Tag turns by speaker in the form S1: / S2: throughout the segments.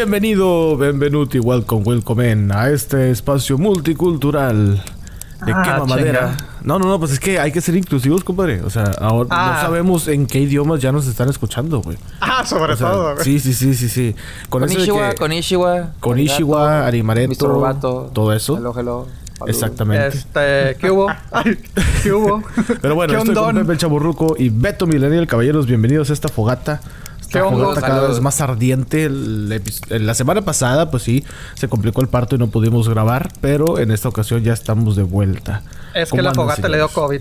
S1: Bienvenido, benvenuti, welcome, welcome in a este espacio multicultural de
S2: Ah,
S1: quema madera. No, no, no, pues es que hay que ser inclusivos, compadre. O sea, ahora
S2: Ah.
S1: no sabemos en qué idiomas ya nos están escuchando, güey.
S2: Ah, sobre
S1: O sea,
S2: todo, güey.
S1: sí, sí, sí, sí, sí. Con
S3: Konishiwa,
S1: que-
S3: Konishiwa.
S1: Konishiwa, Arimareto, todo eso.
S3: Hello, hello.
S1: Exactamente.
S2: Este, ¿qué hubo? Ay, ¿Qué hubo?
S1: Pero bueno,
S2: ¿Qué
S1: estoy con? Pepe el Chaburruco y Beto Millennial. Caballeros, bienvenidos a esta fogata. Fogata cada vez más ardiente. El epi- la semana pasada, pues sí, se complicó el parto y no pudimos grabar. Pero en esta ocasión ya estamos de vuelta.
S2: Es que
S1: ¿Cómo
S2: la fogata le dio? COVID.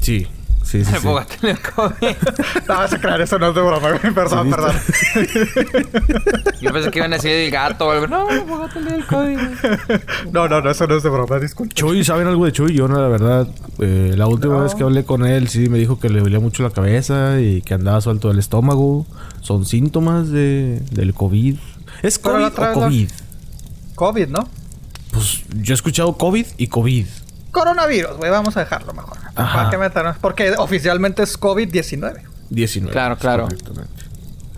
S1: Sí, sí, sí.
S3: El
S1: sí.
S3: fogata le dio COVID.
S2: No, vas a creer, eso no es de broma, güey. Perdón, perdón.
S3: Yo pensé que iban a decir el gato o algo. No, el fogata le dio el COVID.
S2: No, no, no, eso no es de broma, disculpe.
S1: Chuy, ¿saben algo de Chuy? Yo, no, la verdad, eh, la última
S2: No.
S1: vez que hablé con él, sí me dijo que le dolía mucho la cabeza y que andaba suelto del estómago. Son síntomas de, del COVID. ¿Es COVID o COVID?
S2: COVID, ¿no?
S1: Pues yo he escuchado COVID y COVID.
S2: Coronavirus, güey, vamos a dejarlo mejor.
S1: Ajá.
S2: ¿Para qué meternos? Porque oficialmente es COVID-19.
S1: 19.
S3: Claro, claro.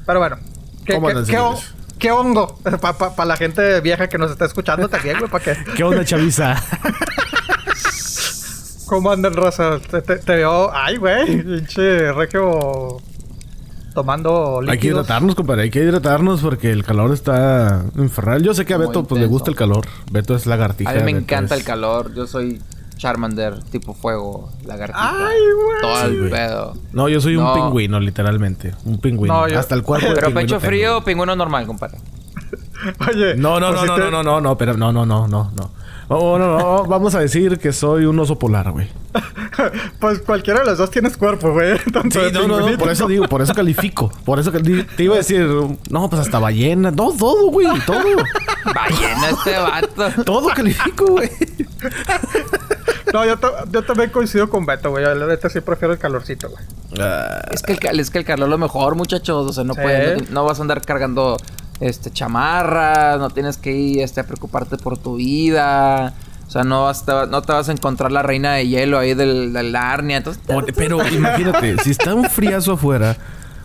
S2: Pero bueno. ¿Qué,
S1: ¿Cómo
S2: qué, qué, qué hondo? Para la gente vieja que nos está escuchando también, güey, para que...
S1: ¿Qué onda, Chavisa?
S2: ¿Cómo andan, Rosa? Te, te, te veo... Ay, güey, pinche regio... Tomando líquidos.
S1: hay que hidratarnos, compadre. Hay que hidratarnos porque el calor está infernal. Yo sé que a Beto pues, le gusta el calor. Beto es lagartija.
S3: A mí me
S1: Beto
S3: encanta
S1: es-
S3: el calor. Yo soy Charmander, tipo fuego, lagartija.
S2: Ay, güey.
S3: Todo el pedo.
S1: No, yo soy un
S3: No.
S1: pingüino, literalmente. Un pingüino.
S2: No, yo-
S1: Hasta el cuerpo de
S3: Pero pecho
S1: tengo.
S3: frío, pingüino normal, compadre.
S2: Oye.
S1: No, no, no,
S2: si
S1: no,
S2: te-
S1: no, no, no, no, pero no, no, no, no, no. Oh, no, no, vamos a decir que soy un oso polar, güey.
S2: Pues cualquiera de los dos tienes cuerpo, güey. Tanto
S1: Sí, no, no, no, por eso digo, por eso califico. Por eso te iba a decir, no, pues hasta ballena, no, todo, güey, todo.
S3: Ballena este vato.
S1: Todo califico, güey.
S2: No, yo, ta- yo también coincido con Beto, güey. La neta sí prefiero el calorcito, güey.
S3: Es que el, es que el calor es lo mejor, muchachos. O sea, no
S2: Sí.
S3: puedes, no, no vas a andar cargando este chamarras, no tienes que ir este, a preocuparte por tu vida. O sea, no, vas, te, no te vas a encontrar la reina de hielo ahí del, del Narnia. Entonces,
S1: pero imagínate, si está un friazo afuera,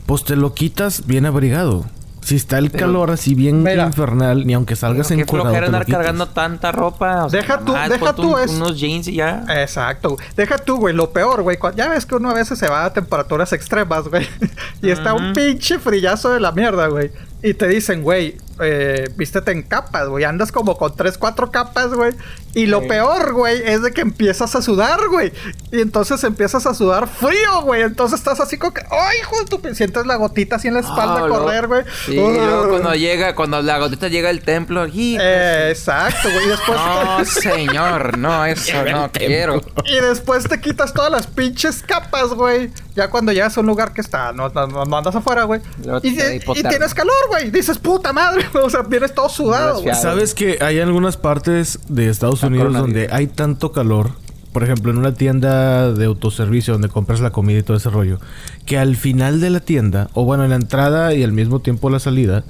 S1: pues te lo quitas bien abrigado. Si está el
S3: Pero-
S1: calor así bien
S2: Mira.
S1: infernal, ni aunque salgas te lo
S3: andar cargando tanta ropa. O sea,
S2: Deja tú-
S3: más
S2: deja
S3: ponte
S2: tú
S3: un-
S2: es-
S3: unos jeans y ya.
S2: Exacto. Deja tú, güey. Lo peor, güey. Ya ves que uno a veces se va a temperaturas extremas, güey. y está un pinche frillazo de la mierda, güey. Y te dicen, güey, eh, vístete en capas, güey. Andas como con tres, cuatro capas, güey. Y lo
S3: Sí.
S2: peor, güey, es de que empiezas a sudar, güey. Y entonces empiezas a sudar frío, güey. Entonces estás así como que, ¡ay, pe-! Sientes la gotita así en la espalda
S3: Ah, luego-
S2: correr, güey.
S3: Sí, luego cuando llega, cuando la gotita llega al templo, y
S2: Eh, exacto, güey. Y después...
S3: No, señor, no, eso no quiero.
S2: Y después te quitas todas las pinches capas, güey. Ya cuando llegas a un lugar que está, no, no, no andas afuera, güey. Y, y tienes calor, güey. Dices, puta madre. O sea, vienes todo sudado, güey.
S1: ¿Sabes que hay algunas partes de Estados Unidos donde hay tanto calor? Por ejemplo, en una tienda de autoservicio donde compras la comida y todo ese rollo, que al final de la tienda, o bueno, en la entrada y al mismo tiempo la salida,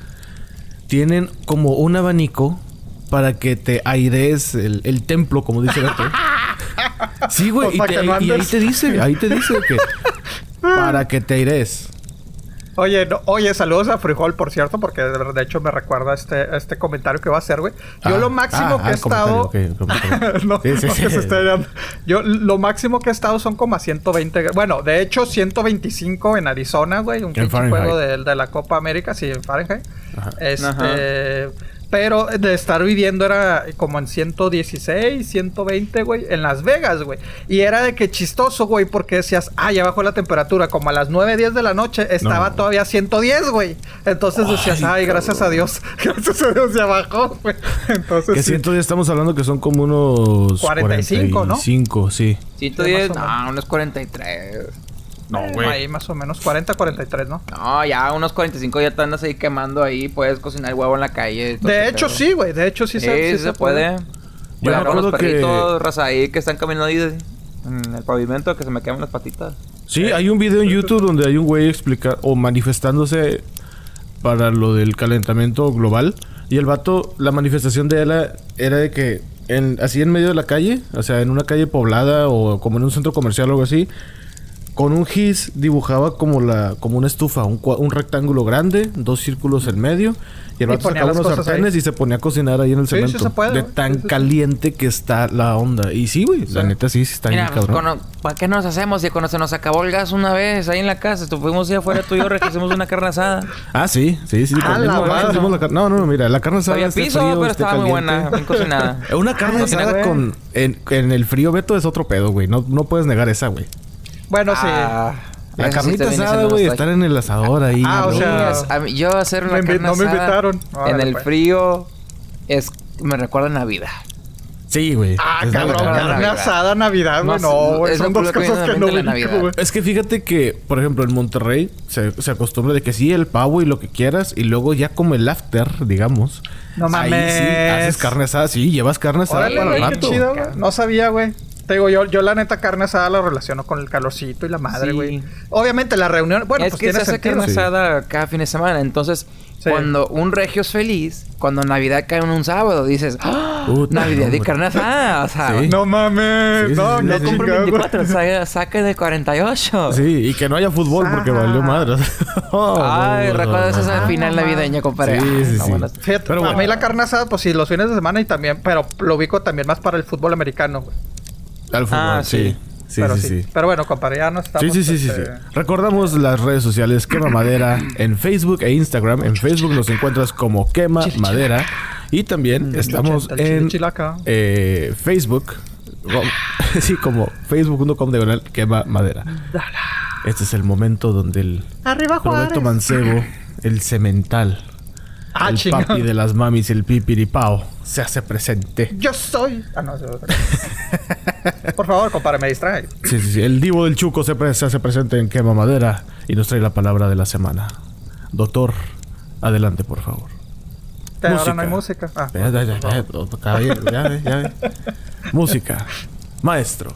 S1: tienen como un abanico para que te airees el, el templo, como dice Beto. Sí, güey, y, te- ahí te dice, ahí te dice que para que te airees.
S2: Oye, no, oye, saludos a Frijol, por cierto, porque de, de hecho me recuerda este, este comentario que va a hacer, güey. Yo
S1: Ah,
S2: lo máximo
S1: ah,
S2: que he
S1: ah,
S2: estado.
S1: ok, el comentario.
S2: no,
S1: Sí, sí,
S2: no
S1: sí.
S2: que se esté dando. Yo lo máximo que he estado son como a 120. gra- Bueno, de hecho, 125 en Arizona, güey. Un juego de, de la Copa América, sí, en Fahrenheit.
S1: Ajá.
S2: Este. Pero de estar viviendo era como en 116, 120, güey, en Las Vegas, güey. Y era de que chistoso, güey, porque decías, ah, ya bajó la temperatura. Como a las 9, 10 de la noche estaba
S1: No.
S2: todavía 110, güey. Entonces decías,
S1: Ay,
S2: ay, gracias a Dios. Gracias a Dios ya bajó, güey. Entonces.
S1: Que
S2: sí.
S1: siento ya estamos hablando que son como unos
S2: 45, ¿no?
S1: 45, sí.
S3: 110,
S2: más o menos.
S3: no, unos 43.
S1: No,
S2: Eh, Ahí más o menos 40, 43, ¿no?
S3: No, ya unos 45 ya te andas ahí quemando ahí. Puedes cocinar huevo en la calle.
S2: De hecho,
S3: pedo.
S2: sí, güey. De hecho, sí,
S3: Sí,
S2: se,
S3: sí
S2: sí
S3: se puede.
S1: Yo
S3: Yo
S1: me
S3: agarro
S1: acuerdo
S3: los
S1: que-
S3: perritos, raza ahí que están caminando ahí de- en el pavimento que se me queman las patitas.
S1: Sí, hay un video en YouTube donde hay un güey explicar o manifestándose para lo del calentamiento global. Y el vato, la manifestación de él era- era de que en, así en medio de la calle, o sea, en una calle poblada o como en un centro comercial o algo así, con un gis dibujaba como la como una estufa, un, un rectángulo grande, dos círculos en medio. Y el vato sacaba unos sartenes
S2: ahí.
S1: y se ponía a cocinar ahí en el
S2: Sí, sí
S1: cemento.
S2: se puede,
S1: de tan
S2: Sí, sí, sí.
S1: caliente que está la onda. Y sí, güey, la neta sí, sí está bien
S3: Mira, pues,
S1: cabrón.
S3: ¿para qué nos hacemos? Y cuando se nos acabó el gas una vez ahí en la casa, fuimos ahí afuera tú y yo, hicimos una carne asada.
S1: Ah, sí, sí, sí.
S2: Ah, la
S1: la car- No, no, mira, la carne asada.
S3: Había piso,
S1: frío,
S3: pero
S1: esté
S3: estaba muy buena, bien cocinada.
S1: Una carne asada con... En, en el frío, Beto, es otro pedo, güey. No, no puedes negar esa, güey.
S2: Bueno, sí.
S3: Ah,
S1: La
S3: eso
S1: carnita asada, güey. Estar en el asador ahí.
S2: Ah, o sea,
S3: yo hacer una carne
S2: no me
S3: asada
S2: invitaron.
S3: en el
S2: pues.
S3: frío es me recuerda a Navidad.
S1: Sí, güey.
S2: Ah,
S1: Es
S2: cabrón, carne
S3: Navidad.
S2: asada, Navidad, güey.
S3: No,
S2: güey. Son dos cosas que no güey.
S1: Es que fíjate que, por ejemplo, en Monterrey se, se acostumbra de que sí, el pavo y lo que quieras. Y luego ya como el after, digamos.
S2: No
S1: Ahí sí,
S2: mames.
S1: haces carne asada. Sí, llevas carne asada
S2: Órale,
S1: para
S2: qué chido, güey. No sabía, güey. Te digo, yo, yo la neta carne asada la relaciono con el calorcito y la madre,
S3: Sí.
S2: güey. Obviamente la reunión, bueno,
S3: es
S2: pues
S3: que
S2: tiene
S3: se hace
S2: sentido.
S3: carne
S1: Sí.
S3: asada cada fin de semana. Entonces,
S2: Sí.
S3: cuando un regio es feliz, cuando Navidad cae en un sábado, dices, ¡Ah!
S1: Puta,
S3: Navidad y carne asada. O sea,
S1: Sí.
S2: No mames,
S1: Sí, sí,
S2: no,
S1: sí,
S2: no
S1: sí, sí.
S3: compro
S2: chingado, güey.
S3: 24, saque, saque de 48.
S1: Sí, y que no haya fútbol porque
S2: Ah.
S1: valió madre. Oh,
S3: Ay,
S1: no, no,
S3: ¿recuerdas
S1: no,
S3: esa
S1: no.
S3: final navideña, compadre?
S1: Sí, sí, sí.
S2: Fíjate,
S1: Pero
S2: a mí la carne asada, pues sí, los fines de semana y también, pero lo ubico también más para el fútbol americano, güey.
S1: Al fútbol,
S3: Ah,
S1: sí.
S3: sí.
S1: Sí,
S2: pero
S1: sí, sí.
S2: Pero bueno, compadre, ya no
S1: Sí,
S2: estamos...
S1: sí, sí, sí, sí.
S2: este,
S1: Recordamos las redes sociales Quema Madera en Facebook e Instagram. En Facebook nos encuentras como Quema. Madera. Y también estamos en
S2: chilaca.
S1: eh, Facebook. sí, como facebook.com diagonal Quema Madera. Este es el momento donde el
S2: Arriba.
S1: Roberto Mancebo, el cemental,
S2: Ah,
S1: el
S2: chingado.
S1: papi de las mamis, el pipiripao, se hace presente.
S2: Yo soy... Ah, no, Por favor, compadre, me distrae.
S1: Sí, sí, sí. El divo del Chuco se, pre- se hace presente en Quema Madera y nos trae la palabra de la semana. Doctor, adelante, por favor.
S2: Pero ahora no hay música. Ah,
S1: Ya, ya, ya, ya, ya ya ve. Música. Maestro.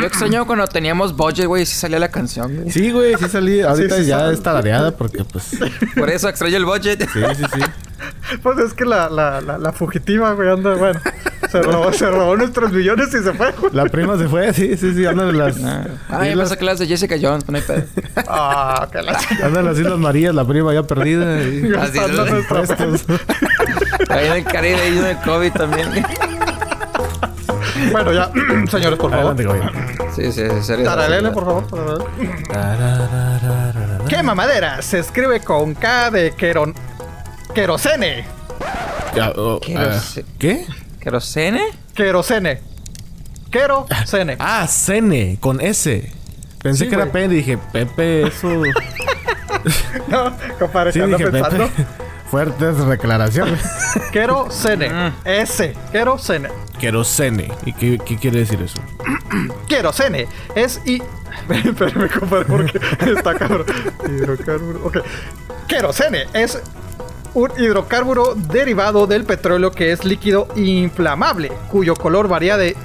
S3: Yo extraño cuando teníamos budget, güey, y sí salía la canción, güey.
S1: Sí, güey, sí salí. Ahorita
S2: sí
S1: ya está lareada porque, pues. Sí,
S3: Por eso extraño el budget.
S1: sí, sí.
S2: Pues es que la, la, la, la fugitiva, güey, anda, bueno. Se robó, se robó nuestros millones y se fue, güey.
S1: La prima se fue, sí, sí, sí. Anda de las.
S3: Ah, ya
S1: islas,
S3: pensé que las de Jessica Jones, no hay pedo.
S2: Ah, que la
S1: anda en las Islas Marías, la prima ya perdida. y-
S3: Las
S2: Gastando
S3: islas-
S2: nuestra
S1: Puestos.
S3: Ahí en el Caribe, en el COVID también.
S2: Bueno, ya, señores, por favor.
S3: Sí, sí, sí, serio.
S2: Taralele, por favor. taralele. Quema madera se escribe con K de queron... querosene.
S1: Ya, oh,
S3: ¿Qué
S1: ah,
S3: sé?
S1: ¿Qué?
S3: ¿Querosene?
S2: Querosene. Querosene.
S1: Ah, Cene, con S. Pensé
S2: Sí,
S1: que era
S2: güey.
S1: P y dije, Pepe, eso.
S2: No, compadre,
S1: sí,
S2: ¿qué anda
S1: dije,
S2: pensando?
S1: Fuertes declaraciones.
S2: Querosene.
S3: Mm.
S2: S. Querosene.
S1: Querosene. ¿Y qué, qué quiere decir eso?
S2: Querosene es y. Espérame, compadre, porque está cabrón. Hidrocarburo. Ok. Querosene es un hidrocarburo derivado del petróleo que es líquido inflamable, cuyo color varía de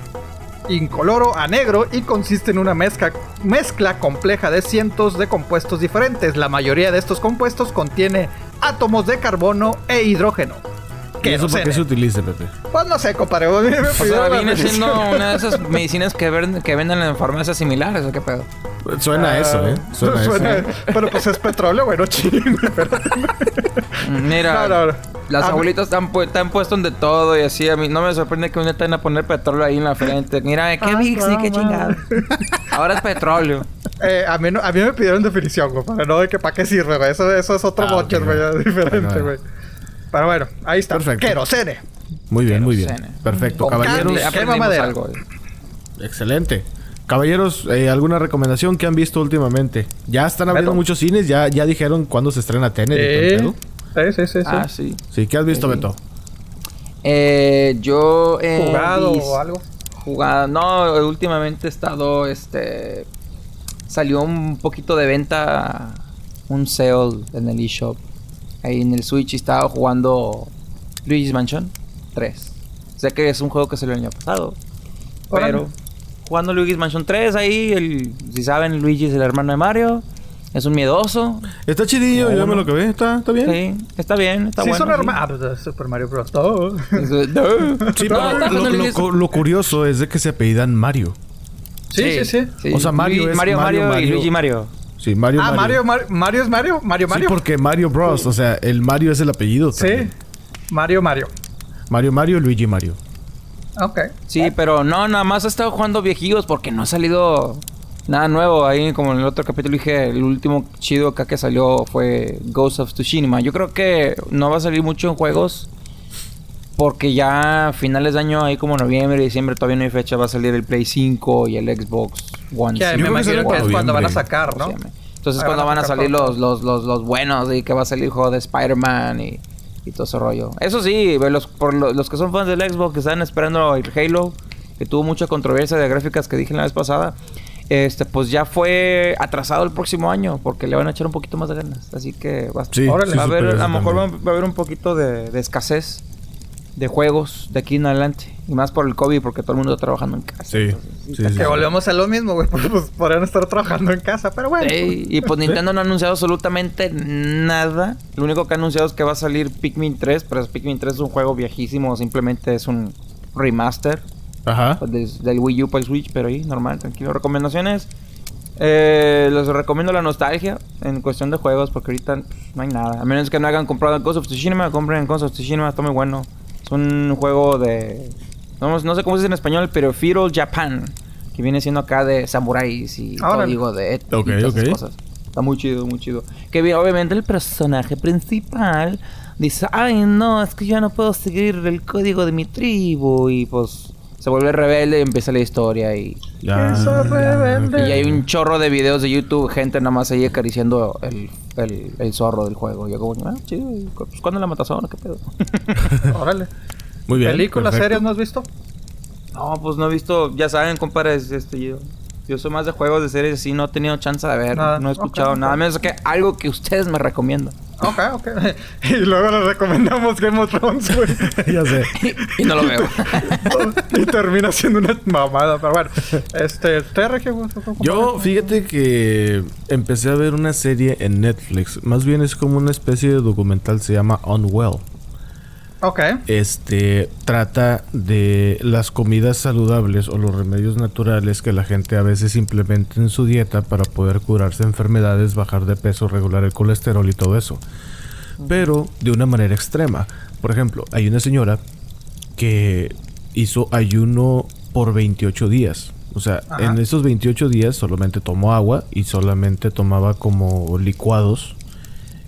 S2: incoloro a negro y consiste en una mezcla, mezcla compleja de cientos de compuestos diferentes. La mayoría de estos compuestos contiene átomos de carbono e hidrógeno.
S1: ¿Y eso por qué se utiliza, Pepe?
S2: Pues no sé, compadre. me
S3: O sea, viene siendo una de esas medicinas que, ven- que venden en farmacias similares, ¿o qué pedo?
S1: Suena a eso, ¿eh? Suena, a eso.
S2: Suena- Pero pues es petróleo, güey, no chingue, pero-
S3: Mira,
S2: No, no, no.
S3: las abuelitas están, pu- están puestos de todo y así. A mí no me sorprende que un van a poner petróleo ahí en la frente. Mira, qué
S2: Ah,
S3: Vixi,
S2: no,
S3: qué chingado. Ahora es petróleo.
S2: Eh, a, mí no- a mí me pidieron definición, güey, no de que para qué sirve, güey. Eso, eso es otro
S1: Ah,
S2: güey,
S1: bueno.
S2: diferente,
S1: Bueno,
S2: güey. Pero bueno, ahí está.
S1: Perfecto.
S2: Querosene.
S1: Muy bien, muy bien. Perfecto.
S2: Con
S1: Caballeros,
S2: Quema madera.
S3: algo.
S1: excelente. Caballeros, eh, ¿alguna recomendación que han visto últimamente? Ya están abriendo
S2: Beto.
S1: muchos cines, ya, ya dijeron cuándo se estrena Tenet pedo.
S2: Sí, sí, sí, sí.
S3: Ah, sí.
S1: Sí, ¿qué has visto,
S3: Sí.
S1: Beto?
S3: Eh, yo he
S2: ¿Jugado o algo?
S3: Jugado. No, últimamente he estado, este... Salió un poquito de venta un sale en el eShop. Ahí en el Switch y estaba jugando Luigi's Mansion 3. Sé que es un juego que salió el año pasado. Pero jugando Luigi's Mansion 3 ahí, el, si saben, Luigi es el hermano de Mario. Es un miedoso.
S1: Está chidillo, yo me lo que ve. Está, está bien.
S3: Sí, está bien, está
S2: sí,
S3: bueno.
S2: son
S3: sí.
S2: hermanos. Ah, pues, Super Mario Bros.
S1: Sí, pero
S3: No,
S1: lo, lo lo curioso es de que se apellidan Mario.
S2: Sí, sí, sí.
S1: O sea, Mario es
S3: Mario,
S1: Mario,
S3: Mario, y. Luigi Mario.
S1: Sí, Mario
S2: Ah, Mario, Mario, Mario es Mario. Mario,
S1: Sí,
S2: Mario.
S1: porque Mario Bros. O sea, el Mario es el apellido.
S2: Sí.
S1: también.
S2: Mario, Mario.
S1: Mario Mario, Luigi Mario.
S2: Ok.
S3: Sí, pero no, nada más ha estado jugando viejillos porque no ha salido nada nuevo. Ahí, como en el otro capítulo dije, el último chido acá que salió fue Ghost of Tsushima. Yo creo que no va a salir mucho en juegos porque ya a finales de año, ahí como noviembre, diciembre, todavía no hay fecha. Va a salir el Play 5 y el Xbox One.
S2: Que
S1: Yo
S2: me
S1: que
S2: imagino que es cuando van a sacar, ¿no?
S3: Entonces cuando
S2: van
S3: van
S2: a
S3: salir los, los, los, los buenos y que va a salir el juego de Spider-Man y, y todo ese rollo. Eso sí, los, por lo- los que son fans del Xbox que están esperando el Halo, que tuvo mucha controversia de gráficas que dije la vez pasada, este pues ya fue atrasado el próximo año porque le van a echar un poquito más de ganas. Así que va,
S1: Sí,
S3: órale,
S1: sí
S3: va a haber, a lo mejor va, a haber un poquito de, de escasez de juegos de aquí en adelante. Y más por el COVID porque todo el mundo está trabajando en casa.
S1: Sí.
S3: Entonces,
S1: Sí, sí,
S2: Que
S1: sí.
S2: volvemos a lo mismo, güey. Porque pues, podrían estar trabajando en casa, pero bueno.
S3: Sí, y pues Nintendo no ha anunciado absolutamente nada. Lo único que ha anunciado es que va a salir Pikmin 3, pero Pikmin 3 es un juego viejísimo, simplemente es un remaster
S1: Ajá.
S3: pues, del Wii U para el Switch, pero ahí, normal, tranquilo. Recomendaciones. Eh, les recomiendo la nostalgia en cuestión de juegos, porque ahorita pues, no hay nada. A menos que no hagan comprado Ghost of Tsushima, compren Ghost of Tsushima, está muy bueno. Es un juego de. No, no sé cómo se dice en español, pero Feudal Japan. Que viene siendo acá de samuráis y
S2: Órale.
S3: código de ética
S1: Ok,
S3: y todas esas cosas. Está muy chido, muy chido. Que vi- obviamente el personaje principal dice, ay no, es que yo no puedo seguir el código de mi tribu. Y pues se vuelve rebelde y empieza la historia. Y,
S1: Ya.
S2: Rebelde.
S3: y hay un chorro de videos de YouTube, gente nada más ahí acariciando el, el, el zorro del juego. Y yo como, ah, chido, pues ¿cuándo la matazón? ¿Qué pedo?
S2: Órale.
S1: Muy bien.
S2: ¿Películas,
S1: perfecto.
S2: series no has visto?
S3: no, pues no he visto, ya saben, compadres, este, yo, yo soy más de juegos, de series, así no he tenido chance de ver,
S2: Nada.
S3: no he escuchado nada, menos que algo que ustedes me recomiendan.
S2: Ok, ok. y luego le recomendamos Game of Thrones, güey.
S1: ya sé.
S3: y no lo veo.
S2: y termina siendo una mamada. Pero bueno, este,
S1: Yo, fíjate que empecé a ver una serie en Netflix. Más bien es como una especie de documental, se llama Unwell.
S2: Ok.
S1: Este trata de las comidas saludables o los remedios naturales que la gente a veces implementa en su dieta para poder curarse enfermedades, bajar de peso, regular el colesterol y todo eso. Pero de una manera extrema. Por ejemplo, hay una señora que hizo ayuno por 28 días. O sea,
S2: Ajá.
S1: en esos 28 días solamente tomó agua y solamente tomaba como licuados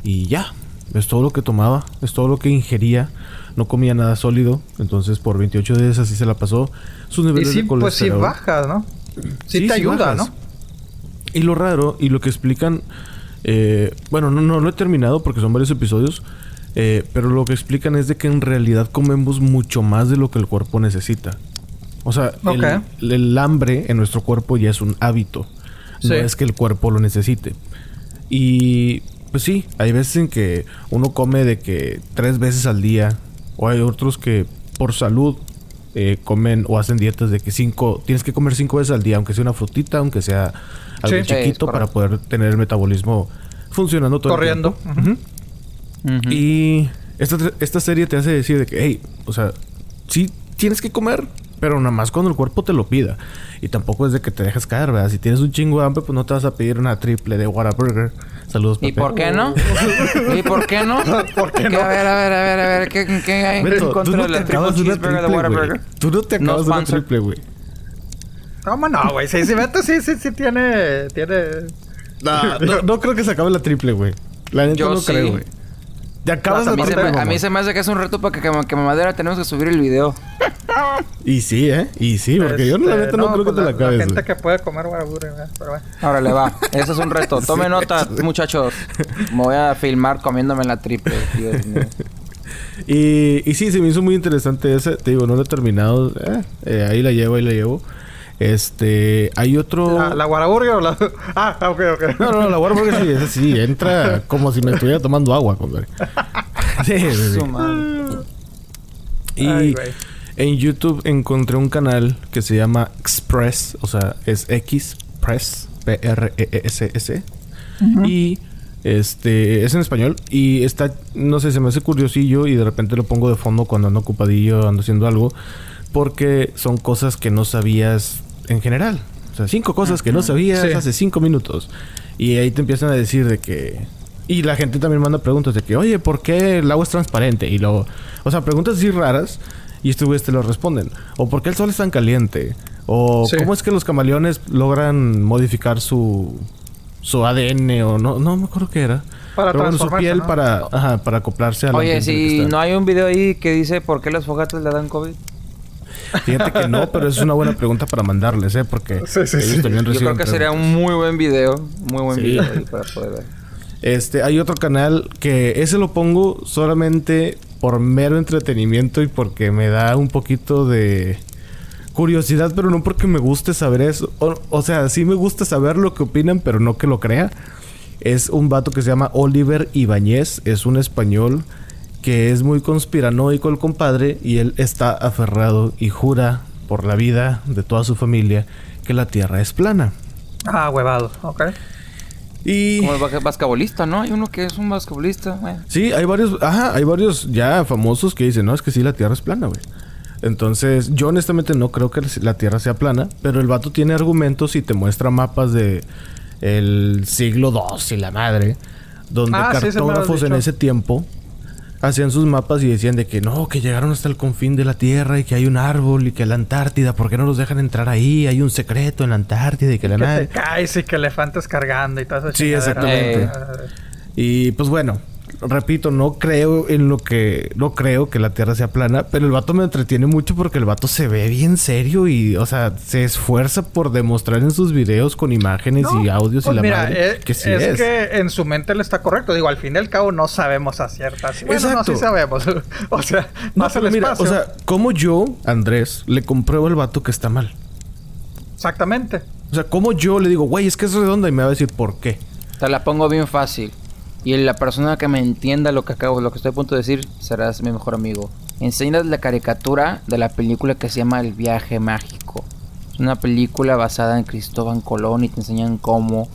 S1: y ya. Es todo lo que tomaba, es todo lo que ingería. No comía nada sólido. Entonces por 28 días así se la pasó. Sus
S2: Y
S1: niveles
S2: sí,
S1: de
S2: pues sí bajas, ¿no? Sí,
S1: Sí,
S2: te ayuda,
S1: bajas.
S2: ¿no?
S1: Y lo raro, y lo que explican, eh, bueno, no, no lo he terminado porque son varios episodios, eh, pero lo que explican es de que en realidad comemos mucho más de lo que el cuerpo necesita. O sea, el- hambre en nuestro cuerpo ya es un hábito. No es que el cuerpo lo necesite. Y pues sí, hay veces en que uno come de que tres veces al día, o hay otros que por salud eh, comen o hacen dietas de que cinco, tienes que comer cinco veces al día, aunque sea una frutita, aunque sea algo
S2: Sí.
S3: Sí, es
S1: chiquito para poder tener el metabolismo funcionando todo
S2: Corriendo.
S1: el tiempo. Y esta, esta serie te hace decir de que, hey, o sea, sí tienes que comer, pero nada más cuando el cuerpo te lo pida. Y tampoco es de que te dejes caer, ¿verdad? Si tienes un chingo de hambre, pues no te vas a pedir una triple de Whataburger. Saludos,
S3: ¿Y por qué no? ¿Y por qué no?
S2: ¿Por qué no?
S3: A ver, a ver, a ver, a ver, ¿qué, qué hay
S1: Beto,
S3: en
S1: tú
S3: contra
S1: no
S3: de
S1: te
S3: la triple
S1: de una
S3: cheeseburger de
S1: triple, güey.
S3: Whataburger?
S1: Tú no te acabas de una triple, güey.
S2: ¿Cómo no, güey? Sí, sí, Beto sí, sí, sí tiene... tiene...
S1: No, no, no creo que se acabe la triple, güey. La neta
S3: Yo
S1: no
S3: sí.
S1: creo, güey. Te acabas
S3: A
S1: de
S3: mí, se
S1: triple,
S3: me, a mí se me hace que es un reto para que, que, que Mamadera tenemos que subir el video.
S1: Y sí, ¿eh? Y sí, porque yo la
S2: Este,
S1: neta no, creo
S2: pues
S1: que te la acabes,
S2: gente
S1: güey.
S2: que puede comer pero bueno.
S3: Ahora le va. Ese es un reto. Tome nota, muchachos. Me voy a filmar comiéndome la triple. Dios mío.
S1: Y, y sí, se me hizo muy interesante ese. Te digo, no lo he terminado. Eh, eh, ahí la llevo, ahí la llevo. Este, hay otro.
S2: ¿La, la Whataburger o la...? Ah, ok, ok.
S1: No, no, la Whataburger sí, esa sí, entra como si me estuviera tomando agua, compadre. Sí, sí. Y
S2: Ay,
S1: en YouTube encontré un canal que se llama Express, o sea, es X Press, P-R-E-S-S. Y este es en español y está, no sé, se me hace curiosillo y de repente lo pongo de fondo cuando ando ocupadillo, ando haciendo algo, porque son cosas que no sabías en general. O sea, cinco cosas que no sabías
S2: Sí.
S1: hace cinco minutos. Y ahí te empiezan a decir de que... Y la gente también manda preguntas de que, oye, ¿por qué el agua es transparente? Y luego, o sea, preguntas así raras y estos güeyes te lo responden. O ¿por qué el sol es tan caliente? O
S2: Sí.
S1: ¿cómo es que los camaleones logran modificar su, su ADN? O no, no me acuerdo qué era.
S2: Para
S1: Pero bueno, su piel
S2: ¿no?
S1: para, ajá, para acoplarse a la
S3: Oye, si no hay un video ahí que dice por qué las fogatas le dan COVID.
S1: Fíjate que no, pero es una buena pregunta para mandarles, ¿eh? Porque
S2: Sí, sí,
S1: ellos
S2: sí.
S1: también
S3: Yo creo que sería un muy buen video. Muy buen
S1: Sí.
S3: video ahí para poder ver.
S1: Este, hay otro canal que ese lo pongo solamente por mero entretenimiento y porque me da un poquito de curiosidad, pero no porque me guste saber eso. O, o sea, sí me gusta saber lo que opinan, pero no que lo crea. Es un vato que se llama Oliver Ibáñez, es un español que es muy conspiranoico el compadre y él está aferrado y jura por la vida de toda su familia que la Tierra es plana.
S2: Ah, huevado. Ok.
S1: Y
S3: Como el basque- basquetbolista, ¿no? Hay uno que es un basquetbolista. güey.
S1: Sí, hay varios, ajá, hay varios ya famosos que dicen, no, es que sí, la Tierra es plana, güey. Entonces, yo honestamente no creo que la Tierra sea plana, pero el vato tiene argumentos y te muestra mapas de el siglo II y la madre, donde
S2: Ah, sí,
S1: cartógrafos en ese tiempo hacían sus mapas y decían de que no, que llegaron hasta el confín de la Tierra y que hay un árbol y que la Antártida, ¿por qué no los dejan entrar ahí? Hay un secreto en la Antártida y que la
S2: Que
S1: nada.
S2: te caes y que elefantes cargando y todo eso.
S1: Sí, exactamente. Y pues bueno, repito, no creo en lo que. No creo que la Tierra sea plana, pero el vato me entretiene mucho porque el vato se ve bien serio y, o sea, se esfuerza por demostrar en sus videos con imágenes y audios y la
S2: mira,
S1: madre
S2: eh,
S1: que sí
S2: es,
S1: es.
S2: que en su mente le está correcto. Digo, al fin y al cabo no sabemos a ciertas. Bueno, no, sí sabemos. o sea,
S1: No,
S2: más el
S1: pero mira,
S2: espacio.
S1: o sea, como yo, Andrés, le compruebo al vato que está mal.
S2: Exactamente.
S1: O sea, como yo le digo, güey, es que es redonda y me va a decir por qué.
S3: Te la pongo bien fácil. Y la persona que me entienda lo que acabo, lo que estoy a punto de decir, serás mi mejor amigo. Enseñas la caricatura de la película que se llama El viaje mágico. Es una película basada en Cristóbal Colón y te enseñan cómo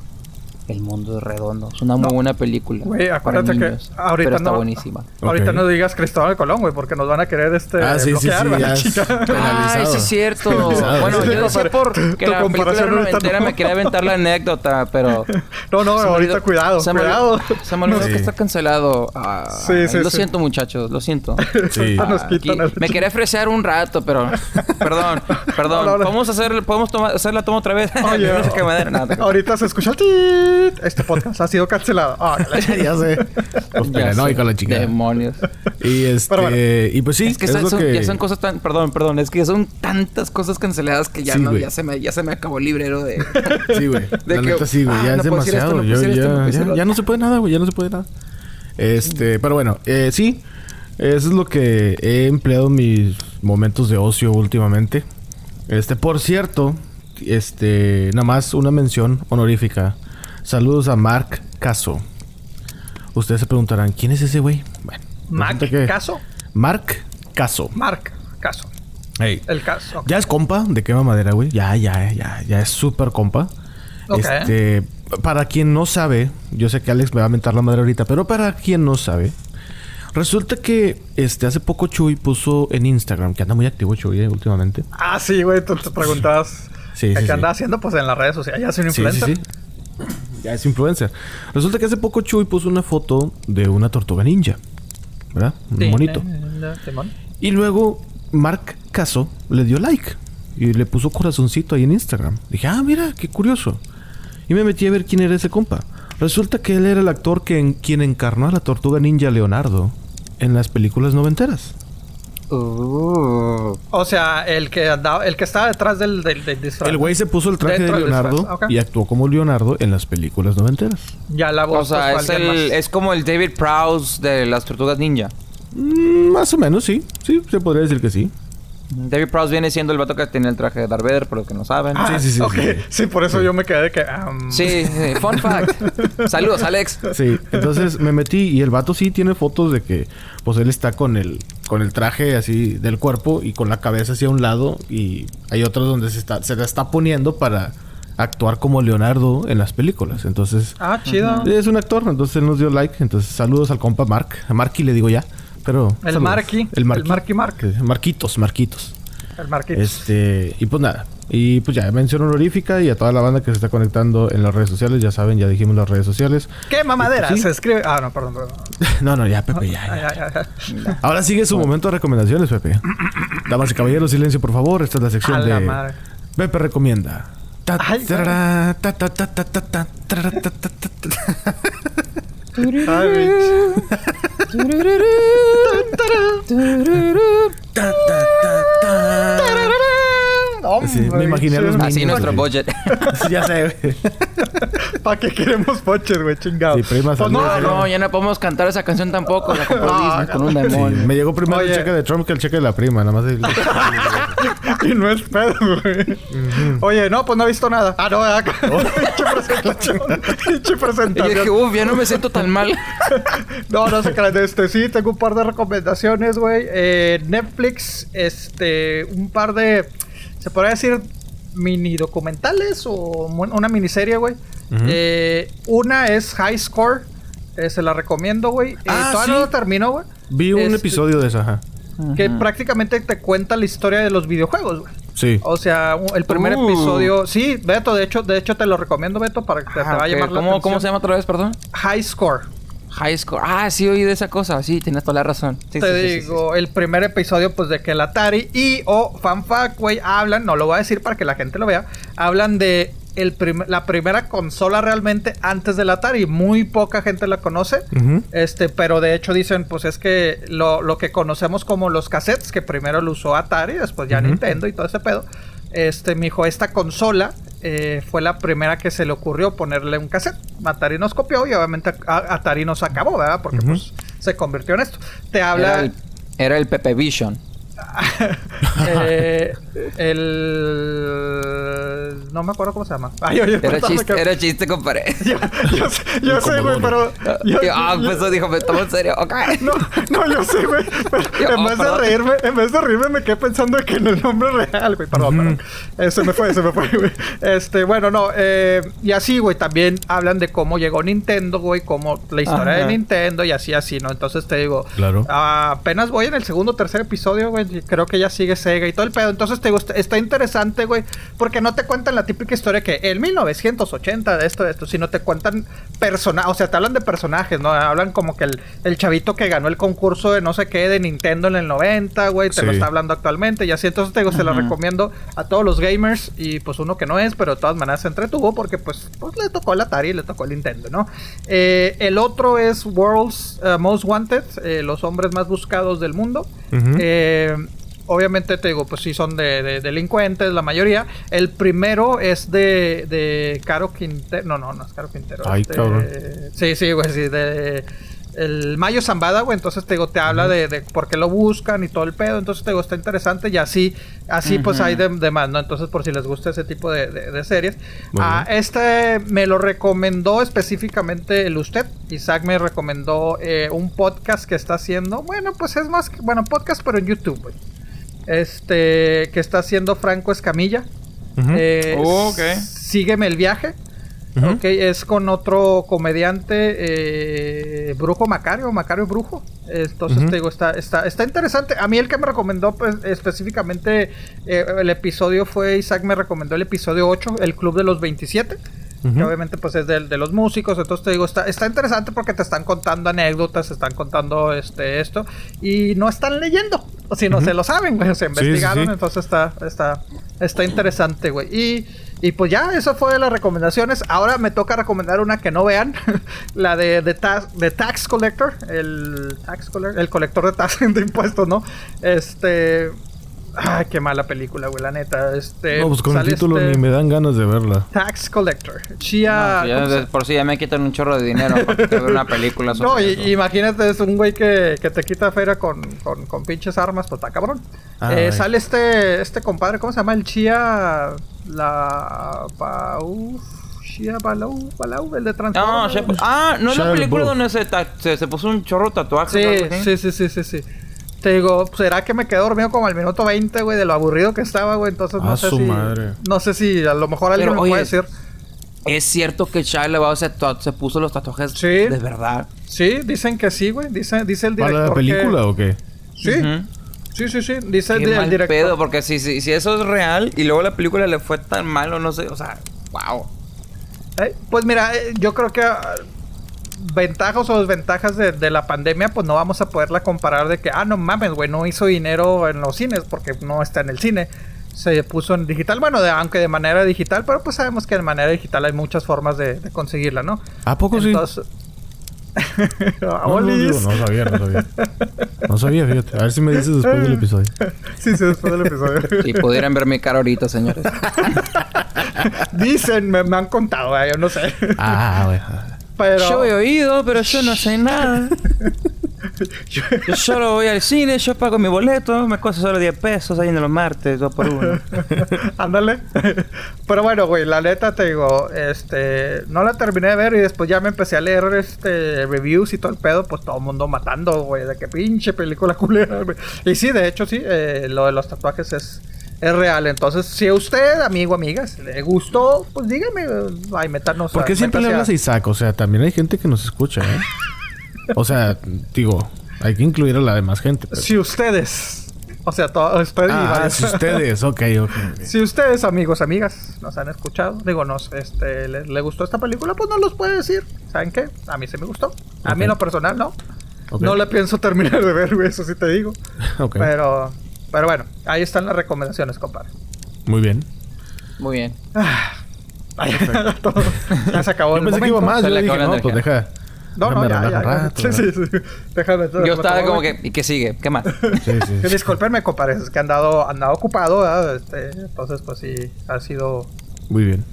S3: el mundo es redondo. Es una muy
S2: No.
S3: buena película.
S2: Güey,
S3: para
S2: acuérdate que
S3: niños,
S2: ahorita
S3: pero está
S2: no-
S3: buenísima.
S2: Ahorita
S1: Ok.
S2: no digas Cristóbal Colón, güey, porque nos van a querer este
S1: Ah, sí, sí,
S2: bloquear,
S1: sí,
S2: ¿verdad,
S1: ya?
S3: Ay, sí es cierto. Bueno,
S2: Sí,
S3: yo decía por que la película
S2: ahorita
S3: noventera
S2: no.
S3: me quería aventar la anécdota, pero...
S2: No, no, ahorita
S3: olvidó-
S2: cuidado,
S3: se me
S2: cuidado.
S3: olvidó- Se me olvidó
S1: Sí.
S3: que está cancelado. Ah,
S2: Sí, sí,
S3: lo
S2: sí.
S3: siento, muchachos, lo siento.
S1: Sí.
S2: Ahorita nos
S3: Aquí-
S2: quitan el-
S3: me quería ofrecer un rato, pero perdón, perdón.
S2: No, no, no.
S3: Podemos hacer, podemos tomar, hacer la toma otra vez. No
S2: ahorita se escucha el. Este podcast ha sido cancelado. Ah,
S1: ya sé. Pues paranoico la.
S3: Demonios.
S1: Y este.
S2: Bueno.
S1: Y pues sí,
S3: es que,
S1: es
S3: son,
S1: lo
S3: son-
S1: que.
S3: ya son cosas tan, perdón, perdón, es que ya son tantas cosas canceladas que ya
S1: Sí,
S3: no, ya se me, ya se me acabó el librero de.
S1: Sí, güey.
S3: De
S1: La
S3: que,
S1: neta sí, güey.
S3: ah,
S1: ya
S3: no
S1: es
S3: esto,
S1: demasiado.
S3: no
S1: Yo-
S3: puedo decir esto, no
S1: ya, no se puede nada, güey. Ya no se puede nada. Este, pero bueno, eh, sí. Eso es lo que he empleado mis momentos de ocio últimamente. Este, por cierto, este, nada más una mención honorífica. Saludos a Mark Caso. Ustedes se preguntarán, ¿quién es ese güey? Bueno, que-
S2: caso.
S1: Mark Caso.
S2: Mark, caso.
S1: Hey.
S2: El caso.
S1: Ya es compa de quema madera, güey. Ya, ya, ya, ya es súper compa.
S2: Ok.
S1: Este, para quien no sabe, yo sé que Alex me va a mentar la madre ahorita, pero para quien no sabe, resulta que este hace poco Chuy puso en Instagram, que anda muy activo Chuy eh, últimamente.
S2: Ah, sí, güey, tú te preguntabas.
S1: Sí,
S2: ¿Qué
S1: sí, sí.
S2: anda haciendo? Pues en las redes sociales. Ya soy un
S1: Sí, sí,
S2: influencer.
S1: sí. Ya es influencer. Resulta que hace poco Chuy puso una foto de una tortuga ninja. ¿Verdad? Un
S2: Sí, Simón.
S1: Y luego Mark Caso le dio like y le puso corazoncito ahí en Instagram. Dije, ah, mira, qué curioso. Y me metí a ver quién era ese compa. Resulta que él era el actor que en- quien encarnó a la tortuga ninja Leonardo en las películas noventeras.
S3: Uh,
S2: O sea, el que andaba, el que estaba detrás del, del, del disfraz.
S1: El güey se puso el traje
S2: Dentro
S1: de Leonardo y actuó como Leonardo en las películas noventeras.
S2: Ya la voz.
S3: o sea,
S2: pues,
S3: es, el, es como el David Prowse de las Tortugas Ninja.
S1: Mm, más o menos, sí. Sí, se podría decir que sí.
S3: David Prowse viene siendo el vato que tenía el traje de Darth Vader, por los que no saben.
S2: Ah,
S1: sí, sí, sí,
S2: ok.
S1: sí.
S2: Sí, por eso yo me quedé que. um,
S3: Sí, sí, fun fact. Saludos, Alex.
S1: Sí, entonces me metí y el vato sí tiene fotos de que pues él está con el con el traje así del cuerpo y con la cabeza hacia un lado y hay otros donde se está se la está poniendo para actuar como Leonardo en las películas. Entonces,
S2: Ah, chido.
S1: es un actor, entonces él nos dio like. Entonces, saludos al compa Mark. A Marky le digo ya, pero...
S2: El
S1: saludos.
S2: Marky.
S1: El Marky.
S2: El Marky Mark.
S1: Eh, Marquitos, Marquitos.
S2: El Marquito.
S1: Este, y pues nada. Y pues ya, mención honorífica y a toda la banda que se está conectando en las redes sociales. Ya saben, ya dijimos las redes sociales.
S2: ¿Qué mamadera?
S1: Sí.
S2: Se escribe. Ah, no, perdón, perdón.
S1: no, no, ya, Pepe, ya.
S2: Ah,
S1: ya.
S2: ya, ya, ya.
S1: Ahora sigue su momento de recomendaciones, Pepe. Damas y caballeros, silencio, por favor. Esta es la sección
S2: A la
S1: de
S2: madre.
S1: Pepe recomienda. Sí, me
S2: Hombre,
S1: imaginé a los
S2: bitch.
S3: Así nuestro
S1: güey.
S3: budget.
S1: Ya sé, güey.
S2: ¿Para qué queremos boches, güey? Chingado.
S1: Sí, prima,
S2: Pues no,
S3: No, no, ya no podemos cantar esa canción tampoco. La compró
S2: No,
S3: Disney
S2: no.
S3: con un
S1: Sí,
S3: demonio.
S1: me llegó primero
S2: Oye.
S1: el cheque de Trump que el cheque de la prima, nada más. el-
S2: Y no es pedo, güey. Oye, no, pues no he visto nada. Ah, no, acá. Pinche presentación. Pinche
S3: Y
S2: presentación.
S3: dije, uff, ya no me siento tan mal.
S2: No, no se crean. Este sí, tengo un par de recomendaciones, güey. Eh, Netflix, este, un par de, se podría decir, mini documentales o una miniserie, güey. Eh, una es High Score. eh, se la recomiendo, güey. Eh,
S1: Ah,
S2: todavía
S1: sí.
S2: no lo termino, güey.
S1: Vi un
S2: Este,
S1: episodio de esa, ajá.
S2: Que prácticamente te cuenta la historia de los videojuegos, güey.
S1: Sí.
S2: O sea, el primer
S3: Uh.
S2: episodio. Sí, Beto, de hecho, de hecho te lo recomiendo, Beto, para que te, te
S3: Ah,
S2: va a
S3: ok.
S2: llamar la
S3: ¿Cómo,
S2: atención.
S3: ¿Cómo se llama otra vez, perdón?
S2: High Score.
S3: High Score. Ah, sí, oí de esa cosa. Sí, tienes toda la razón. Sí,
S2: te
S3: sí, sí, sí,
S2: digo, el primer episodio, pues de que el Atari y o FanFact, güey, hablan, no lo voy a decir para que la gente lo vea, hablan de el prim- la primera consola realmente antes del Atari. Muy poca gente la conoce. Este, pero de hecho dicen, pues es que lo, lo que conocemos como los cassettes, que primero lo usó Atari, después ya. Nintendo y todo ese pedo. Este, mi hijo, esta consola eh, fue la primera que se le ocurrió ponerle un cassette. Atari nos copió y obviamente a- Atari nos acabó, ¿verdad? Porque pues se convirtió en esto. Te
S3: Era
S2: habla
S3: el, era el Pepe Vision.
S2: eh, el no me acuerdo cómo se llama. Ay, oye,
S3: Era chiste,
S2: que-
S3: era chiste, compadre.
S2: Yo, yo sé, yo sé, güey, pero yo-
S3: ah,
S2: yo-
S3: pues eso dijo, me tomo en serio. Ok.
S2: No, no, yo sé, güey. en
S3: oh,
S2: vez de
S3: perdón.
S2: reírme, en vez de reírme me quedé pensando que en el nombre real, güey. Perdón, perdón. Eh, se me fue, se me fue, güey. Este, bueno, no. eh, y así, güey, también hablan de cómo llegó Nintendo, güey, cómo la historia de. Nintendo y así, así, ¿no? Entonces te digo,
S1: Claro.
S2: ah, apenas voy en el segundo o tercer episodio, güey. Creo que ya sigue Sega y todo el pedo. Entonces te digo, está, interesante, güey, porque no te cuentan la típica historia que en 1980 de esto, de esto, sino te cuentan personajes, o sea, te hablan de personajes, ¿no? Hablan como que el, el chavito que ganó el concurso de no sé qué de Nintendo en el 90, güey, te lo está hablando actualmente y así. Entonces te digo, se lo recomiendo a todos los gamers y pues uno que no es, pero de todas maneras se entretuvo porque pues, pues le tocó el Atari y le tocó el Nintendo, ¿no? Eh, el otro es World's eh, Most Wanted, eh, los hombres más buscados del mundo. Eh, obviamente te digo, pues sí son de, de delincuentes la mayoría. El primero es de, de Caro Quintero. No, no, no es Caro Quintero.
S1: Ay,
S2: es de-
S1: cabrón.
S2: Sí, sí, güey, sí, de... El Mayo Zambada, güey, entonces te digo, te habla de, de por qué lo buscan y todo el pedo, entonces te digo, está interesante y así, así pues hay de, de más, ¿no? Entonces por si les gusta ese tipo de, de- de series.
S1: Muy
S2: Ah, este me lo recomendó específicamente el usted. Isaac me recomendó eh, un podcast que está haciendo. Bueno, pues es más, que- bueno, podcast, pero en YouTube, güey. Este, que está haciendo Franco Escamilla. Eh,
S3: Oh, ok.
S2: Sígueme el viaje. Ok, es con otro comediante, eh, Brujo Macario, Macario Brujo. Entonces te digo, está, está, está interesante. A mí el que me recomendó pues, específicamente eh, el episodio fue, Isaac me recomendó el episodio 8, el Club de los 27. Que obviamente pues es de, de los músicos, entonces te digo, está, está interesante porque te están contando anécdotas, te están contando este esto y no están leyendo, o si no
S1: Ujú.
S2: se lo saben, güey, se
S1: Sí, sí,
S2: investigaron,
S1: sí.
S2: entonces está, está, está interesante, güey. Y, y pues ya, eso fue de las recomendaciones. Ahora me toca recomendar una que no vean, la de, de, ta- de Tax Collector, el tax collector, el colector de tasas de impuestos, ¿no? Este, ay, qué mala película, güey, la neta. Este,
S1: No, pues con el título
S2: este
S1: ni me dan ganas de verla.
S2: Tax Collector. Chia.
S3: No, si ya
S2: ¿cómo se-
S3: de por si ya me quitan un chorro de dinero para ver una película sobre
S2: No, y-
S3: eso.
S2: imagínate, es un güey que, que te quita feria con, con, con pinches armas, pues está cabrón.
S1: Ah,
S2: Eh, sale este, este compadre, ¿cómo se llama? El Chia. La. Pau. Chia Balau, Balau, el de Transformers.
S3: Ah, no es la película donde se, ta- se, se puso un chorro
S2: Sí,
S3: así?
S2: sí, sí, sí, sí, sí. Te digo, ¿será que me quedé dormido como al minuto 20, güey, de lo aburrido que estaba, güey? Entonces no
S1: A
S2: sé
S1: su
S2: si.
S1: madre.
S2: No sé si a lo mejor alguien
S3: Pero,
S2: me
S3: oye,
S2: puede decir.
S3: Es cierto que Shia LaBeouf se, se puso los tatuajes
S2: Sí.
S3: de verdad.
S2: Sí, dicen que sí, güey. Dice, dice el
S1: ¿Para
S2: director.
S1: la película
S2: que-
S1: o qué?
S2: Sí, sí, sí, sí. Dice el,
S3: Qué
S2: el
S3: mal
S2: director.
S3: pedo, porque si, si, si eso es real y luego la película le fue tan malo, no sé, o sea, wow.
S2: Eh, pues mira, eh, yo creo que ah, ventajas o desventajas de, de la pandemia, pues no vamos a poderla comparar de que, ah, no mames, güey, no hizo dinero en los cines porque no está en el cine. Se puso en digital, bueno, de- aunque de manera digital, pero pues sabemos que de manera digital hay muchas formas de, de conseguirla, ¿no?
S1: ¿A poco sí?
S2: Entonces...
S1: No, no, no sabía, no sabía. No sabía, fíjate. A ver si me dices después del episodio.
S2: Sí, sí, después del episodio.
S3: Si pudieran ver mi cara ahorita, señores.
S2: Dicen, me, me han contado, güey, yo no sé.
S1: Ah, güey.
S2: Pero...
S3: Yo he oído, pero yo no sé nada. Yo solo voy al cine, yo pago mi boleto, me cuesta solo 10 pesos ahí en los martes, dos por uno.
S2: Ándale. Pero bueno, güey, la neta te digo, este, no la terminé de ver y después ya me empecé a leer este reviews y todo el pedo, pues todo el mundo matando, güey, de que pinche película culera. Y sí, de hecho sí, eh, lo de los tatuajes es es real. Entonces, si a usted, amigo, amigas, le gustó, pues dígame, ay, métanos.
S1: ¿Por qué
S2: a-
S1: siempre le hablas a Isaac? O sea, también hay gente que nos escucha, ¿eh? O sea, digo, hay que incluir a la demás gente. pero-
S2: Si ustedes, o sea, todos ustedes
S1: Ah, si ustedes, ok, ok. ok.
S2: Si ustedes, amigos, amigas, nos han escuchado, digo, nos, este, le, le gustó esta película, pues no los puede decir. ¿Saben qué? A mí sí me gustó. A mí en lo personal, no. No la pienso terminar de ver, güey, eso sí te digo. Pero, pero bueno, ahí están las recomendaciones, compadre.
S1: Muy bien.
S3: Muy bien.
S2: Ahí, todo. ya se acabó
S1: Yo
S2: el
S1: pensé que iba
S2: momento.
S1: más. Yo
S3: le
S1: dije, no, pues deja.
S2: No, no,
S1: déjame
S2: ya, ya.
S1: rato,
S2: Sí, sí, sí. Déjame.
S3: Yo estaba como que, ¿y qué sigue? ¿Qué más?
S1: Sí, sí.
S2: Que discúlpenme, compadre, es que han andado, andado ocupado, ¿verdad? Este, entonces, pues sí, ha sido...
S1: Muy bien.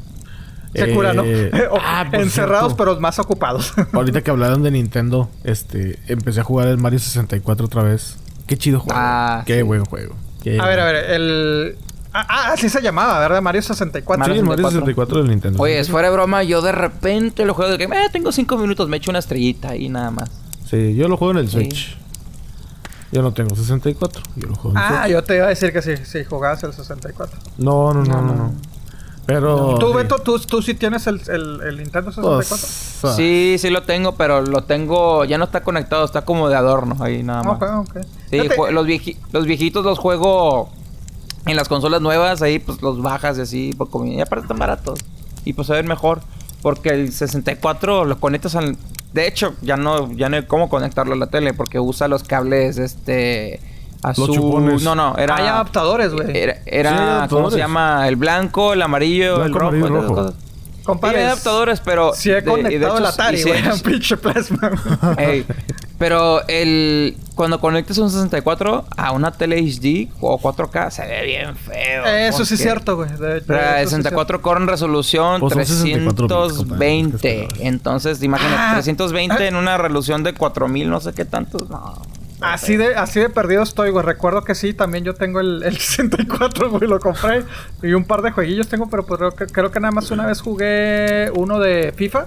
S2: Se cura, ¿no?
S1: Eh,
S2: O-
S1: ah,
S2: Encerrados,
S1: cierto,
S2: pero más ocupados.
S1: Ahorita que hablaron de Nintendo, este, empecé a jugar el Mario 64 otra vez. Qué chido juego.
S3: Ah,
S1: Qué
S3: sí.
S1: buen juego. Qué
S2: A ver, a ver, el... Ah, ah, así se llamaba, ¿verdad? Mario 64.
S1: Sí,
S3: Mario
S1: el Mario
S3: 64.
S1: 64 del Nintendo.
S3: Oye, es fuera de broma, yo de repente lo juego de que, eh, tengo cinco minutos, me echo una estrellita y nada más.
S1: Sí, yo lo juego en el
S3: Sí.
S1: Switch. Yo no tengo 64. Yo lo juego en
S2: Ah,
S1: Switch.
S2: yo te iba a decir que sí, sí jugabas el 64.
S1: No, no, no, no, no. Pero.
S2: ¿Tú,
S1: sí.
S2: Beto, tú, tú sí tienes el, el, el Nintendo 64?
S1: Pues, ah,
S3: Sí, sí lo tengo, pero lo tengo, ya no está conectado, está como de adorno ahí nada más.
S2: ok, ok.
S3: Sí, los, vieji- los viejitos los juego en las consolas nuevas, ahí pues los bajas y así, por como- y aparte están baratos. Y pues se ven mejor, porque el 64 lo conectas al... De hecho, ya no, ya no hay cómo conectarlo a la tele, porque usa los cables, este... Azul...
S1: chupones.
S3: No, no, era...
S2: Hay adaptadores, güey.
S3: Era,
S1: Sí,
S3: era
S1: hay
S3: ¿cómo
S1: adaptadores.
S3: se llama? El blanco, el amarillo, el
S1: Blanco,
S3: rojo.
S1: amarillo rojo.
S3: cosas. Sí, hay adaptadores, pero...
S2: Sí he conectado el Atari,
S3: y sí-
S2: güey, a pinche plasma.
S3: Ey, pero el cuando conectas un 64 a una tele HD o 4K se ve bien feo.
S2: Eso sí es cierto, güey. de- de-
S3: Pero
S2: eso sí
S3: el
S2: es
S3: 64 corre en resolución
S1: Pues son 64 bits, compadre,
S3: 320.
S1: es que es
S3: Entonces, imagínate,
S2: Ah.
S3: 320
S2: Ah.
S3: en una resolución de 4000, no sé qué tantos. No.
S2: Así de, así de perdido estoy, güey. Recuerdo que sí, también yo tengo el, el 64, güey, lo compré. Y un par de jueguillos tengo, pero pues creo que, creo que nada más una vez jugué uno de FIFA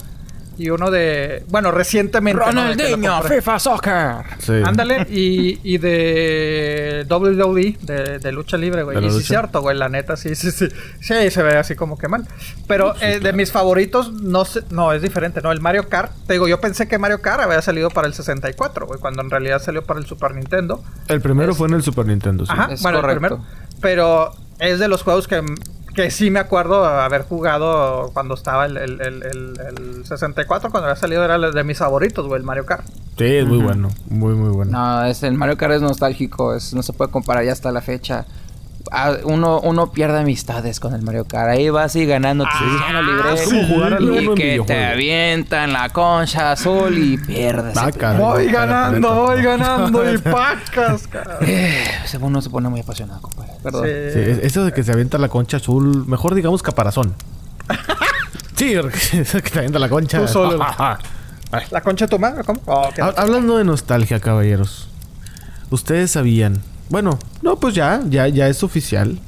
S2: y uno de. Bueno, recientemente. ¿no?
S3: Ronaldinho,
S2: compré.
S3: FIFA Soccer.
S1: Sí.
S2: Ándale, y, y de WWE, de, de lucha libre, güey.
S1: ¿De la
S2: Y sí, cierto, güey, la neta, sí, sí, sí. Sí, se ve así como que mal. Pero eh, de mis favoritos, no sé, no, es diferente, ¿no? El Mario Kart, te digo, yo pensé que Mario Kart había salido para el 64, güey, cuando en realidad salió para el Super Nintendo.
S1: El primero fue en el Super Nintendo, sí.
S2: Ajá,
S3: Es
S2: bueno, el
S3: correcto.
S2: primero. Pero es de los juegos que, que sí me acuerdo haber jugado cuando estaba el, el, el, el- el 64, cuando había salido, era de mis favoritos, güey, el Mario Kart.
S1: Sí, es muy bueno. Muy, muy bueno.
S3: No, es el Mario Kart es nostálgico, es, no se puede comparar ya hasta la fecha. Ah, uno, uno pierde amistades con el Mario Kart. Ahí vas y ganando
S2: Ah,
S3: ya lo libré.
S2: es como jugar al
S3: y
S1: uno en
S3: que te avientan la concha azul y pierdes.
S1: Ah, caray.
S2: Voy ganando, voy ganando y pacas, cabrón.
S3: Eh, ese uno se pone muy apasionado, compadre. Perdón.
S1: Sí, eso de que se avienta la concha azul, mejor digamos caparazón. sí, eso que te avienta la concha.
S2: Tú solo.
S1: Ay.
S2: ¿La concha madre? ¿Cómo? Oh,
S1: Hablando de nostalgia, caballeros. Ustedes sabían. Bueno, no, pues ya, ya, ya es oficial.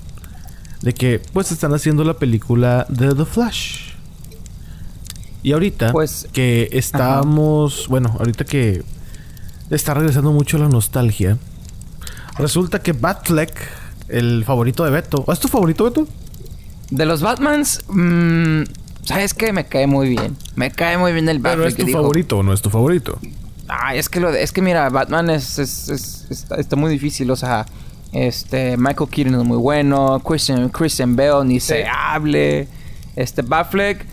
S1: De que pues están haciendo la película de The Flash. Y ahorita
S3: Pues,
S1: que estamos. Bueno, ahorita que está regresando mucho la nostalgia. Resulta que Batfleck, el favorito de Beto. ¿Es tu favorito, Beto?
S3: De los Batmans, mm, ¿sabes qué? Me cae muy bien. Me cae muy bien el
S1: Pero
S3: Batfleck.
S1: es tu favorito o no es tu favorito.
S3: Ah, es que lo de- es que mira, Batman es, es- es- está, está muy difícil, o sea, este Michael Keaton es muy bueno, Christian, Christian Bale ni se hable. Este Batfleck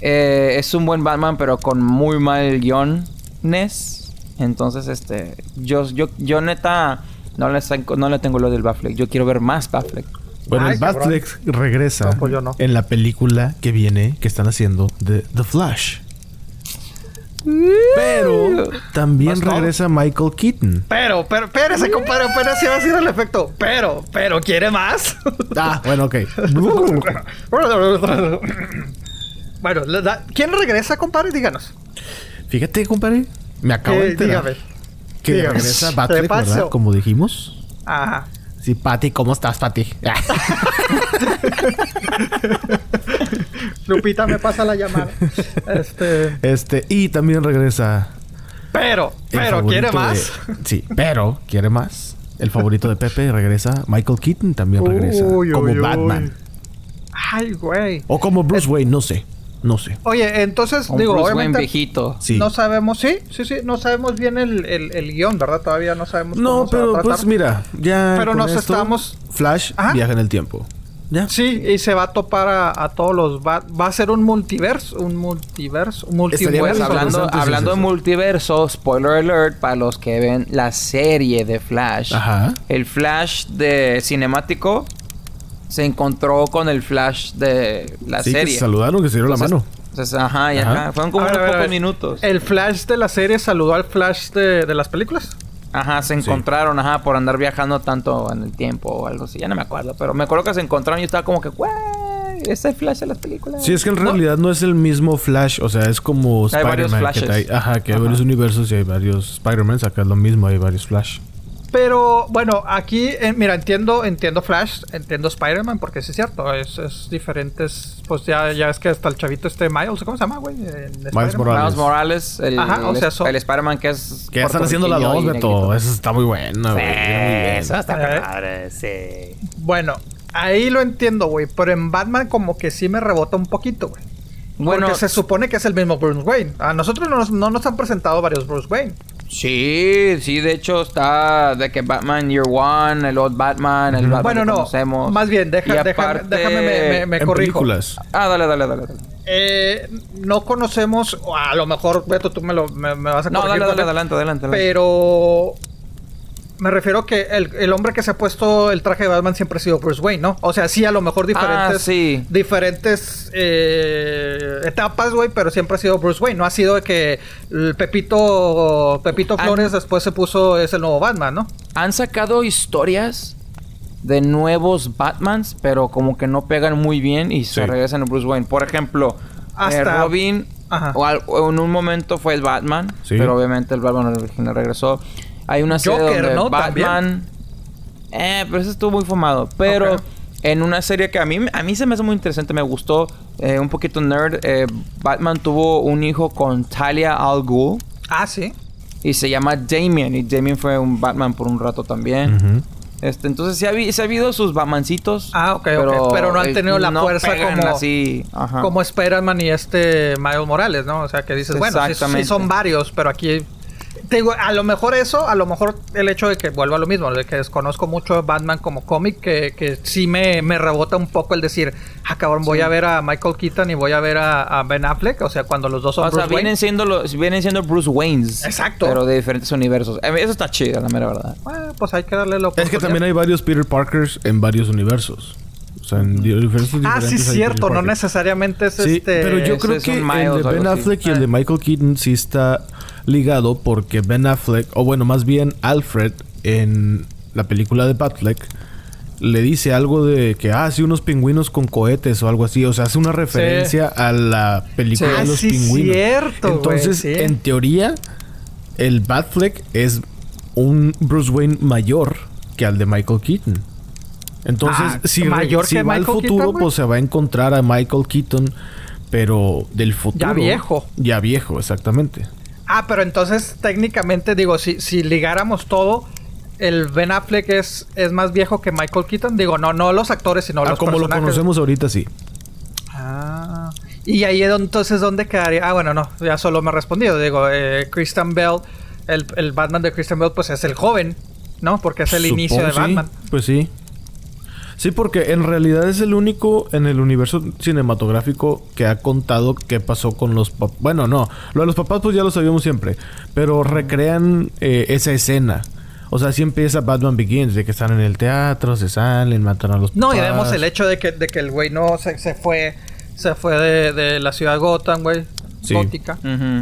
S3: eh, es un buen Batman, pero con muy mal guiones. Entonces, este, yo, yo, yo neta no le, no le tengo lo del Batfleck. Yo quiero ver más Batfleck.
S1: Bueno,
S2: Ay,
S1: el. Batfleck regresa
S2: No, pues yo no.
S1: en la película que viene, que están haciendo de The Flash. Pero también regresa Michael Keaton.
S2: Pero, pero, espérese, compadre, apenas iba a decir el efecto. Pero, pero, ¿quiere más?
S1: Ah, bueno, ok.
S2: bueno, ¿quién regresa, compadre? Díganos.
S1: Fíjate, compadre. Me acabo de
S2: Eh,
S1: enterar
S2: dígame.
S1: que
S2: dígame.
S1: regresa
S2: ¿Qué
S1: Batfleck,
S2: pasó?
S1: ¿verdad? Como dijimos.
S2: Ajá.
S1: Sí, Patty, ¿cómo estás, Patty?
S2: Lupita me pasa la llamada. Este.
S1: este, y también regresa.
S2: Pero, pero, ¿quiere más?
S1: de- sí, pero quiere más. El favorito de Pepe regresa. Michael Keaton también regresa.
S2: Uy,
S1: como
S2: uy, uy.
S1: Batman.
S2: Ay, güey.
S1: O como Bruce Wayne, no sé. No sé.
S2: Oye, entonces,
S3: Un
S2: digo,
S3: Bruce Wayne
S2: obviamente.
S3: viejito.
S1: Sí.
S2: No sabemos, sí, sí, sí, no sabemos bien el, el, el guion, ¿verdad? Todavía no sabemos
S1: No,
S2: cómo se va a
S1: pero
S2: tratar.
S1: pues mira, ya.
S2: Pero
S1: con
S2: nos
S1: esto,
S2: estamos-
S1: Flash
S2: Ajá.
S1: viaja en el tiempo. Ya.
S2: Sí, y se va a topar a, a todos los. Va, va a ser un multiverso. Un multiverso. Un multiverso.
S3: hablando, hablando de multiverso, spoiler alert para los que ven la serie de Flash.
S1: Ajá.
S3: El Flash de cinemático se encontró con el Flash de la
S1: sí, que
S3: serie.
S1: se saludaron, que se dieron la
S3: Entonces-
S1: mano.
S3: entonces, ajá, y
S1: Ajá.
S3: ajá. Fueron como
S2: ver,
S3: unos pocos minutos.
S2: El Flash de la serie saludó al Flash de, de las películas.
S3: Ajá, se encontraron, ajá, por andar viajando tanto en el tiempo o algo así. Ya no me acuerdo, pero me acuerdo que se encontraron y yo estaba como que, güey, ese es el Flash de las películas.
S1: Sí, es que en realidad no es el mismo Flash, o sea, es como
S3: Hay varios
S1: Spider-Man. que
S3: Flashes.
S1: trae- Ajá, que hay
S3: Ajá.
S1: varios universos y hay varios Spider-Man, acá es lo mismo, hay varios Flash.
S2: Pero bueno, aquí, eh, mira, entiendo, entiendo Flash, entiendo Spider-Man, porque sí es cierto, es, es diferentes. Pues ya, ya es que hasta el chavito este Miles, ¿cómo se llama, güey? Spider-Man.
S1: Morales.
S3: Miles Morales, el,
S2: Ajá, o
S3: el,
S2: sea, so-
S3: el Spider-Man que es.
S1: Que están haciendo la
S3: puertorriqueño
S1: 2,
S3: y
S1: Beto. Eso está muy bueno, güey. Muy bien.
S3: Eso está
S2: Eh.
S3: padre, sí.
S2: Bueno, ahí lo entiendo, güey, pero en Batman como que sí me rebota un poquito, güey.
S3: Bueno,
S2: Porque se supone que es el mismo Bruce Wayne. A nosotros no nos, no nos han presentado varios Bruce Wayne.
S3: Sí, sí, de hecho está de que Batman Year One, el Old Batman, el Batman
S2: Bueno,
S3: que
S2: no.
S3: conocemos.
S2: Más bien, deja-
S3: aparte-
S2: déjame me, me- me
S1: En
S2: corrijo.
S1: películas.
S3: Ah, dale, dale, dale. dale.
S2: Eh, no conocemos, a lo mejor, Beto, tú me, lo, me, me vas a
S3: No,
S2: corregir.
S3: dale, dale,
S2: también,
S3: adelante, adelante. adelante.
S2: Pero me refiero que el, el hombre que se ha puesto el traje de Batman siempre ha sido Bruce Wayne, ¿no? O sea, sí, a lo mejor diferentes,
S3: Ah, sí.
S2: diferentes eh, etapas, güey, pero siempre ha sido Bruce Wayne. No ha sido de que el Pepito, Pepito
S3: Ah,
S2: Flores
S3: no.
S2: después se puso, es el nuevo Batman, ¿no?
S3: Han sacado historias de nuevos Batmans, pero como que no pegan muy bien y se
S1: Sí.
S3: regresan a Bruce Wayne. Por ejemplo,
S2: Hasta-
S3: eh, Robin,
S2: Ajá.
S3: o al- o en un momento fue el Batman,
S1: Sí.
S3: pero obviamente el Batman original regresó. Hay una serie
S2: Joker,
S3: donde
S2: ¿no?
S3: Batman... Eh, pero eso estuvo muy fumado. Pero en una serie que a mí, a mí se me hace muy interesante, me gustó, eh, un poquito nerd, eh, Batman tuvo un hijo con Talia al Ghul.
S2: Ah, sí.
S3: Y se llama Damien. Y Damien fue un Batman por un rato también. Este, entonces sí ha, habi- sí ha habido sus Batmancitos.
S2: Ah, ok, ok. Pero no han
S3: eh,
S2: tenido la fuerza como-
S3: así. Ajá.
S2: Como Spider-Man y este Miles Morales, ¿no? O sea, que dices, bueno, sí, sí son varios, pero aquí... Te digo, a lo mejor eso, a lo mejor el hecho de que vuelva a lo mismo, de que desconozco mucho Batman como cómic, que, que sí me, me rebota un poco el decir, ah, cabrón, voy a ver a Michael Keaton y voy a ver a, a Ben Affleck, o sea, cuando los dos son
S3: O sea,
S2: Wayne.
S3: vienen siendo, los, vienen siendo Bruce Waynes.
S2: Exacto.
S3: Pero de diferentes universos. Eh, Eso está chido, la mera verdad.
S2: Ah, pues hay que darle la
S1: Es que también hay varios Peter Parkers en varios universos. O sea, en di- diferentes
S2: Ah, sí, cierto, no necesariamente es
S1: Sí,
S2: este...
S1: pero yo creo que el de Ben
S3: así.
S1: Affleck y el de Michael Keaton sí está ligado porque Ben Affleck, o bueno, más bien Alfred en la película de Batfleck le dice algo de que, ah, sí, unos pingüinos con cohetes o algo así. O sea, hace una referencia a la película
S2: Sí.
S1: de
S2: Ah,
S1: los
S2: sí,
S1: pingüinos.
S2: cierto,
S1: Entonces, en teoría, el Batfleck es un Bruce Wayne mayor que al de Michael Keaton. Entonces,
S2: Ah,
S1: si,
S2: ¿mayor
S1: si
S2: que
S1: va al futuro,
S2: Keaton,
S1: pues se va a encontrar a Michael Keaton, pero del futuro.
S2: viejo.
S1: Ya viejo, exactamente.
S2: Ah, pero entonces técnicamente digo, si, si ligáramos todo, el Ben Affleck es, es más viejo que Michael Keaton. Digo, no, no los actores, sino
S1: Ah,
S2: los
S1: como lo conocemos ahorita, sí.
S2: Ah. Y ahí entonces dónde quedaría. Ah, bueno, no, ya solo me ha respondido. Digo, eh, Christian Bell, el, el Batman de Christian Bell, pues es el joven, ¿no? Porque es el inicio de
S1: Supongo, sí.
S2: Batman.
S1: Pues sí. Sí, porque en realidad es el único en el universo cinematográfico que ha contado qué pasó con los papás. Bueno, no. Lo de los papás pues ya lo sabíamos siempre. Pero recrean eh, esa escena. O sea, sí empieza Batman Begins, de que están en el teatro, se salen, matan a los
S2: No, y
S1: papás.
S2: vemos el hecho de que, de que el güey no se, se fue. Se fue de, de la ciudad Gotham, güey.
S1: Sí.
S2: Gótica.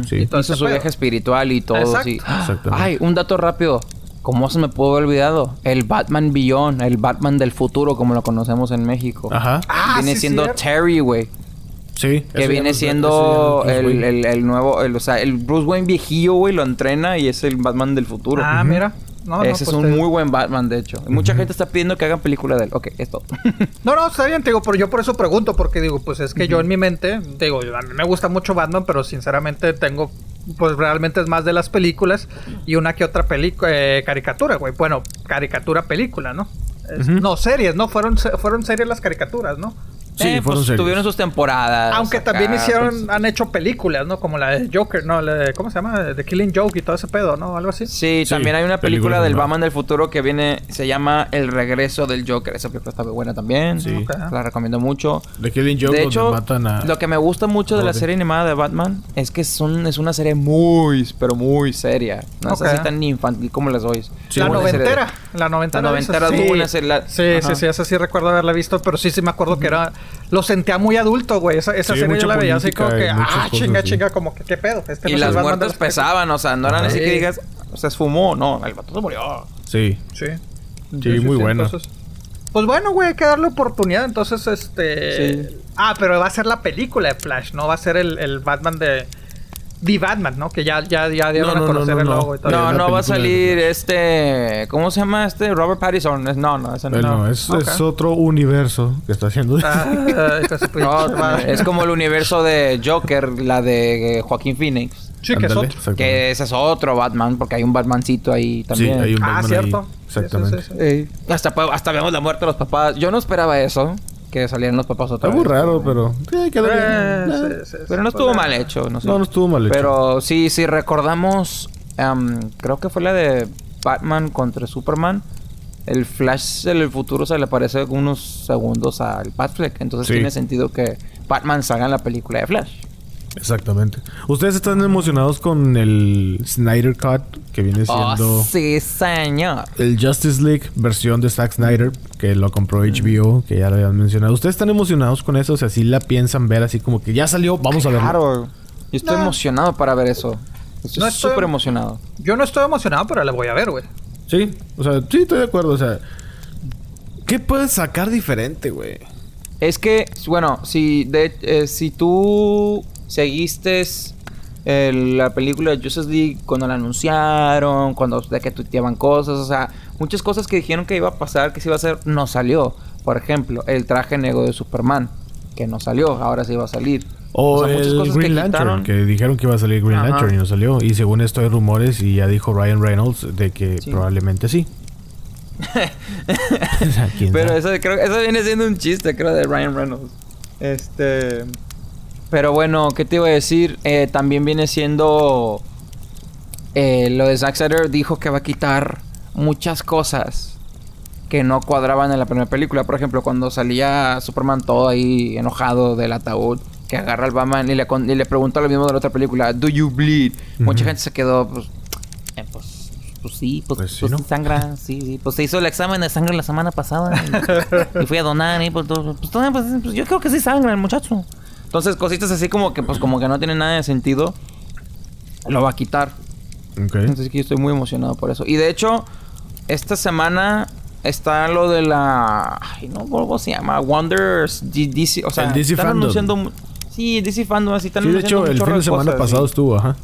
S1: Sí.
S3: Hizo
S2: ese
S3: su viaje espiritual y todo,
S2: Exacto.
S3: sí.
S1: Exactamente.
S3: Ay, un dato rápido. ¿Cómo se me pudo haber olvidado? El Batman Beyond, el Batman del futuro, como lo conocemos en México.
S1: Ajá.
S2: Ah,
S3: viene
S2: sí,
S3: siendo
S2: cierto.
S3: Terry, güey.
S1: Sí.
S3: Que
S1: eso
S3: viene siendo el, el- el nuevo, el, o sea, el Bruce Wayne viejillo, güey, lo entrena y es el Batman del futuro.
S2: Ah, mira. No, no,
S3: Ese
S2: pues
S3: es un
S2: te-
S3: muy buen Batman, de hecho. Mucha gente está pidiendo que hagan película de él. Ok, es todo.
S2: No, no, está bien, te digo, pero yo por eso pregunto, porque digo, pues es que yo en mi mente, te digo, a mí me gusta mucho Batman, pero sinceramente tengo, pues realmente es más de las películas y una que otra película, caricatura, güey. Bueno, caricatura película, ¿no? Es-. No, series, ¿no? Fueron, se- fueron series las caricaturas, ¿no?
S1: Sí,
S3: Eh,
S1: fueron
S3: pues, tuvieron sus temporadas.
S2: Aunque
S3: acá,
S2: también hicieron,
S3: pues,
S2: han hecho películas, ¿no? Como la de Joker, ¿no? La de- ¿Cómo se llama? The Killing Joke y todo ese pedo, ¿no? Algo así.
S3: Sí,
S1: Sí,
S3: también hay una película del. Batman del futuro que viene, se llama El regreso del Joker. Esa película está muy buena también.
S1: Sí.
S3: La recomiendo mucho.
S1: De Killing Joke
S3: de hecho,
S1: matan a...
S3: lo que me gusta mucho de la serie animada de Batman es que son, es una serie muy, pero muy seria. No
S2: Ok.
S3: es así tan infantil como las.
S1: Sí,
S2: la noventera. La noventera.
S3: La noventera la-
S2: Sí,
S3: Ajá.
S2: sí, sí, esa sí recuerdo haberla visto, pero sí, sí me acuerdo que era. Lo sentía muy adulto, güey. Esa, esa
S1: Sí,
S2: serie yo la veía así como que, ah,
S1: cosas
S2: chinga,
S1: así.
S2: chinga, como que, ¿qué pedo? Este
S3: Y
S2: no
S3: las muertes pesaban, o sea, no eran así
S2: Sí.
S3: que digas, se esfumó, no, el vato se murió.
S1: Sí.
S2: Sí.
S1: Sí, muy
S2: entonces- pues bueno, güey, hay que darle oportunidad. Entonces, este.
S3: Sí.
S2: Ah, pero va a ser la película de Flash, no va a ser el, el Batman de. The Batman, ¿no? Que ya, ya, ya dieron
S1: No, no,
S2: a conocer
S1: no,
S2: el logo y todo.
S1: Oye,
S3: No, no va a salir este. ¿Cómo se llama este? Robert Pattinson. No, no, ese no.
S1: No, es,
S2: Ok.
S1: es otro universo que está haciendo.
S2: Ah,
S3: es como el universo de Joker, la de eh, Joaquín Phoenix.
S2: Sí, que es otro.
S3: Que ese es otro Batman, porque hay un Batmancito ahí
S1: Sí,
S3: también.
S1: hay un
S2: Ah,
S1: Batman
S2: cierto.
S1: ahí.
S2: Sí, sí,
S1: Exactamente.
S2: sí, sí.
S3: Hasta, hasta vemos la muerte de los papás. Yo no esperaba eso, que salieran los papás otra
S1: muy
S3: vez.
S1: raro, pero... Sí, quedó bien.
S2: Eh,
S1: Eh,
S2: sí, sí,
S3: Pero no estuvo
S2: pues,
S3: mal hecho, no sé.
S1: No, no estuvo mal hecho.
S3: Pero sí, sí recordamos, am, creo que fue la de Batman contra Superman. El Flash del futuro se le parece unos segundos al Batfleck. Entonces
S1: Sí.
S3: tiene sentido que Batman salga en la película de Flash.
S1: Exactamente. ¿Ustedes están emocionados con el Snyder Cut que viene siendo
S3: Oh, sí, señor.
S1: el Justice League versión de Zack Snyder que lo compró HBO, que ya lo habían mencionado? ¿Ustedes están emocionados con eso? O sea, si la piensan ver así como que ya salió, vamos a verlo.
S3: Claro. Yo estoy
S2: No.
S3: emocionado para ver eso. Estoy
S2: No estoy-
S3: súper emocionado.
S2: Yo no estoy emocionado, pero la voy a ver, güey.
S1: Sí, o sea, sí, estoy de acuerdo. O sea, ¿qué puedes sacar diferente, güey?
S3: Es que, bueno, si, de, eh, si tú seguiste el- la película de Justice League cuando la anunciaron, cuando de que tuiteaban cosas, o sea, muchas cosas que dijeron que iba a pasar, que se iba a hacer, no salió. Por ejemplo, el traje negro de Superman, que no salió, ahora sí va a salir.
S1: O,
S3: O sea, muchas
S1: el
S3: cosas que
S1: Green Lantern,
S3: quitaron.
S1: que dijeron que iba a salir Green
S3: Ajá.
S1: Lantern y no salió. Y según esto hay rumores y ya dijo Ryan Reynolds de que
S3: Sí.
S1: probablemente sí. O sea, ¿quién
S3: Pero eso creo eso viene siendo un chiste, creo, de Ryan Reynolds. Este. Pero bueno, ¿qué te iba a decir? Eh, también viene siendo. eh, lo de Zack Snyder dijo que va a quitar muchas cosas que no cuadraban en la primera película. Por ejemplo, cuando salía Superman todo ahí enojado del ataúd, que agarra al Batman y le, con- y le preguntó lo mismo de la otra película: ¿Do you bleed? Mucha gente se quedó, pues. eh, pues, pues sí, pues,
S1: Pues sí,
S3: pues
S1: ¿no?
S3: sí sangra, sí, sí. Pues se hizo el examen de sangre la semana pasada y, y fui a donar y pues, todo- pues, todo- pues, pues, yo creo que sí sangra el muchacho. Entonces, cositas así como que pues como que no tienen nada de sentido, lo va a quitar.
S1: Ok.
S3: Entonces que yo estoy muy emocionado por eso. Y de hecho, esta semana está lo de la ay, no, ¿cómo se llama? Wonders D- DC, o sea,
S1: El DC
S3: están
S1: Fandom.
S3: anunciando Sí, DC Fandom, así están
S1: Sí, de hecho, el fin de semana
S3: cosas,
S1: pasado estuvo, ajá.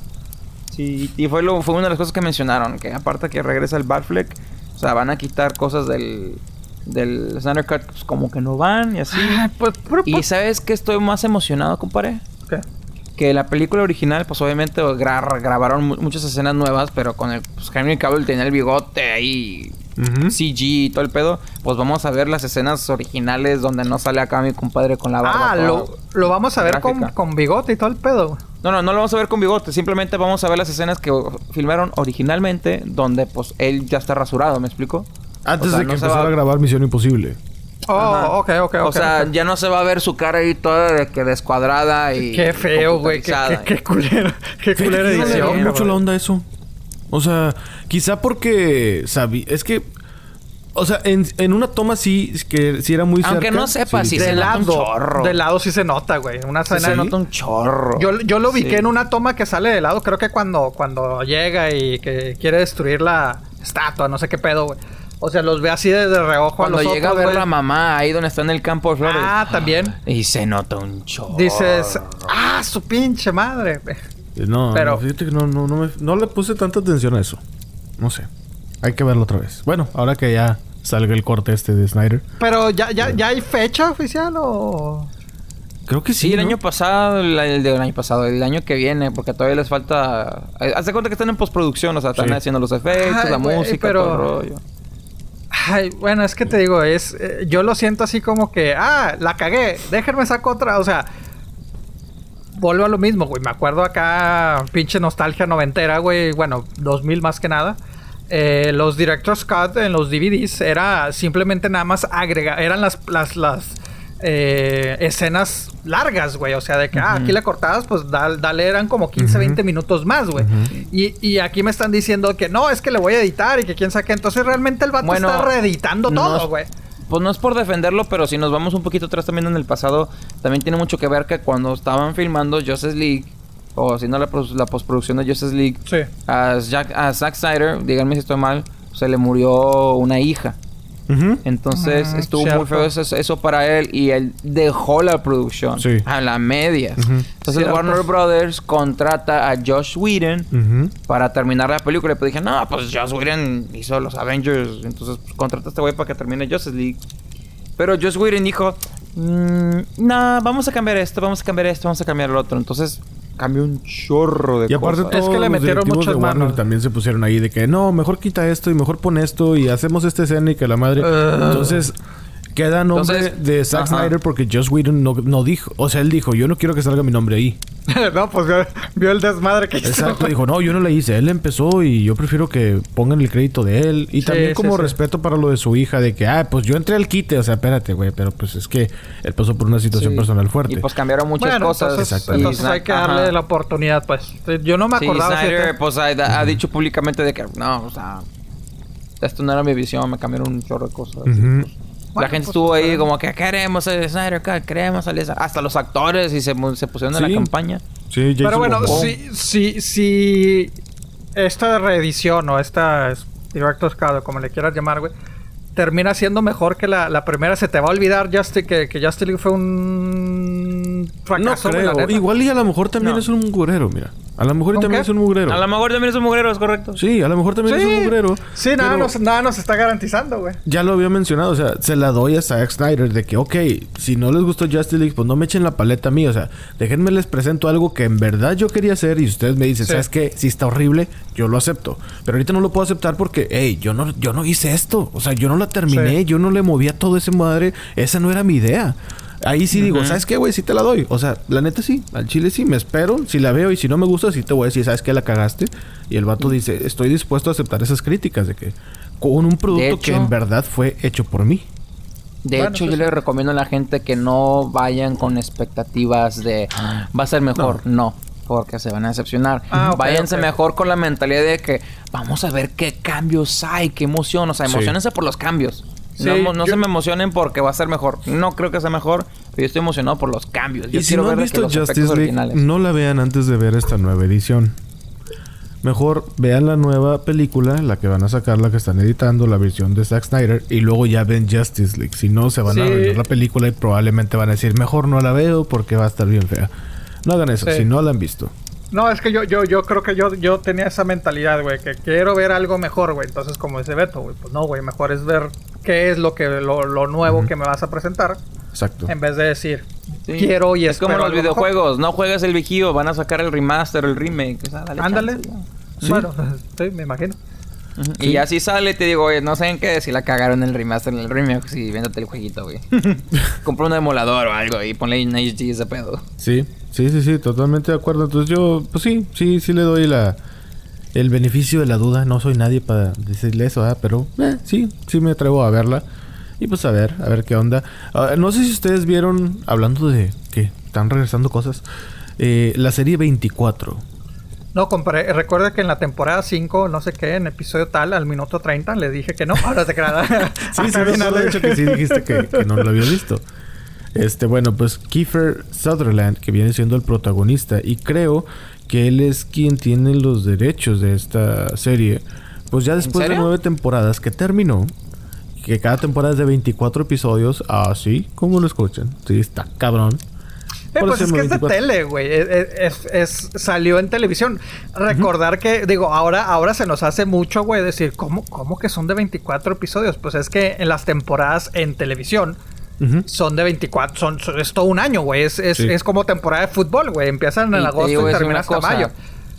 S3: Sí, y fue, lo, fue una de las cosas que mencionaron, que aparte que regresa el Batfleck, o sea, van a quitar cosas del, del Snyder Cut pues, como que no van y así.
S2: Ah, pues, pero,
S3: y
S2: pues,
S3: ¿sabes qué estoy más emocionado, compadre?
S2: ¿qué?
S3: Que la película original, pues obviamente gra- grabaron mu- muchas escenas nuevas, pero con el pues, Henry Cavill tenía el bigote ahí
S1: Ujú.
S3: CG y todo el pedo, pues vamos a ver las escenas originales donde no sale acá mi compadre con la barba.
S2: Ah, lo, lo vamos a ver con, con bigote y todo el pedo.
S3: No, no, no lo vamos a ver con bigote. Simplemente vamos a ver las escenas que filmaron originalmente donde pues él ya está rasurado, ¿me explico?
S1: Antes
S3: O sea,
S1: de que
S3: no se
S1: empezara
S3: va-
S1: a grabar Misión Imposible.
S2: Oh,
S3: Ajá.
S2: ok, ok, ok.
S3: O sea, ya no se va a ver su cara ahí toda de que descuadrada y...
S2: Qué feo, güey. Qué, qué, qué culero. Qué
S1: que le
S2: edición.
S1: agarró mucho la onda eso. O sea, quizá porque sabía... Es que... O sea, en, en una toma sí, que sí era muy
S3: Aunque
S1: cerca.
S3: no sepa si
S2: De
S3: se nota un
S2: lado,
S3: chorro.
S2: de lado sí se nota, güey. Una
S3: Se
S2: escena.
S3: nota un chorro.
S2: Yo, yo lo ubiqué
S3: Sí.
S2: en una toma que sale de lado. Creo que cuando, cuando llega y que quiere destruir la estatua, no sé qué pedo, güey. O sea, los ve así de, de reojo
S3: Cuando
S2: a los
S3: llega a
S2: otros,
S3: ver
S2: güey.
S3: la mamá ahí donde está en el campo de flores.
S2: Ah, también.
S3: Y se nota un chorro.
S2: Dices, ah, su pinche madre.
S1: No,
S2: Pero-
S1: no, fíjate que no, no, no, me- no le puse tanta atención a eso. No sé. Hay que verlo otra vez. Bueno, ahora que ya salga el corte este de Snyder.
S2: Pero ya, ya, ya hay fecha oficial o.
S1: Creo que sí.
S3: Sí, el
S1: ¿no?
S3: año pasado, el, el del año pasado, el año que viene, porque todavía les falta. eh, Haz de cuenta que están en postproducción, o sea, están
S1: Sí.
S3: haciendo los efectos,
S2: Ay,
S3: la
S2: güey,
S3: música,
S2: pero-
S3: todo el rollo.
S2: Ay, bueno, es que te digo, es. eh, yo lo siento así como que, ah, la cagué, déjenme saco otra. O sea, vuelvo a lo mismo, güey. Me acuerdo acá, pinche nostalgia noventera, güey. Bueno, 2000 más que nada. Eh, los Director's Cut en los DVDs era simplemente nada más agregar. Eran las, las, las eh, escenas largas, güey. O sea, de que, ah, aquí le cortabas, pues dal- dale, eran como 15, 20 minutos más, güey. y, y aquí me están diciendo que no, es que le voy a editar y que quién sabe qué. Entonces realmente el vato
S3: Bueno,
S2: está reeditando
S3: no
S2: todo, güey.
S3: Pues no es por defenderlo, pero si nos vamos un poquito atrás también en el pasado, también tiene mucho que ver que cuando estaban filmando Justice League, o si no la, la postproducción de Justice League,
S2: Sí.
S3: a, Jack- a Zack Snyder, díganme si estoy mal, se le murió una hija. Entonces
S2: Mm,
S3: estuvo
S2: cierto.
S3: muy feo eso, eso para él y él dejó la producción
S1: Sí.
S3: a la medias.
S1: Ujú.
S3: Entonces
S2: Cierto.
S3: Warner Brothers contrata a Josh Whedon para terminar la película. Y pues dije, no, pues Josh Whedon hizo los Avengers. Entonces pues, contrata a este güey para que termine Justice League. Pero Josh Whedon dijo, "Mm, no, vamos a cambiar esto, vamos a cambiar esto, vamos a cambiar lo otro. Entonces cambió un chorro de
S1: Y aparte
S3: cosas.
S2: Es que
S1: todos
S2: le metieron muchas
S1: de Warner
S2: manos.
S1: también se pusieron ahí de que no, mejor quita esto y mejor pon esto y hacemos esta escena y que la madre. Entonces queda nombre
S3: Entonces,
S1: de Zack
S3: ajá.
S1: Snyder porque Joss Whedon no, no dijo, o sea, él dijo, yo no quiero que salga mi nombre ahí.
S2: no, pues vio, vio el desmadre que hizo.
S1: Exacto, dijo, no, yo no le hice, él empezó y yo prefiero que pongan el crédito de él. Y
S2: Sí,
S1: también
S2: sí,
S1: como
S2: sí.
S1: respeto para lo de su hija, de que, ah, pues yo entré al quite, o sea, espérate, güey, pero pues es que él pasó por una situación
S3: Sí.
S1: personal fuerte.
S3: Y pues cambiaron muchas
S2: bueno,
S3: cosas.
S2: entonces,
S1: Exacto.
S2: entonces
S3: Y
S2: hay que darle
S3: ajá.
S2: la oportunidad, pues. Yo no me
S3: Sí,
S2: acordaba.
S3: Snyder,
S2: fíjate.
S3: pues ha, ha dicho públicamente de que no, o sea, esto no era mi visión, me cambiaron un chorro de cosas. La
S2: Bueno,
S3: gente
S2: pues,
S3: estuvo ahí como que queremos el Snyder Cut, queremos el Snyder-". Hasta los actores y se, mu- se pusieron en
S1: Sí.
S3: la campaña.
S1: Sí, Jason
S2: Pero bueno, si, si, si esta reedición o esta es- Director's Cut, o como le quieras llamar, güey, termina siendo mejor que la, la primera, se te va a olvidar Justice, que, que Justice League fue un
S1: No
S2: fracaso, güey, la
S1: creo.
S2: neta.
S1: Igual y a lo mejor también
S3: No.
S1: es un mugrero, mira. A lo mejor y
S2: ¿Un
S1: también
S2: qué?
S1: es un mugrero.
S3: A lo mejor también es un mugrero, es correcto.
S1: Sí, a lo mejor también es un mugrero.
S2: Sí, nada, nos, nada nos está garantizando, güey.
S1: Ya lo había mencionado, o sea, se la doy a Zack Snyder de que, ok, si no les gustó Justice League, pues no me echen la paleta a mí, o sea, déjenme les presento algo que en verdad yo quería hacer y ustedes me dicen,
S2: Sí.
S1: ¿sabes qué? Si está horrible, yo lo acepto. Pero ahorita no lo puedo aceptar porque, hey, yo no, yo no hice esto, o sea, yo no la terminé,
S2: Sí.
S1: yo no le movía todo ese madre, esa no era mi idea. Ahí sí digo, ¿sabes qué, güey? Sí te la doy. O sea, la neta sí. Al chile sí. Me espero. Si la veo y si no me gusta, sí te voy a decir, ¿sabes qué? La cagaste. Y el vato dice, estoy dispuesto a aceptar esas críticas de que con un producto que en verdad fue hecho por mí.
S3: De
S2: Bueno,
S3: hecho,
S2: sí,
S3: yo le recomiendo a la gente que no vayan con expectativas de va a ser mejor. No. porque se van a decepcionar.
S2: Ah,
S3: Váyanse mejor con la mentalidad de que vamos a ver qué cambios hay, qué emoción. O sea,
S1: Sí.
S3: emocionense por los cambios.
S2: Sí,
S3: no emo- no
S2: yo-
S3: se me emocionen porque va a ser mejor. No creo que sea mejor, pero yo estoy emocionado por los cambios. Yo
S1: y si no han
S3: ver
S1: visto Justice League,
S3: originales.
S1: no la vean antes de ver esta nueva edición. Mejor vean la nueva película, la que van a sacar, la que están editando, la versión de Zack Snyder, y luego ya ven Justice League. Si no, se van a arruinar la película y probablemente van a decir, mejor no la veo porque va a estar bien fea. No hagan eso,
S2: Sí.
S1: si no la han visto.
S2: No, es que yo, yo, yo creo que yo, yo tenía esa mentalidad, güey, que quiero ver algo mejor, güey. Entonces, como dice Beto, güey, pues no, güey, mejor es ver qué es lo que lo, lo nuevo que me vas a presentar,
S1: Exacto.
S2: en vez de decir
S3: Sí.
S2: quiero y
S3: Es como los
S2: mejor.
S3: videojuegos. No juegas el vigío, van a sacar el remaster, el remake. O sea, dale
S2: Ándale.
S3: chance.
S1: Sí.
S2: Bueno, sí, me imagino.
S3: Ujú. Y ya si sale, te digo, oye, no sé en qué, si la cagaron en el remaster, en el remake, si véndate el jueguito, güey. Compra un emulador o algo y ponle en HD ese pedo.
S1: Sí, sí, sí, sí, totalmente de acuerdo. Entonces yo, pues sí, sí, sí le doy la el beneficio de la duda. No soy nadie para decirle eso, pero eh, sí, sí me atrevo a verla. Y pues a ver, a ver qué onda. Ah, no sé si ustedes vieron, hablando de que están regresando cosas, eh, la serie 24.
S2: No, compré. Recuerda que en la temporada 5, no sé qué, en episodio tal, al minuto 30, le dije que no. Ahora te creas.
S1: Sí, sí, acuerdo, de hecho que sí dijiste que, que no lo habías visto. Este, bueno, pues Kiefer Sutherland, que viene siendo el protagonista, y creo que él es quien tiene los derechos de esta serie. Pues ya después de nueve temporadas que terminó, que cada temporada es de 24 episodios, así como lo escuchan. Sí, está cabrón.
S2: Eh,
S1: Por
S2: pues
S1: eso
S2: es que es de
S1: 24.
S2: tele, güey. Es, es- es- salió en televisión. Recordar que, digo, ahora, ahora se nos hace mucho, güey, decir, ¿cómo, ¿cómo que son de 24 episodios? Pues es que en las temporadas en televisión Son de 24, son, son- es todo un año, güey. Es, es,
S1: Sí.
S2: es como temporada de fútbol, güey. Empiezan en
S3: Y te
S2: agosto
S3: digo,
S2: y terminan hasta
S3: cosa,
S2: mayo.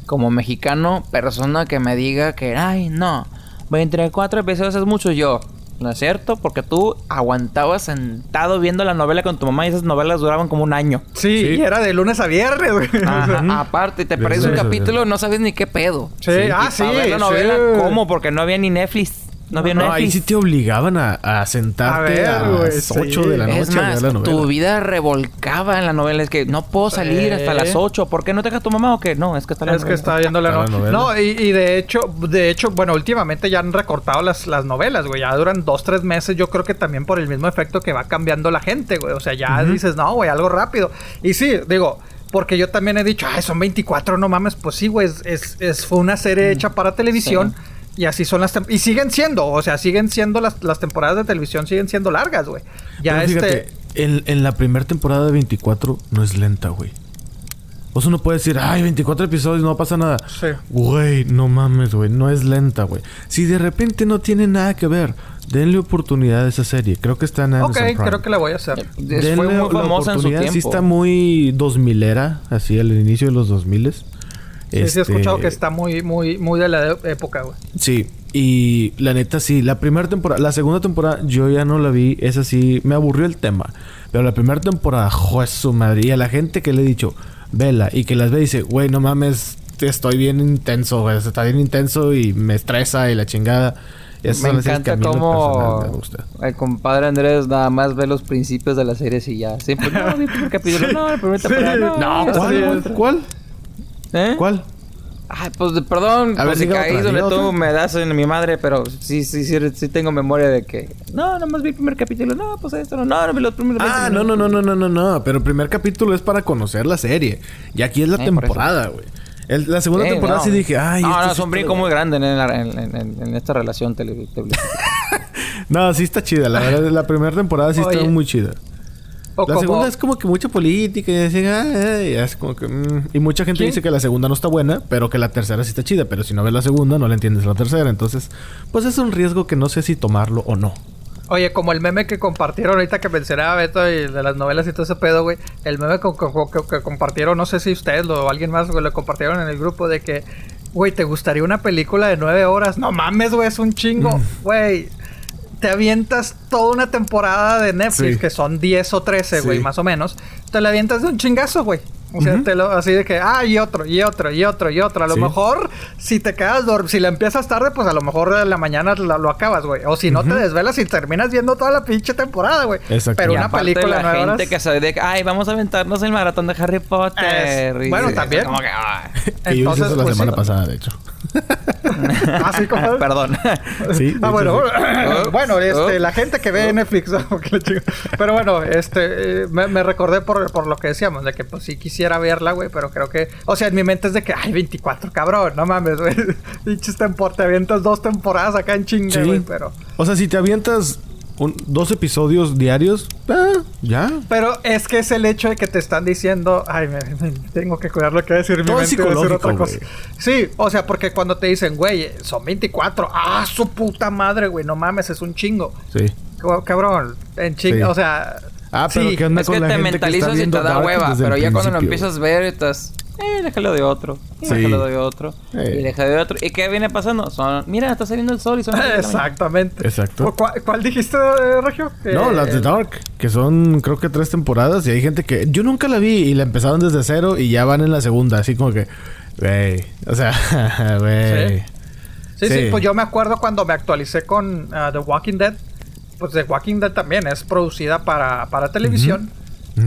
S3: Como mexicano, persona que me diga que, ay, no, 24 episodios es mucho yo. ¿No es cierto? Porque tú aguantabas sentado viendo la novela con tu mamá y esas novelas duraban como un año.
S2: Sí,
S1: Sí.
S2: y era de lunes a viernes, güey.
S3: Ajá, Aparte, te perdés un capítulo, no sabes ni qué pedo.
S2: Sí, ah, sí,
S3: ver la
S2: sí.
S3: novela, ¿cómo? Porque no había ni Netflix. No había
S1: No, ahí sí te obligaban a, a sentarte
S2: A
S1: a,
S2: ver,
S1: las
S2: sí.
S1: 8 de la noche
S3: Es
S1: a ver
S3: más,
S1: la novela.
S3: tu vida revolcaba en la novela. Es que no puedo salir hasta las 8. ¿Por qué no te deja tu mamá o qué? No, es que está la
S2: Es que está viendo la, no-
S1: novela.
S2: No, y, y de hecho, de hecho, bueno, últimamente ya han recortado las, las novelas, güey. Ya duran dos, tres meses. Yo creo que también por el mismo efecto que va cambiando la gente, güey. O sea, ya dices, no, güey, algo rápido. Y sí, digo, porque yo también he dicho, ay, son 24, no mames. Pues sí, güey, es, es- es- fue una serie hecha para televisión. Y así son las Y siguen siendo, o sea, siguen siendo las, las temporadas de televisión, siguen siendo largas, güey. Ya
S1: Pero fíjate,
S2: este.
S1: en, en la primera temporada de 24 no es lenta, güey. O sea, uno puede decir, ay, 24 episodios, no pasa nada.
S2: Sí.
S1: Güey, no mames, güey, no es lenta, güey. Si de repente no tiene nada que ver, denle oportunidad a esa serie. Creo que está en
S2: Ok,
S1: Amazon Prime.
S2: creo que la voy a hacer.
S1: Denle
S3: fue muy famosa en su tiempo.
S1: Sí está muy 2000era, así al inicio de los 2000
S2: Sí, sí, he escuchado que está muy, muy, muy de la época, güey.
S1: Sí, y la neta sí, la primera temporada, la segunda temporada yo ya no la vi, esa sí, me aburrió el tema. Pero la primera temporada, joder, su madre, y a la gente que le he dicho, vela, y que las ve y dice, güey, no mames, estoy bien intenso, güey, está bien intenso y me estresa y la chingada. Esas
S3: Me
S1: las series
S3: encanta
S1: personal me
S3: el compadre Andrés nada más ve los principios de la serie y ya. Siempre, no, mi primer capítulo, no, el primer temporada, no.
S1: No, ¿cuál? ¿Cuál?
S3: ¿Eh?
S1: ¿Cuál?
S3: Ay, pues perdón,
S1: A ver,
S3: pues si
S1: diga
S3: caí
S1: otra,
S3: donde
S1: diga
S3: tú me das en mi madre, pero sí, sí, sí, sí tengo memoria de que... No, nomás vi el primer capítulo. No, pues esto no. No, no vi los primeros
S1: Ah,
S3: 20
S1: no, no, no, no, no, no, no. Pero el primer capítulo es para conocer la serie. Y aquí es la
S3: Eh, por
S1: temporada, güey. El- La segunda temporada
S3: no.
S1: sí dije, ay,
S3: No,
S1: esto
S3: no, es un brinco muy grande en, la- en- en- en- en esta relación tele, tele-
S1: No, sí está chida. La verdad, la primera temporada sí
S2: Oye.
S1: está muy chida.
S2: O
S1: La
S2: como-
S1: segunda es como que mucha política y así, ay, ay, es como que, mm. Y mucha gente
S2: ¿Quién?
S1: dice que la segunda no está buena, pero que la tercera sí está chida. Pero si no ves la segunda, no le entiendes la tercera. Entonces, pues es un riesgo que no sé si tomarlo o no.
S2: Oye, como el meme que compartieron ahorita que mencionaba Beto y de las novelas y todo ese pedo, güey. El meme que, que- que- que compartieron, no sé si ustedes o alguien más, güey, lo compartieron en el grupo de que, güey, ¿te gustaría una película de nueve horas? No mames, güey, es un chingo. Güey, te avientas toda una temporada de Netflix,
S1: Sí.
S2: que son 10 o 13, güey,
S1: Sí.
S2: más o menos. Te la avientas de un chingazo, güey. O sea, te lo, así de que, ah, y otro, y otro, y otro, y otro. A lo
S1: Sí.
S2: mejor, si te quedas dormido, si la empiezas tarde, pues a lo mejor en la mañana la- lo acabas, güey. O si no te desvelas y terminas viendo toda la pinche temporada, güey.
S1: Exacto.
S2: Pero
S1: Y
S2: una película de
S3: la
S2: nueve
S3: gente
S2: horas.
S3: que sabe de que, ay, vamos a aventarnos el maratón de Harry Potter.
S2: Es-
S3: Y-
S2: bueno, también.
S3: Como que,
S1: yo hice eso la
S2: pues,
S1: semana
S2: sí.
S1: pasada, de hecho.
S2: Así como.
S3: Perdón.
S1: Sí.
S2: Ah, bueno,
S1: sí.
S2: bueno, este, la gente que ve Netflix, chinga. pero bueno, este, eh, me, me recordé por, por lo que decíamos, de que pues sí quisiera verla, güey, pero creo que, o sea, en mi mente es de que, ay, 24, cabrón, no mames, güey, te avientas dos temporadas acá en chinga,
S1: Sí.
S2: güey, pero,
S1: O sea, si te avientas un- dos episodios diarios, ah, ya.
S2: pero es que es el hecho de que te están diciendo, ay, me, me- tengo que cuidar lo que va a decir mi
S1: Todo es
S2: mente, otra
S1: psicológico,
S2: cosa. Sí, o sea, porque cuando te dicen, güey, son 24, ah, su puta madre, güey, no mames, es un chingo.
S1: Sí.
S2: Cab- Cabrón, en ching,
S1: Sí.
S2: o sea.
S1: Ah, pero
S2: sí,
S1: ¿qué onda
S3: Es
S1: con
S3: que
S1: la
S3: te
S1: gente que está
S3: mentalizas y te da hueva, pero ya cuando lo empiezas a ver, estás... Eh, déjalo de otro. Y
S1: Sí.
S3: déjalo de otro.
S1: Eh.
S3: Y déjalo de otro. ¿Y qué viene pasando? Son, mira, está saliendo el sol y son...
S2: Exactamente.
S1: Exacto.
S2: ¿Cuál, cuál dijiste, eh, Regio?
S1: No, las de Dark, que son creo que tres temporadas y hay gente que yo nunca la vi y la empezaron desde cero y ya van en la segunda, así como que, güey, o sea, güey.
S2: Sí, sí,
S1: Sí.
S2: pues yo me acuerdo cuando me actualicé con ah, The Walking Dead. Pues The Walking Dead también es producida para, para televisión.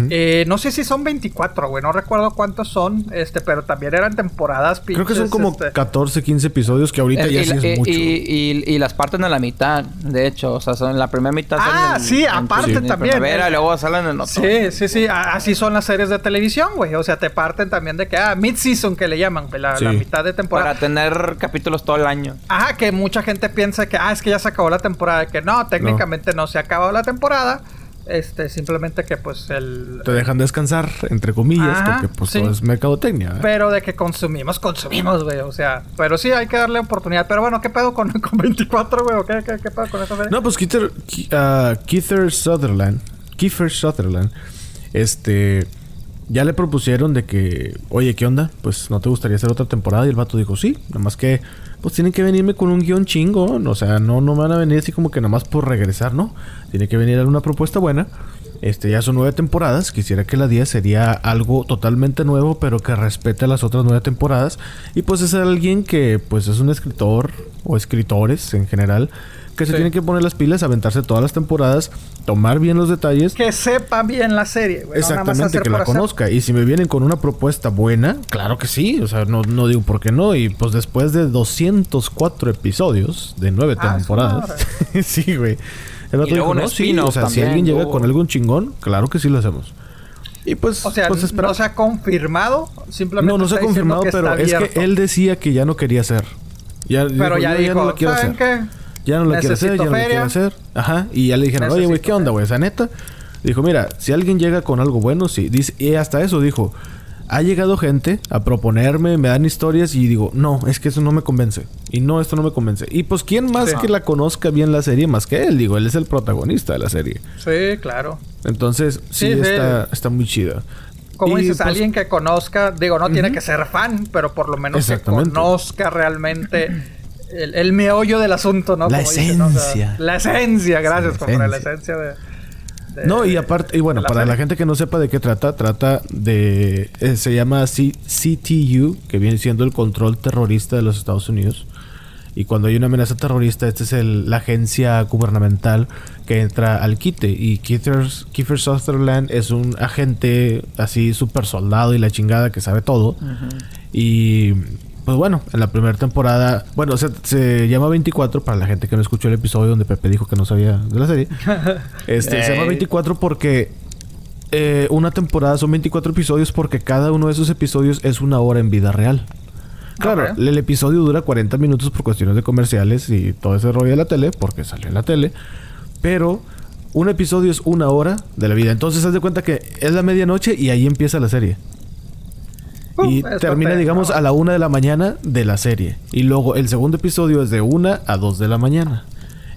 S2: Eh, no sé si son 24, güey. No recuerdo cuántos son. Este, pero también eran temporadas
S1: Creo que son como
S2: este,
S1: 14, 15 episodios que ahorita
S3: Eh,
S1: ya
S3: y,
S1: sí es
S3: y-
S1: mucho.
S3: y- y- y las parten a la mitad, de hecho. O sea, son la primera mitad.
S2: Ah,
S3: en-
S2: sí,
S3: en-
S2: aparte
S3: en
S2: también.
S3: primavera, y luego salen en otoño.
S2: Sí, sí, sí. a- Así son las series de televisión, güey. O sea, te parten también de que, ah, mid-season que le llaman, la,
S1: Sí.
S2: la mitad de temporada.
S3: Para tener capítulos todo el año.
S2: Ajá, que mucha gente piensa que, ah, es que ya se acabó la temporada. Que no, técnicamente no, se ha acabado la temporada. Este, simplemente que pues el...
S1: Te dejan descansar, entre comillas,
S2: Ajá,
S1: porque pues
S2: sí.
S1: todo es mercadotecnia. ¿eh?
S2: Pero de que consumimos, consumimos, güey. O sea, pero sí hay que darle oportunidad. Pero bueno, ¿qué pedo con, con 24, güey? ¿O qué, qué, qué pedo con esa serie?
S1: No, pues Keith, Keith Sutherland, Kiefer Sutherland, este, ya le propusieron de que, oye, ¿qué onda? Pues no te gustaría hacer otra temporada y el vato dijo, sí, nada más que, pues tienen que venirme con un guion chingo, o sea, no, no van a venir así como que nada más por regresar, ¿no? Tiene que venir a una propuesta buena. Este, ya son nueve temporadas. Quisiera que la 10 sería algo totalmente nuevo, pero que respete las otras nueve temporadas. Y pues es alguien que, pues es un escritor, o escritores en general, que se
S2: Sí.
S1: tienen que poner las pilas, aventarse todas las temporadas, tomar bien los detalles.
S2: Que sepa bien la serie, güey. no nada más
S1: Exactamente, que la
S2: hacer.
S1: conozca. Y si me vienen con una propuesta buena, claro que sí. O sea, no, no digo por qué no. Y pues después de 204 episodios de nueve
S2: Ah,
S1: temporadas. sí, güey. El otro
S3: luego
S1: dijo,
S3: un
S1: no, sí. O sea, si alguien llega con algún chingón, claro que sí lo hacemos. Y pues,
S2: O sea,
S1: pues espera.
S2: no se ha confirmado. Simplemente
S1: no, no se ha confirmado, pero es que él decía que ya no quería hacer. Ya,
S2: Pero ya
S1: "Yo
S2: dijo,
S1: no la quiero
S2: ¿saben
S1: hacer.
S2: qué?
S1: Ya no la quiero hacer, ya no la quiero
S2: feria.
S1: hacer. Ajá. Y ya le dijeron, oye, güey, ¿qué onda, güey? Esa neta. Dijo, mira, si alguien llega con algo bueno, sí. Dice, y hasta eso dijo, ha llegado gente a proponerme, me dan historias y digo, no, es que eso no me convence. Y no, esto no me convence. Y pues, ¿quién más
S2: Sí.
S1: que la conozca bien la serie más que él? Digo, él es el protagonista de la serie.
S2: Sí, claro.
S1: Entonces, sí,
S2: Sí, sí.
S1: Está, está muy chida.
S2: Como
S1: Y,
S2: dices,
S1: pues,
S2: alguien que conozca, digo, no tiene que ser fan, pero por lo menos que conozca realmente el, el meollo del asunto, ¿no?
S1: La
S2: Como dicen, ¿no? O sea,
S1: esencia.
S2: la esencia, gracias,
S1: la
S2: compadre, la
S1: esencia.
S2: de, de-
S1: No, y aparte, y bueno,
S2: la
S1: para la gente que no sepa de qué trata, trata de. eh, se llama C- CTU, que viene siendo el control terrorista de los Estados Unidos. Y cuando hay una amenaza terrorista, esta es el- la agencia gubernamental que entra al quite. Y Kiefer, Kiefer Sutherland es un agente así súper soldado y la chingada que sabe todo. Y pues bueno, en la primera temporada, bueno, se, se llama 24 para la gente que no escuchó el episodio donde Pepe dijo que no sabía de la serie. Este, se llama
S3: Ey.
S1: 24 porque eh, una temporada son 24 episodios porque cada uno de esos episodios es una hora en vida real. Claro, el episodio dura 40 minutos por cuestiones de comerciales y todo ese rollo de la tele, porque salió en la tele. Pero un episodio es una hora de la vida. Entonces, haz de cuenta que es la medianoche y ahí empieza la serie. Y termina, digamos,
S2: no.
S1: a la una de la mañana de la serie. Y luego el segundo episodio es de una a dos de la mañana.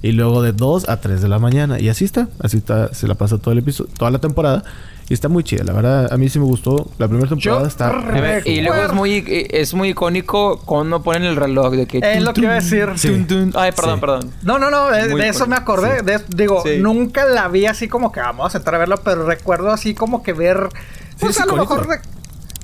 S1: Y luego de dos a tres de la mañana. Y así está. Así está. Se la pasa todo el episodio, toda la temporada. Y está muy chida. La verdad, a mí sí me gustó. La primera temporada está.
S2: re-
S3: Y luego es muy, eh, es muy icónico cuando ponen el reloj de que...
S2: Es
S3: tun,
S2: lo que iba a decir.
S1: Sí.
S3: tun, tun. Ay, perdón,
S1: Sí.
S3: perdón.
S2: No, no, no, de, eso me acordé.
S1: sí.
S2: de- digo,
S3: Sí.
S2: nunca la vi así como que vamos a entrar a verla, pero recuerdo así como que ver. Pues
S1: es
S2: a lo
S1: icónico.
S2: mejor.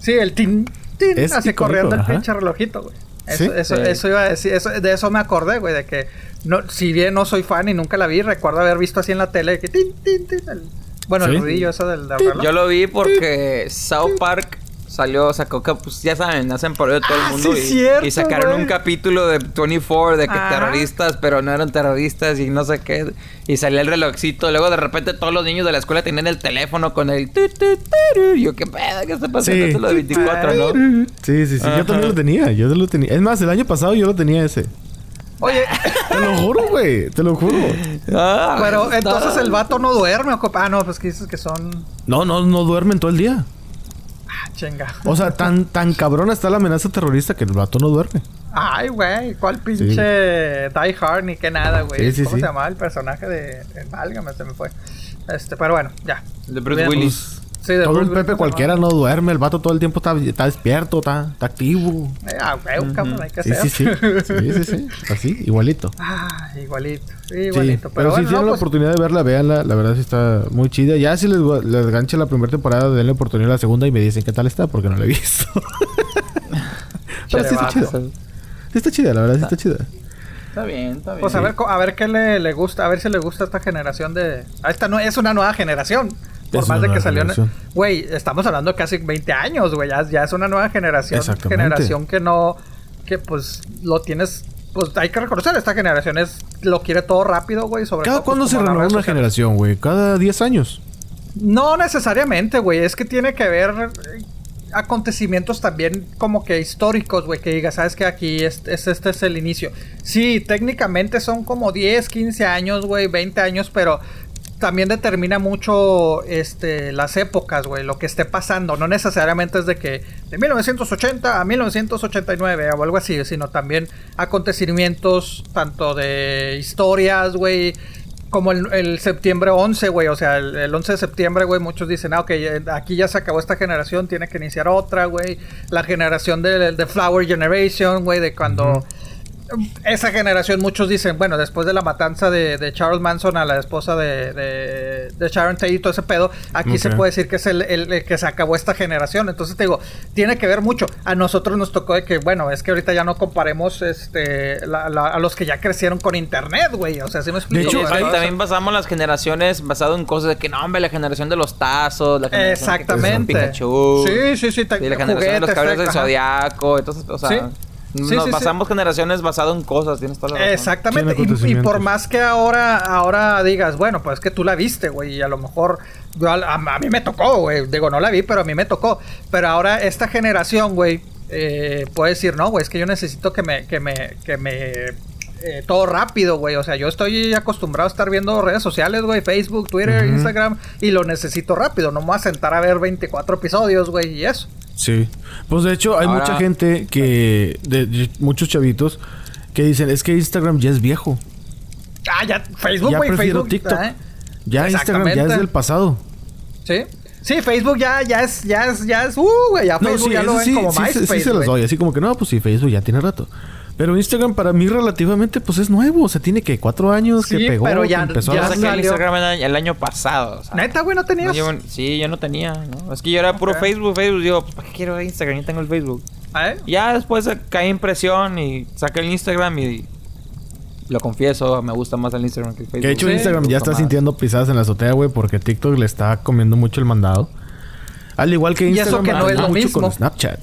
S2: Sí, el tin, tin,
S1: Es
S2: así
S1: icónico,
S2: corriendo el
S1: ajá.
S2: pinche relojito, güey. Eso,
S1: Sí.
S2: eso, eso iba a decir, eso, de eso me acordé, güey, de que no, si bien no soy fan y nunca la vi, recuerdo haber visto así en la tele que tin, tin, tin, el- bueno,
S1: Sí.
S2: el ruidillo eso del, del reloj.
S3: Yo lo vi porque South Park salió, sacó, que, pues ya saben, hacen por de todo
S2: Ah,
S3: el mundo.
S2: sí,
S3: y,
S2: cierto,
S3: y sacaron un capítulo de 24 de que
S2: Ajá.
S3: terroristas, pero no eran terroristas y no sé qué. Y salía el relojcito. Luego de repente todos los niños de la escuela tenían el teléfono con el. tu, tu, tu. Y Yo, ¿qué pedo? ¿Qué está pasando?
S1: Sí.
S3: Es lo de 24, ¿no?
S1: Sí, sí, sí.
S3: Ajá.
S1: Yo también lo tenía. Yo lo tenía. Es más, el año pasado yo lo tenía ese.
S2: Oye,
S1: Te lo juro, güey. Te lo juro.
S3: Ah,
S2: pero entonces el vato no duerme. Ah, no, pues que dices que son.
S1: No, no, no duermen todo el día.
S2: Chinga.
S1: O sea, tan, tan cabrona está la amenaza terrorista que el vato no duerme.
S2: Ay, güey, ¿cuál pinche Die Hard ni qué nada, güey?
S1: Sí, sí,
S2: ¿Cómo
S1: sí.
S2: se llamaba el personaje de... Válgame, se me fue. Este, pero bueno, ya.
S3: De Bruce. Willis.
S2: Sí, de
S1: Todo un Pepe cualquiera no duerme. El vato todo el tiempo está, está despierto, está, está activo.
S2: Eh, ah, güey, cabrón, hay que
S1: Sí,
S2: hacer.
S1: sí, sí. Sí, sí, sí. Así, igualito.
S2: Ah, igualito. Sí,
S1: Sí,
S2: igualito.
S1: pero, si
S2: bueno,
S1: tienen
S2: no,
S1: la
S2: pues,
S1: oportunidad de verla, véanla. La verdad sí está muy chida. Ya si les, les gancha la primera temporada, denle oportunidad a la segunda y me dicen qué tal está, porque no la he visto. pero sí está chida.
S3: Está,
S1: Sí está chida, la verdad sí está chida.
S3: está bien, está bien.
S2: Pues a ver, a ver qué le, le gusta, a ver si le gusta a esta generación de... A esta no, es una nueva generación. Por
S1: Es
S2: más de que salió... Güey, estamos hablando de casi 20 años, güey. Ya, ya es una nueva generación. Generación que no... Que pues lo tienes... Pues hay que reconocer, esta generación es... Lo quiere todo rápido, güey. Sobre
S1: ¿Cada
S2: todo, pues,
S1: cuándo se renueva una generación, güey? ¿Cada 10 años?
S2: No necesariamente, güey. Es que tiene que ver eh, acontecimientos también como que históricos, güey. Que diga, sabes que aquí es, es- este es el inicio. Sí, técnicamente son como 10, 15 años, güey, 20 años, pero también determina mucho este, las épocas, güey, lo que esté pasando. No necesariamente es de que de 1980 a 1989 o algo así, sino también acontecimientos tanto de historias, güey, como el, septiembre 11, güey. O sea, el, el 11 de septiembre, güey, muchos dicen, ah, ok, aquí ya se acabó esta generación, tiene que iniciar otra, güey. La generación de, de Flower Generation, güey, de cuando... Esa generación, muchos dicen, bueno, después de la matanza de, de Charles Manson a la esposa de, de, de Sharon Tate y todo ese pedo, aquí se puede decir que es el, el- el que se acabó esta generación. Entonces te digo, tiene que ver mucho. A nosotros nos tocó de que, bueno, es que ahorita ya no comparemos este la- la- a los que ya crecieron con internet, güey. O sea, ¿sí me explico?
S1: hecho,
S3: también basamos las generaciones basado en cosas de que no, hombre, la generación de los tazos, la generación
S2: Exactamente.
S3: Pikachu.
S2: Sí, sí, sí.
S3: la generación de los caballeros del zodiaco. Entonces, o sea,
S2: Sí.
S3: Nos
S2: Sí,
S3: basamos generaciones basado en cosas. Tienes toda la razón.
S2: Exactamente. Y- por más que ahora, ahora digas, bueno, pues es que tú la viste, güey, y a lo mejor yo a, a- a mí me tocó, güey. Digo, no la vi, pero a mí me tocó. Pero ahora esta generación, güey, eh, puede decir, no, güey, es que yo necesito que me, que me, que me eh, todo rápido, güey. O sea, yo estoy acostumbrado a estar viendo redes sociales, güey, Facebook, Twitter. Instagram, y lo necesito rápido. No me voy a sentar a ver 24 episodios, güey, y eso.
S1: Sí. Pues de hecho, hay
S3: Ahora-
S1: mucha gente que. De, de- muchos chavitos que dicen: Es que Instagram ya es viejo.
S2: Ah, ya, Facebook,
S1: Ya
S2: güey, Facebook.
S1: TikTok.
S2: ¿eh?
S1: Ya Instagram ya es del pasado.
S2: Sí. Sí, Facebook ya, ya es, ya es, ya es, uh, güey, ya
S1: No,
S2: Facebook
S1: sí,
S2: ya lo ven
S1: sí,
S2: como
S1: sí, sí,
S2: MySpace,
S1: sí se
S2: güey.
S1: doy. Así como que no, pues sí, Facebook ya tiene rato. Pero Instagram para mí relativamente pues es nuevo. O sea, tiene que cuatro años
S2: Sí,
S1: que pegó,
S2: pero
S1: que
S2: ya-
S1: empezó
S2: ya
S1: a
S3: Yo saqué el. Instagram el año, el año pasado. o sea,
S2: Neta, güey, no
S3: no
S2: tenías.
S3: sí, yo no tenía, ¿no? Es que yo era puro
S2: Ok.
S3: Facebook, Facebook. Digo, pues, ¿para qué quiero Instagram? Yo tengo el Facebook.
S2: ¿Eh?
S3: Ya después caí en presión y saqué el Instagram y lo confieso, me gusta más el Instagram que el Facebook.
S1: Que de hecho
S2: Sí,
S1: Instagram ya está
S3: más.
S1: sintiendo pisadas en la azotea, güey, porque TikTok le está comiendo mucho el mandado. Al igual que
S2: Y eso
S1: Instagram
S2: que no es lo
S1: mucho
S2: mismo.
S1: con Snapchat.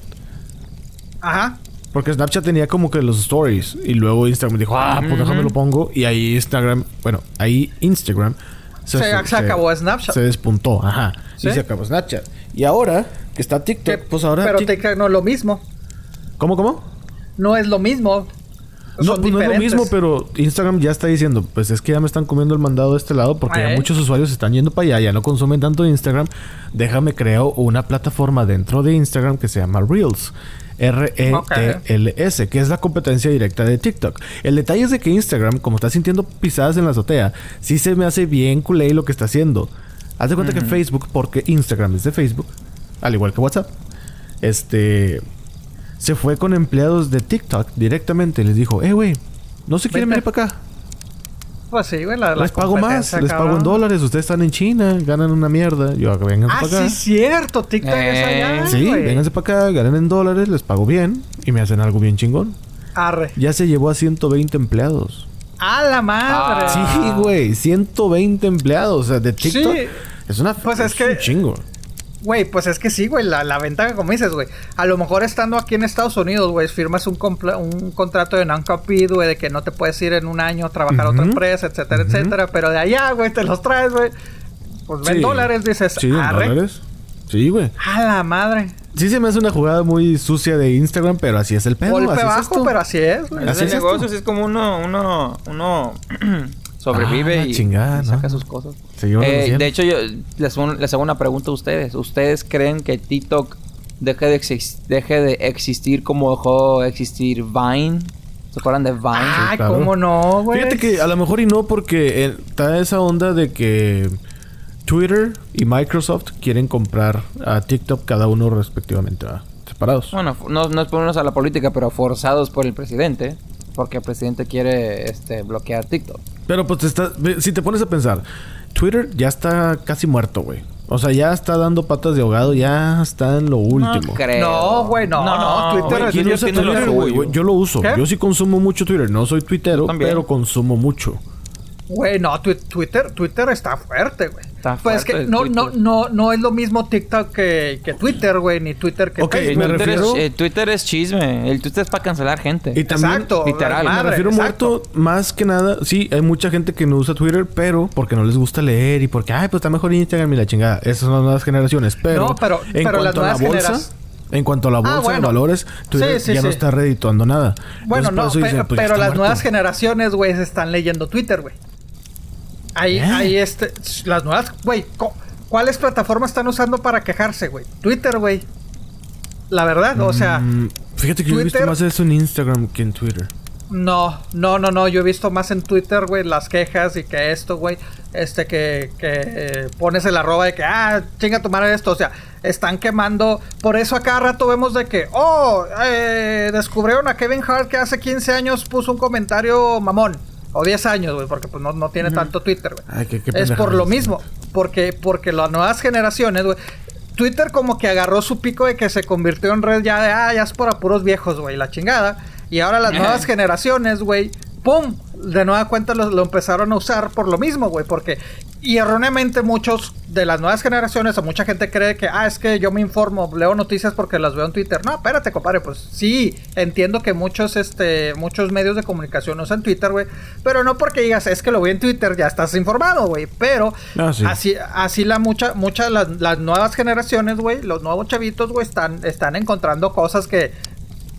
S2: Ajá.
S1: Porque Snapchat tenía como que los stories y luego Instagram dijo, ah, pues déjame
S3: Ujú.
S1: lo pongo. Y ahí Instagram, bueno, ahí Instagram
S2: Se- se acabó Snapchat.
S1: Se despuntó, ajá.
S2: Sí.
S1: Y se acabó Snapchat. Y ahora que está TikTok, pues ahora.
S2: Pero
S1: Tik-
S2: TikTok no es lo mismo.
S1: ¿Cómo, cómo?
S2: No es lo mismo.
S1: No, pues no es lo mismo, pero Instagram ya está diciendo, pues es que ya me están comiendo el mandado de este lado porque ya
S2: ¿Eh?
S1: muchos usuarios están yendo para allá, ya no consumen tanto Instagram. Déjame crear una plataforma dentro de Instagram que se llama Reels. R-E-T-L-S, que es la competencia directa de TikTok. El detalle es de que Instagram, como está sintiendo pisadas en la azotea, sí se me hace bien culé lo que está haciendo. Haz de cuenta que Facebook, porque Instagram es de Facebook, al igual que WhatsApp, este se fue con empleados de TikTok directamente. Les dijo, eh, güey, no se quieren
S2: Vente.
S1: venir para acá.
S2: Pues sí, güey. La, la
S1: les pago más, les pago en dólares. Ustedes están en China, ganan una mierda. Yo, vengan
S2: Ah,
S1: para
S2: sí,
S1: acá.
S2: cierto. TikTok es
S3: Eh,
S2: allá.
S1: Sí,
S2: güey.
S1: vénganse para acá, ganan en dólares, les pago bien y me hacen algo bien chingón.
S2: Arre.
S1: Ya se llevó a 120 empleados.
S2: A la madre.
S3: Ah.
S1: Sí, güey, 120 empleados. O sea, de TikTok.
S2: Sí.
S1: Es una.
S2: Pues es que-
S1: un chingo.
S2: Güey, pues es que sí, güey, la, la ventaja, como dices, güey. A lo mejor estando aquí en Estados Unidos, güey, firmas un, compla- un contrato de non-compete, güey, de que no te puedes ir en un año a trabajar a otra empresa, etcétera, etcétera. Pero de allá, güey, te los traes, güey. Pues ven
S1: Sí.
S2: dólares, dices.
S1: Sí,
S2: arre.
S1: dólares. Sí, güey.
S2: A la madre.
S1: Sí se me hace una jugada muy sucia de Instagram, pero así es el pedo.
S2: Golpe
S1: así es
S2: bajo,
S1: esto.
S2: pero así es, güey.
S1: Así es
S3: el
S1: esto.
S3: negocio sí es como uno, uno, uno sobrevive
S1: Ah,
S3: y,
S1: chingada,
S3: y saca
S1: ¿no?
S3: sus cosas. Eh, de hecho, yo les, hago- les hago una pregunta a ustedes. ¿Ustedes creen que TikTok deje de, exis- deje de existir como dejó de existir Vine? ¿Se acuerdan de Vine?
S2: Ay,
S1: claro.
S2: ¿cómo no, güey?
S1: Fíjate que a lo mejor y no, porque está esa onda de que Twitter y Microsoft quieren comprar a TikTok cada uno respectivamente, ¿verdad? separados.
S3: Bueno, no, no es ponernos a la política, pero forzados por el presidente. Porque el presidente quiere este, bloquear TikTok.
S1: Pero pues te está, ve, si te pones a pensar, Twitter ya está casi muerto, güey. O sea, ya está dando patas de ahogado, ya está en lo último.
S3: No creo.
S2: No, güey, no, no, Twitter
S1: Güey,
S2: es-
S1: ¿quién
S3: yo
S1: usa Twitter, güey? Yo lo uso.
S2: ¿Qué?
S1: Yo sí consumo mucho Twitter. No soy tuitero,
S3: También.
S1: pero consumo mucho.
S2: Güey, no, twi- Twitter, Twitter está fuerte, güey.
S3: Está
S2: pues
S3: fuerte
S2: que no, no,
S3: Twitter.
S2: no, no es lo mismo TikTok que, que Twitter, güey, ni Twitter que
S1: Ok,
S3: El
S2: Facebook.
S1: me
S3: Twitter,
S1: refiero-
S3: es, eh, Twitter es chisme. El Twitter es para cancelar gente.
S1: Y también,
S2: Exacto,
S3: literal, me
S1: refiero
S2: exacto.
S1: muerto más que nada. Sí, hay mucha gente que no usa Twitter, pero porque no les gusta leer y porque, ay, pues está mejor Instagram y la chingada. Esas son las nuevas generaciones. Pero,
S2: No, pero-
S1: en
S2: pero
S1: cuanto
S2: las
S1: a la
S2: nuevas
S1: bolsa,
S2: generas-
S1: en cuanto a la bolsa
S2: Ah, bueno.
S1: de valores, Twitter
S2: Sí, sí,
S1: ya no está redituando nada.
S2: Bueno,
S1: Entonces,
S2: no,
S1: pues,
S2: pero las
S1: muerto.
S2: nuevas generaciones, güey, se están leyendo Twitter, güey. Ahí,
S1: ¿Eh?
S2: ahí este, las nuevas, güey, ¿cuáles plataformas están usando para quejarse, güey? Twitter, güey. La verdad, o sea,
S1: Mm, fíjate que yo he visto más eso en Instagram que en Twitter.
S2: no, no, no, no, yo he visto más en Twitter, güey, las quejas y que esto, güey, este que, que eh, pones el arroba de que, ah, chinga tu madre esto, o sea, están quemando, por eso a cada rato vemos de que, oh, eh, descubrieron a Kevin Hart que hace 15 años puso un comentario mamón, o 10 años, güey, porque pues no, no tiene tanto Twitter, güey.
S1: Ay, qué- qué
S2: es por lo mismo, porque, porque las nuevas generaciones, güey, Twitter como que agarró su pico de que se convirtió en red ya de, ah, ya es para puros viejos, güey, la chingada. Y ahora las nuevas generaciones, güey, ¡pum! De nueva cuenta lo, lo empezaron a usar por lo mismo, güey, porque... Y erróneamente muchos de las nuevas generaciones o mucha gente cree que, ah, es que yo me informo, leo noticias porque las veo en Twitter. No, espérate, compadre, pues sí, entiendo que muchos, este, muchos medios de comunicación usan Twitter, güey, pero no porque digas, es que lo vi en Twitter, ya estás informado, güey, pero
S1: Ah, sí.
S2: así, así la mucha, muchas las, las nuevas generaciones, güey, los nuevos chavitos, güey, están, están encontrando cosas que,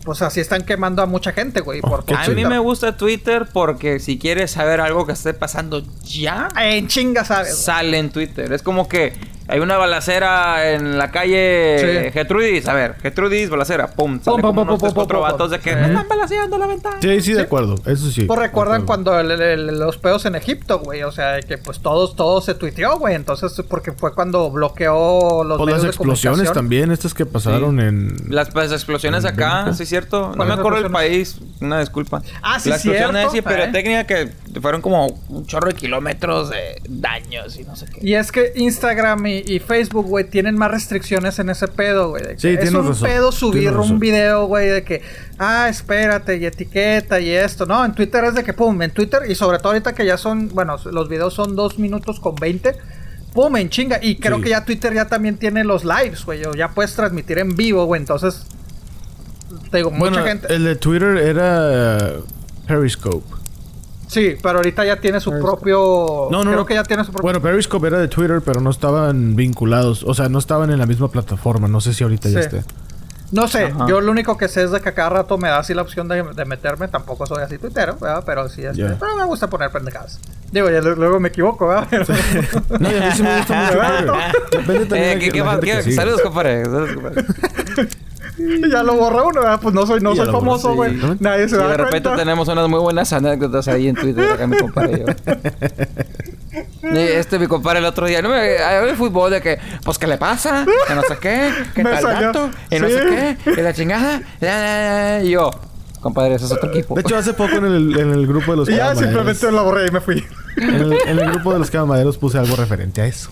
S2: pues así están quemando a mucha gente, güey,
S1: Oh,
S2: por
S3: A mí me gusta Twitter porque si quieres saber algo que esté pasando ya,
S2: En chinga, ¿sabes?
S3: sale en Twitter. Es como que hay una balacera en la calle
S2: Sí.
S3: Gertrudis. A ver, Gertrudis, balacera. Pum, sale
S2: Pum,
S3: como
S2: pum,
S3: unos
S2: pum,
S3: cuatro vatos de que
S2: Sí.
S3: me están balaceando la ventana.
S1: Sí, sí, de acuerdo. Eso sí.
S2: Pues
S1: de
S2: recuerdan cuando el- el- los pedos en Egipto, güey. O sea, que pues todos, todo se tuiteó, güey. Entonces, porque fue cuando bloqueó los
S1: Pues
S2: medios
S1: las
S2: de
S1: explosiones
S2: comunicación.
S1: también, estas que pasaron en...
S3: Las pues, explosiones acá,
S1: Bélgica.
S3: sí es cierto. No
S2: ¿Cuáles
S3: me acuerdo el país, una disculpa.
S2: Ah, sí,
S3: La explosión
S2: cierto,
S3: es y
S2: eh.
S3: que fueron como un chorro de kilómetros de daños y no sé qué.
S2: Y es que Instagram y, y Facebook, güey, tienen más restricciones en ese pedo, güey.
S1: Sí,
S2: es un
S1: razón,
S2: pedo subir
S1: tienes razón.
S2: un video, güey, de que, ah, espérate, y etiqueta y esto. No, en Twitter es de que, pum, en Twitter, y sobre todo ahorita que ya son, bueno, los videos son dos minutos con 20. Pum, en chinga. Y creo
S1: Sí.
S2: que ya Twitter ya también tiene los lives, güey. o Ya puedes transmitir en vivo, güey. Entonces, te digo,
S1: Bueno,
S2: mucha gente.
S1: el de Twitter era eh, Periscope.
S2: Sí, pero ahorita ya tiene su propio.
S1: No, no,
S2: Creo
S1: no.
S2: que ya tiene su propio.
S1: Bueno, Periscope era de Twitter, pero no estaban vinculados. O sea, no estaban en la misma plataforma. No sé si ahorita ya esté.
S2: No sé,
S3: Ajá.
S2: yo lo único que sé es de que a cada rato me da así la opción de, de meterme. Tampoco soy así tuitero, ¿verdad? Pero sí, este,
S1: Ya.
S2: pero me gusta poner pendejadas. Digo, ya lu- luego me equivoco, ¿verdad? Pero-
S1: No, a mí sí me gusta mucho. Depende también
S3: Eh,
S1: de
S3: ¿qué-
S1: que
S3: ¿Qué?
S1: que sigue.
S3: Saludos, compadre. Saludos, compadre.
S2: y ya lo borra uno, ¿verdad? Pues no soy, no soy famoso,
S1: sí.
S2: güey.
S1: ¿No?
S2: Nadie se
S3: Y
S2: da
S3: de repente
S2: cuenta.
S3: tenemos unas muy buenas anécdotas ahí en Twitter, acá mi compadre y yo. Este mi compadre el otro día, no me de fútbol de que, pues qué le pasa, que no sé qué, que
S2: Me
S3: tal
S2: salió.
S3: y no
S2: Sí.
S3: sé qué, y la chingada, y yo, compadre, ese es otro equipo.
S1: De hecho, hace poco en el, en el grupo de los
S2: Y ya simplemente lo borré y me fui.
S1: En el, en el grupo de los cabamaderos puse algo referente a eso.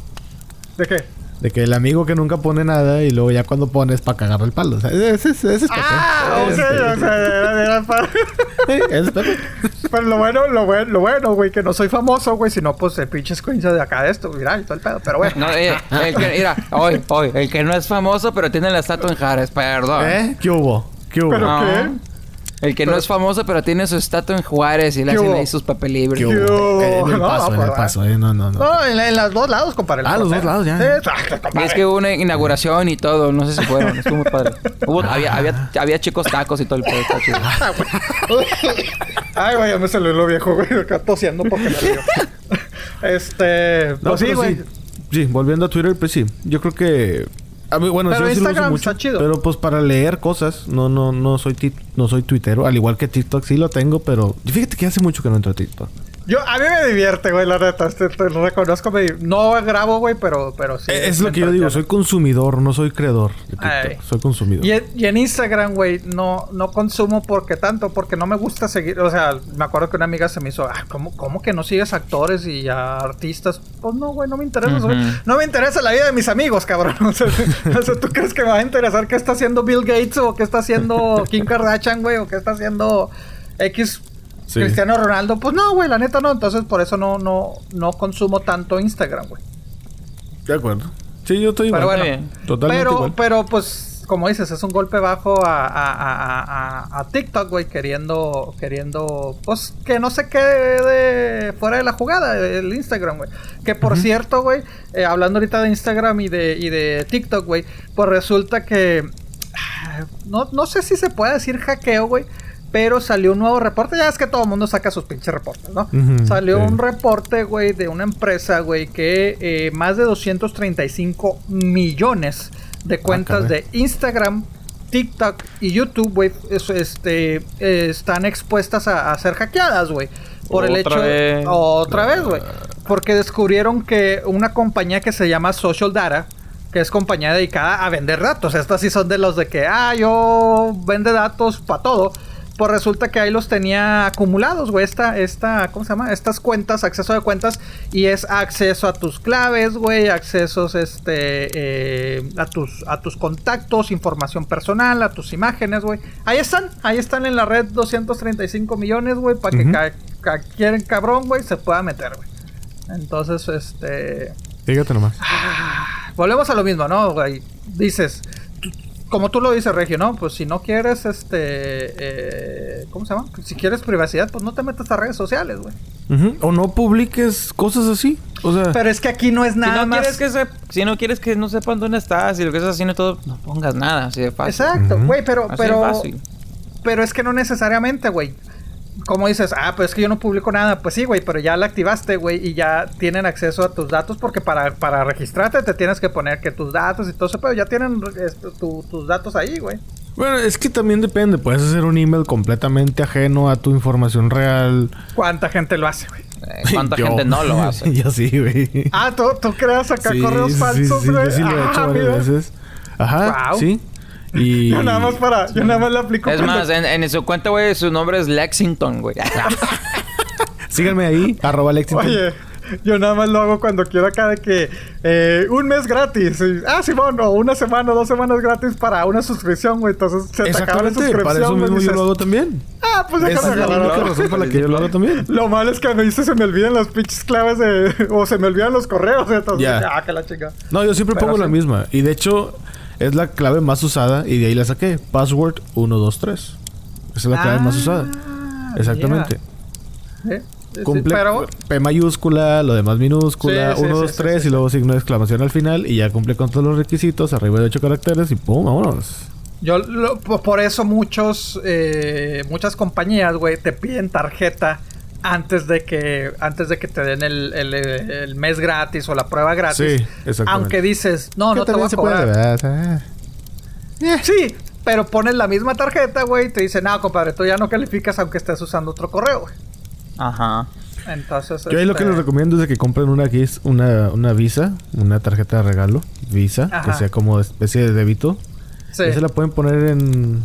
S2: ¿De qué?
S1: De que el amigo que nunca pone nada y luego ya cuando pones para cagarle el palo. O sea, ese, ese, ese es Pepe.
S2: Ah, ok, o sea, era, era para...
S1: Es Pepe.
S2: Pero lo bueno, lo bueno, lo bueno, güey, que no soy famoso, güey, sino pues el pinche screenshot de acá de esto, mira, y todo el pedo, pero bueno.
S3: No, eh, el que, mira, hoy, hoy, el que no es famoso, pero tiene la estatua en Jares, perdón.
S1: ¿Eh? ¿Qué hubo? ¿Qué hubo?
S2: Pero-
S3: No.
S2: qué?
S3: El que no es famoso, pero tiene su estatua en Juárez y le
S2: ¿Qué
S3: hacen ahí sus
S1: hubo? Eh, En el
S2: No,
S1: paso, en el paso. Eh, no, no, no.
S2: No, en, la- en los dos lados, compadre.
S1: Ah, los dos lados, ya.
S2: Sí, exacto,
S3: Y
S2: compadre.
S3: es que hubo una inauguración y todo, no sé si fueron, estuvo muy padre. Hubo, había, había, había chicos tacos y todo el pedo, chido.
S2: Ay, güey, ya me salió lo viejo, güey, acá tosiendo porque me río. Este,
S1: No,
S2: pues sí, güey.
S1: sí. Sí, volviendo a Twitter, pues sí. Yo creo que... A mí, bueno,
S2: Pero
S1: yo sí lo uso
S2: Instagram
S1: mucho.
S2: está chido.
S1: Pero pues para leer cosas, no, no, no soy no soy tuitero. Al igual que TikTok sí lo tengo, pero... Fíjate que hace mucho que no entro a TikTok.
S2: Yo, a mí me divierte, güey, la neta. Te, te lo reconozco. me- no grabo, güey, pero, pero sí.
S1: Eh, es lo que yo digo, soy consumidor, no soy creador. Soy consumidor.
S2: Y en, y en Instagram, güey, no, no consumo porque tanto, porque no me gusta seguir. O sea, me acuerdo que una amiga se me hizo, ah, ¿cómo, cómo que no sigues actores y a artistas? Pues no, güey, no me interesa. No me interesa la vida de mis amigos, cabrón. O sea, o sea, ¿tú crees que me va a interesar qué está haciendo Bill Gates o qué está haciendo Kim Kardashian, güey? O qué está haciendo X
S1: Sí.
S2: Cristiano Ronaldo? Pues no, güey, la neta no. Entonces, por eso no, no, no consumo tanto Instagram, güey.
S1: De acuerdo. Sí, yo estoy
S2: Pero
S1: igual.
S2: bueno.
S1: Totalmente
S2: pero,
S1: igual.
S2: pero pues, como dices, es un golpe bajo a, a, a, a, a TikTok, güey, queriendo, queriendo, pues, que no se quede fuera de la jugada el Instagram, güey. Que por cierto, güey, eh, hablando ahorita de Instagram y de, y de TikTok, güey, pues resulta que, ah, no, no sé si se puede decir hackeo, güey. Pero salió un nuevo reporte. Ya es que todo el mundo saca sus pinches reportes, ¿no? Salió
S1: sí.
S2: un reporte, güey, de una empresa, güey, que eh, más de 235 millones de cuentas de Instagram, TikTok y YouTube, güey, es- este, eh, están expuestas a, a ser hackeadas, güey. Por el hecho...
S3: vez.
S2: Otra vez, güey. Porque descubrieron que una compañía que se llama Social Data, que es compañía dedicada a vender datos. Estas sí son de los de que, ah, yo vende datos para todo. Pues resulta que ahí los tenía acumulados, güey. Esta, esta, ¿cómo se llama? Estas cuentas, acceso de cuentas. Y es acceso a tus claves, güey. Accesos, este, eh, a tus, a tus contactos, información personal, a tus imágenes, güey. Ahí están, ahí están en la red 235 millones, güey. Para que ca- cualquier cabrón, güey, se pueda meter, güey. Entonces, este...
S1: Fíjate nomás.
S2: Volvemos a lo mismo, ¿no? güey? Dices, como tú lo dices, Regio, ¿no? Pues si no quieres, este, eh, ¿cómo se llama? Si quieres privacidad, pues no te metas a redes sociales, güey.
S1: O no publiques cosas así. O sea,
S2: Pero es que aquí no es
S3: Si
S2: nada
S3: no,
S2: más.
S3: quieres que se- si no quieres que no sepan dónde estás y lo que estás haciendo y todo, no pongas nada, así de fácil.
S2: Exacto, güey, pero,
S3: Así
S2: pero,
S3: fácil.
S2: pero es que no necesariamente, güey. Como dices, ah, pues es que yo no publico nada. Pues sí, güey, pero ya la activaste, güey, y ya tienen acceso a tus datos porque para, para registrarte te tienes que poner que tus datos y todo eso, pero ya tienen este, tu- tus datos ahí, güey.
S1: bueno, es que también depende. Puedes hacer un email completamente ajeno a tu información real.
S2: ¿Cuánta gente lo hace, güey?
S3: Eh, ¿Cuánta
S1: Yo.
S3: gente no lo hace?
S1: Yo sí, güey.
S2: Ah, ¿tú, tú creas acá
S1: Sí,
S2: correos
S1: sí,
S2: falsos,
S1: sí,
S2: güey?
S1: yo sí lo he
S2: Ah,
S1: hecho varias
S2: mira.
S1: veces. Ajá, sí. Y...
S2: Yo nada más para... Yo nada más le aplico...
S3: Es más, en, en su cuenta, güey, su nombre es Lexington, güey.
S1: Síganme ahí, arroba Lexington.
S2: Oye, yo nada más lo hago cuando quiero acá de que... eh, un mes gratis. Y- ah, Simón, o una semana, dos semanas gratis para una suscripción, güey. Entonces se te acaba la
S1: Exactamente,
S2: suscripción,
S1: para eso mismo yo
S2: dices,
S1: lo hago también.
S2: Ah, pues
S1: Esa
S2: déjame
S1: es la única razón por la que yo lo hago también.
S2: Lo malo es que a veces se me olvidan las pinches claves de... O se me olvidan los correos. Entonces,
S1: Ya.
S2: ah, que la chica.
S1: No, yo siempre
S2: Pero
S1: pongo la
S2: sí.
S1: misma. Y de hecho, es la clave más usada. Y de ahí la saqué. Password 123. Esa es la clave más usada.
S2: Ah,
S1: Exactamente.
S2: ¿Eh? Sí,
S1: Cumple
S2: pero...
S1: P mayúscula, lo demás minúscula,
S2: Sí, sí,
S1: 1,
S2: sí,
S1: 2,
S2: sí,
S1: 3
S2: sí,
S1: y luego signo de exclamación al final y ya cumple con todos los requisitos, arriba de 8 caracteres y pum, vámonos.
S2: Yo lo- po- por eso muchos eh, muchas compañías, güey, te piden tarjeta antes de que antes de que te den el, el- el mes gratis o la prueba gratis.
S1: Sí, exactamente.
S2: Aunque dices, no, no te voy a cobrar.
S1: O sea,
S2: Sí, pero pones la misma tarjeta, güey, y te dicen, no, compadre, tú ya no calificas aunque estés usando otro correo, güey.
S3: Ajá.
S2: Entonces,
S1: Yo ahí lo que
S2: este,
S1: les recomiendo es de que compren una, Gis- una, una Visa, una tarjeta de regalo, Visa, que sea como especie de débito.
S2: sí.
S1: Y se la pueden poner en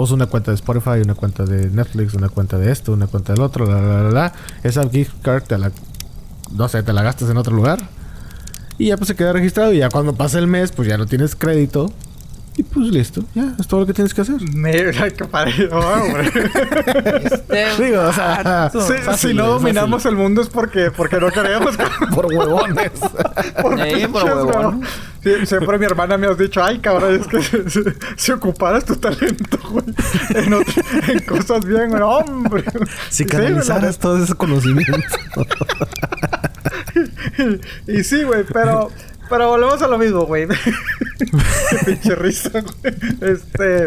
S1: pues una cuenta de Spotify, una cuenta de Netflix, una cuenta de esto, una cuenta del otro, la la la la. Esa gift card te la no sé, te la gastas en otro lugar. Y ya pues se queda registrado y ya cuando pasa el mes, pues ya no tienes crédito. Y pues listo, ya es todo lo que tienes que hacer.
S2: Mira, que.
S3: Este,
S1: Digo, o sea,
S2: Sí,
S1: fácil,
S2: si no
S1: fácil.
S2: dominamos el mundo es porque, porque no queremos.
S1: por huevones.
S2: Por
S3: Sí, por huevón.
S2: Sí, siempre mi hermana me has dicho, ay, cabrón, es que si, si- si ocuparas tu talento, güey, en, otro- en cosas bien, güey, hombre.
S1: si
S2: Sí,
S1: canalizaras todo ese conocimiento.
S2: la- Y sí, güey, pero, pero volvemos a lo mismo, güey. Qué pinche risa, güey. Este,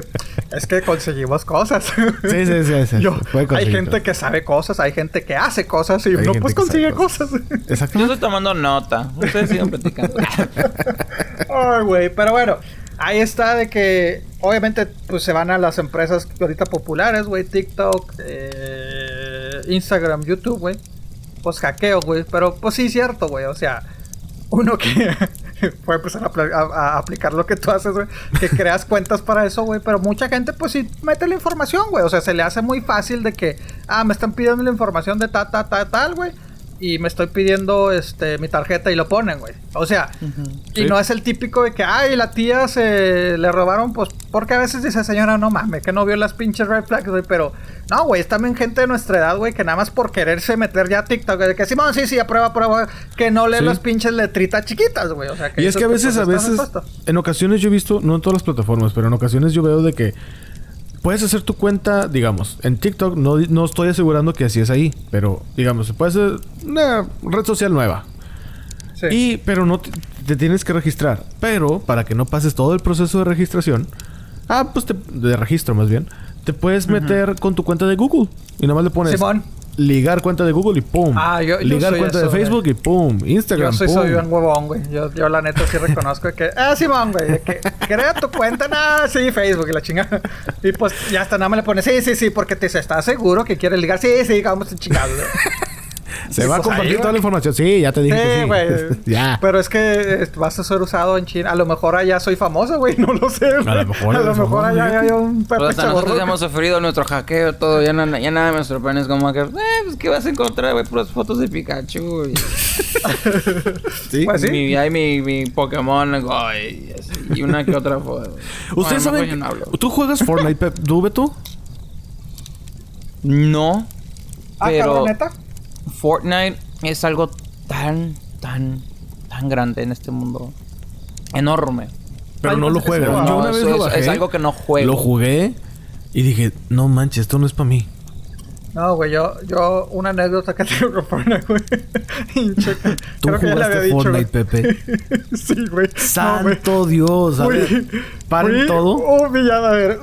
S2: es que conseguimos cosas.
S1: sí, sí, sí, sí.
S2: Yo, hay gente
S1: todo.
S2: que sabe cosas, hay gente que hace cosas y
S1: Hay
S2: uno pues consigue
S1: cosas.
S2: cosas.
S1: Exacto.
S3: Yo estoy tomando nota. Ustedes sigan platicando.
S2: Ay, güey, pero bueno, ahí está de que obviamente pues se van a las empresas ahorita populares, güey, TikTok, eh, Instagram, YouTube, güey. pues hackeo, güey. Pero pues sí, cierto, güey. O sea, uno que puede empezar a, aplicar lo que tú haces, güey. Que creas cuentas para eso, güey. Pero mucha gente, pues sí, mete la información, güey. O sea, se le hace muy fácil de que, ah, me están pidiendo la información de ta, ta, ta, tal, güey y me estoy pidiendo este mi tarjeta y lo ponen, güey. O sea, y no es el típico de que, ay, la tía se le robaron, pues, porque a veces dice, señora, no mames, que no vio las pinches red flags, güey, pero no, güey, es también gente de nuestra edad, güey, que nada más por quererse meter ya a TikTok, de que sí, sí, sí, sí, aprueba, aprueba, que no lee las pinches letritas chiquitas, güey. O sea, que
S1: y es que a veces, pues, a veces, en ocasiones yo he visto, no en todas las plataformas, pero en ocasiones yo veo de que puedes hacer tu cuenta, digamos, en TikTok, no, no estoy asegurando que así es ahí, pero digamos, se puede hacer una red social nueva. Sí. Y, pero no te, tienes que registrar. Pero para que no pases todo el proceso de registración, ah, pues de registro más bien, te puedes meter con tu cuenta de Google y nada más le pones Simón ligar cuenta de Google y pum. Ah, yo, ligar cuenta de Facebook y pum. Instagram.
S2: Yo soy,
S1: pum.
S2: soy un huevón, güey. Yo, yo la neta sí reconozco que. Ah, Simón, güey. Que crea tu cuenta, nada, sí, Facebook y la chingada. Y pues ya hasta nada me le pone, sí, sí, sí, porque te está seguro que quieres ligar. Sí, sí, vamos a chingados.
S1: Se va a compartir toda la información. Sí, ya te dije sí, que sí.
S2: güey. ya. Pero es que vas a ser usado en China. A lo mejor allá soy famosa, güey. No lo sé.
S1: A lo mejor,
S2: a lo mejor allá hay un
S3: Pero hasta nosotros hemos sufrido nuestro hackeo, todo. Ya, ya nada me sorprende. Es como que, eh, pues, ¿qué vas a encontrar, güey? Puras fotos de Pikachu. Y... sí. Pues, ¿sí? Mi, hay mi, mi Pokémon, güey. Y una que otra foto.
S1: ¿Ustedes saben? ¿Tú juegas Fortnite, ¿Tú, tú?
S3: No.
S2: ¿Ah, pero... neta?
S3: Fortnite es algo tan, tan, tan grande en este mundo. Enorme.
S1: Pero no lo juegas.
S3: Yo una vez lo es, algo que no juego.
S1: Lo jugué y dije, no manches, esto no es para mí.
S2: No, güey, yo, yo, una anécdota que tengo con Fortnite, güey.
S1: Tú jugaste Fortnite, Pepe.
S2: sí, güey.
S1: Santo Dios, a ver. Paren todo.
S2: Humillada, a ver.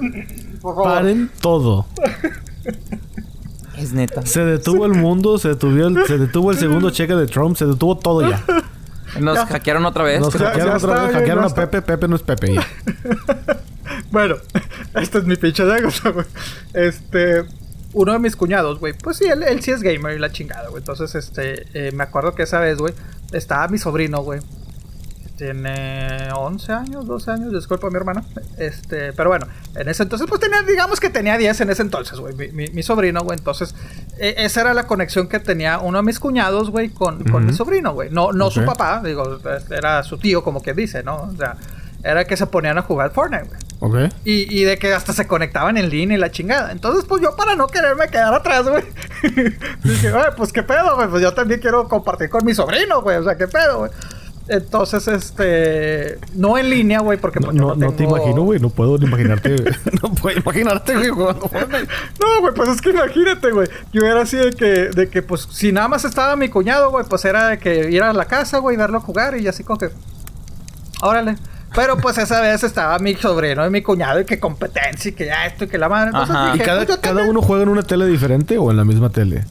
S1: Paren todo.
S3: Es neta.
S1: Se detuvo el mundo, se detuvo el, se detuvo el segundo cheque de Trump, se detuvo todo ya.
S3: Nos hackearon otra vez.
S1: Nos hackearon otra vez, hackearon a Pepe, Pepe no es Pepe ya.
S2: bueno, esta es mi pinche de güey. Este, uno de mis cuñados, güey, pues sí, él, él, sí es gamer y la chingada, güey. Entonces, este, eh, me acuerdo que esa vez, güey, estaba mi sobrino, güey, tiene 11 años, 12 años, disculpa mi hermana. Este, pero bueno, en ese entonces, pues tenía, digamos que tenía 10 en ese entonces, güey, mi, sobrino, güey. Entonces, e, esa era la conexión que tenía uno de mis cuñados, güey, con, con mi sobrino, güey. No, no su papá, digo, era su tío, como que dice, ¿no? O sea, era que se ponían a jugar Fortnite,
S1: güey. Ok.
S2: Y, y, de que hasta se conectaban en línea y la chingada. Entonces, pues yo para no quererme quedar atrás, güey. dije, güey, pues qué pedo, güey. Pues yo también quiero compartir con mi sobrino, güey. O sea, qué pedo, güey. Entonces, este. No en línea, güey, porque
S1: pues, no, no, te imagino, güey. No puedo ni imaginarte. no puedo imaginarte, güey, jugando
S2: No, güey, pues es que imagínate, güey. Yo era así de que, de que, pues, si nada más estaba mi cuñado, güey, pues era de que ir a la casa, güey, verlo jugar y así como que. Órale. Pero pues esa vez estaba mi sobrino y mi cuñado y que competencia y que ya esto y que la madre.
S1: ¿Y cada, pues, cada uno juega en una tele diferente o en la misma tele?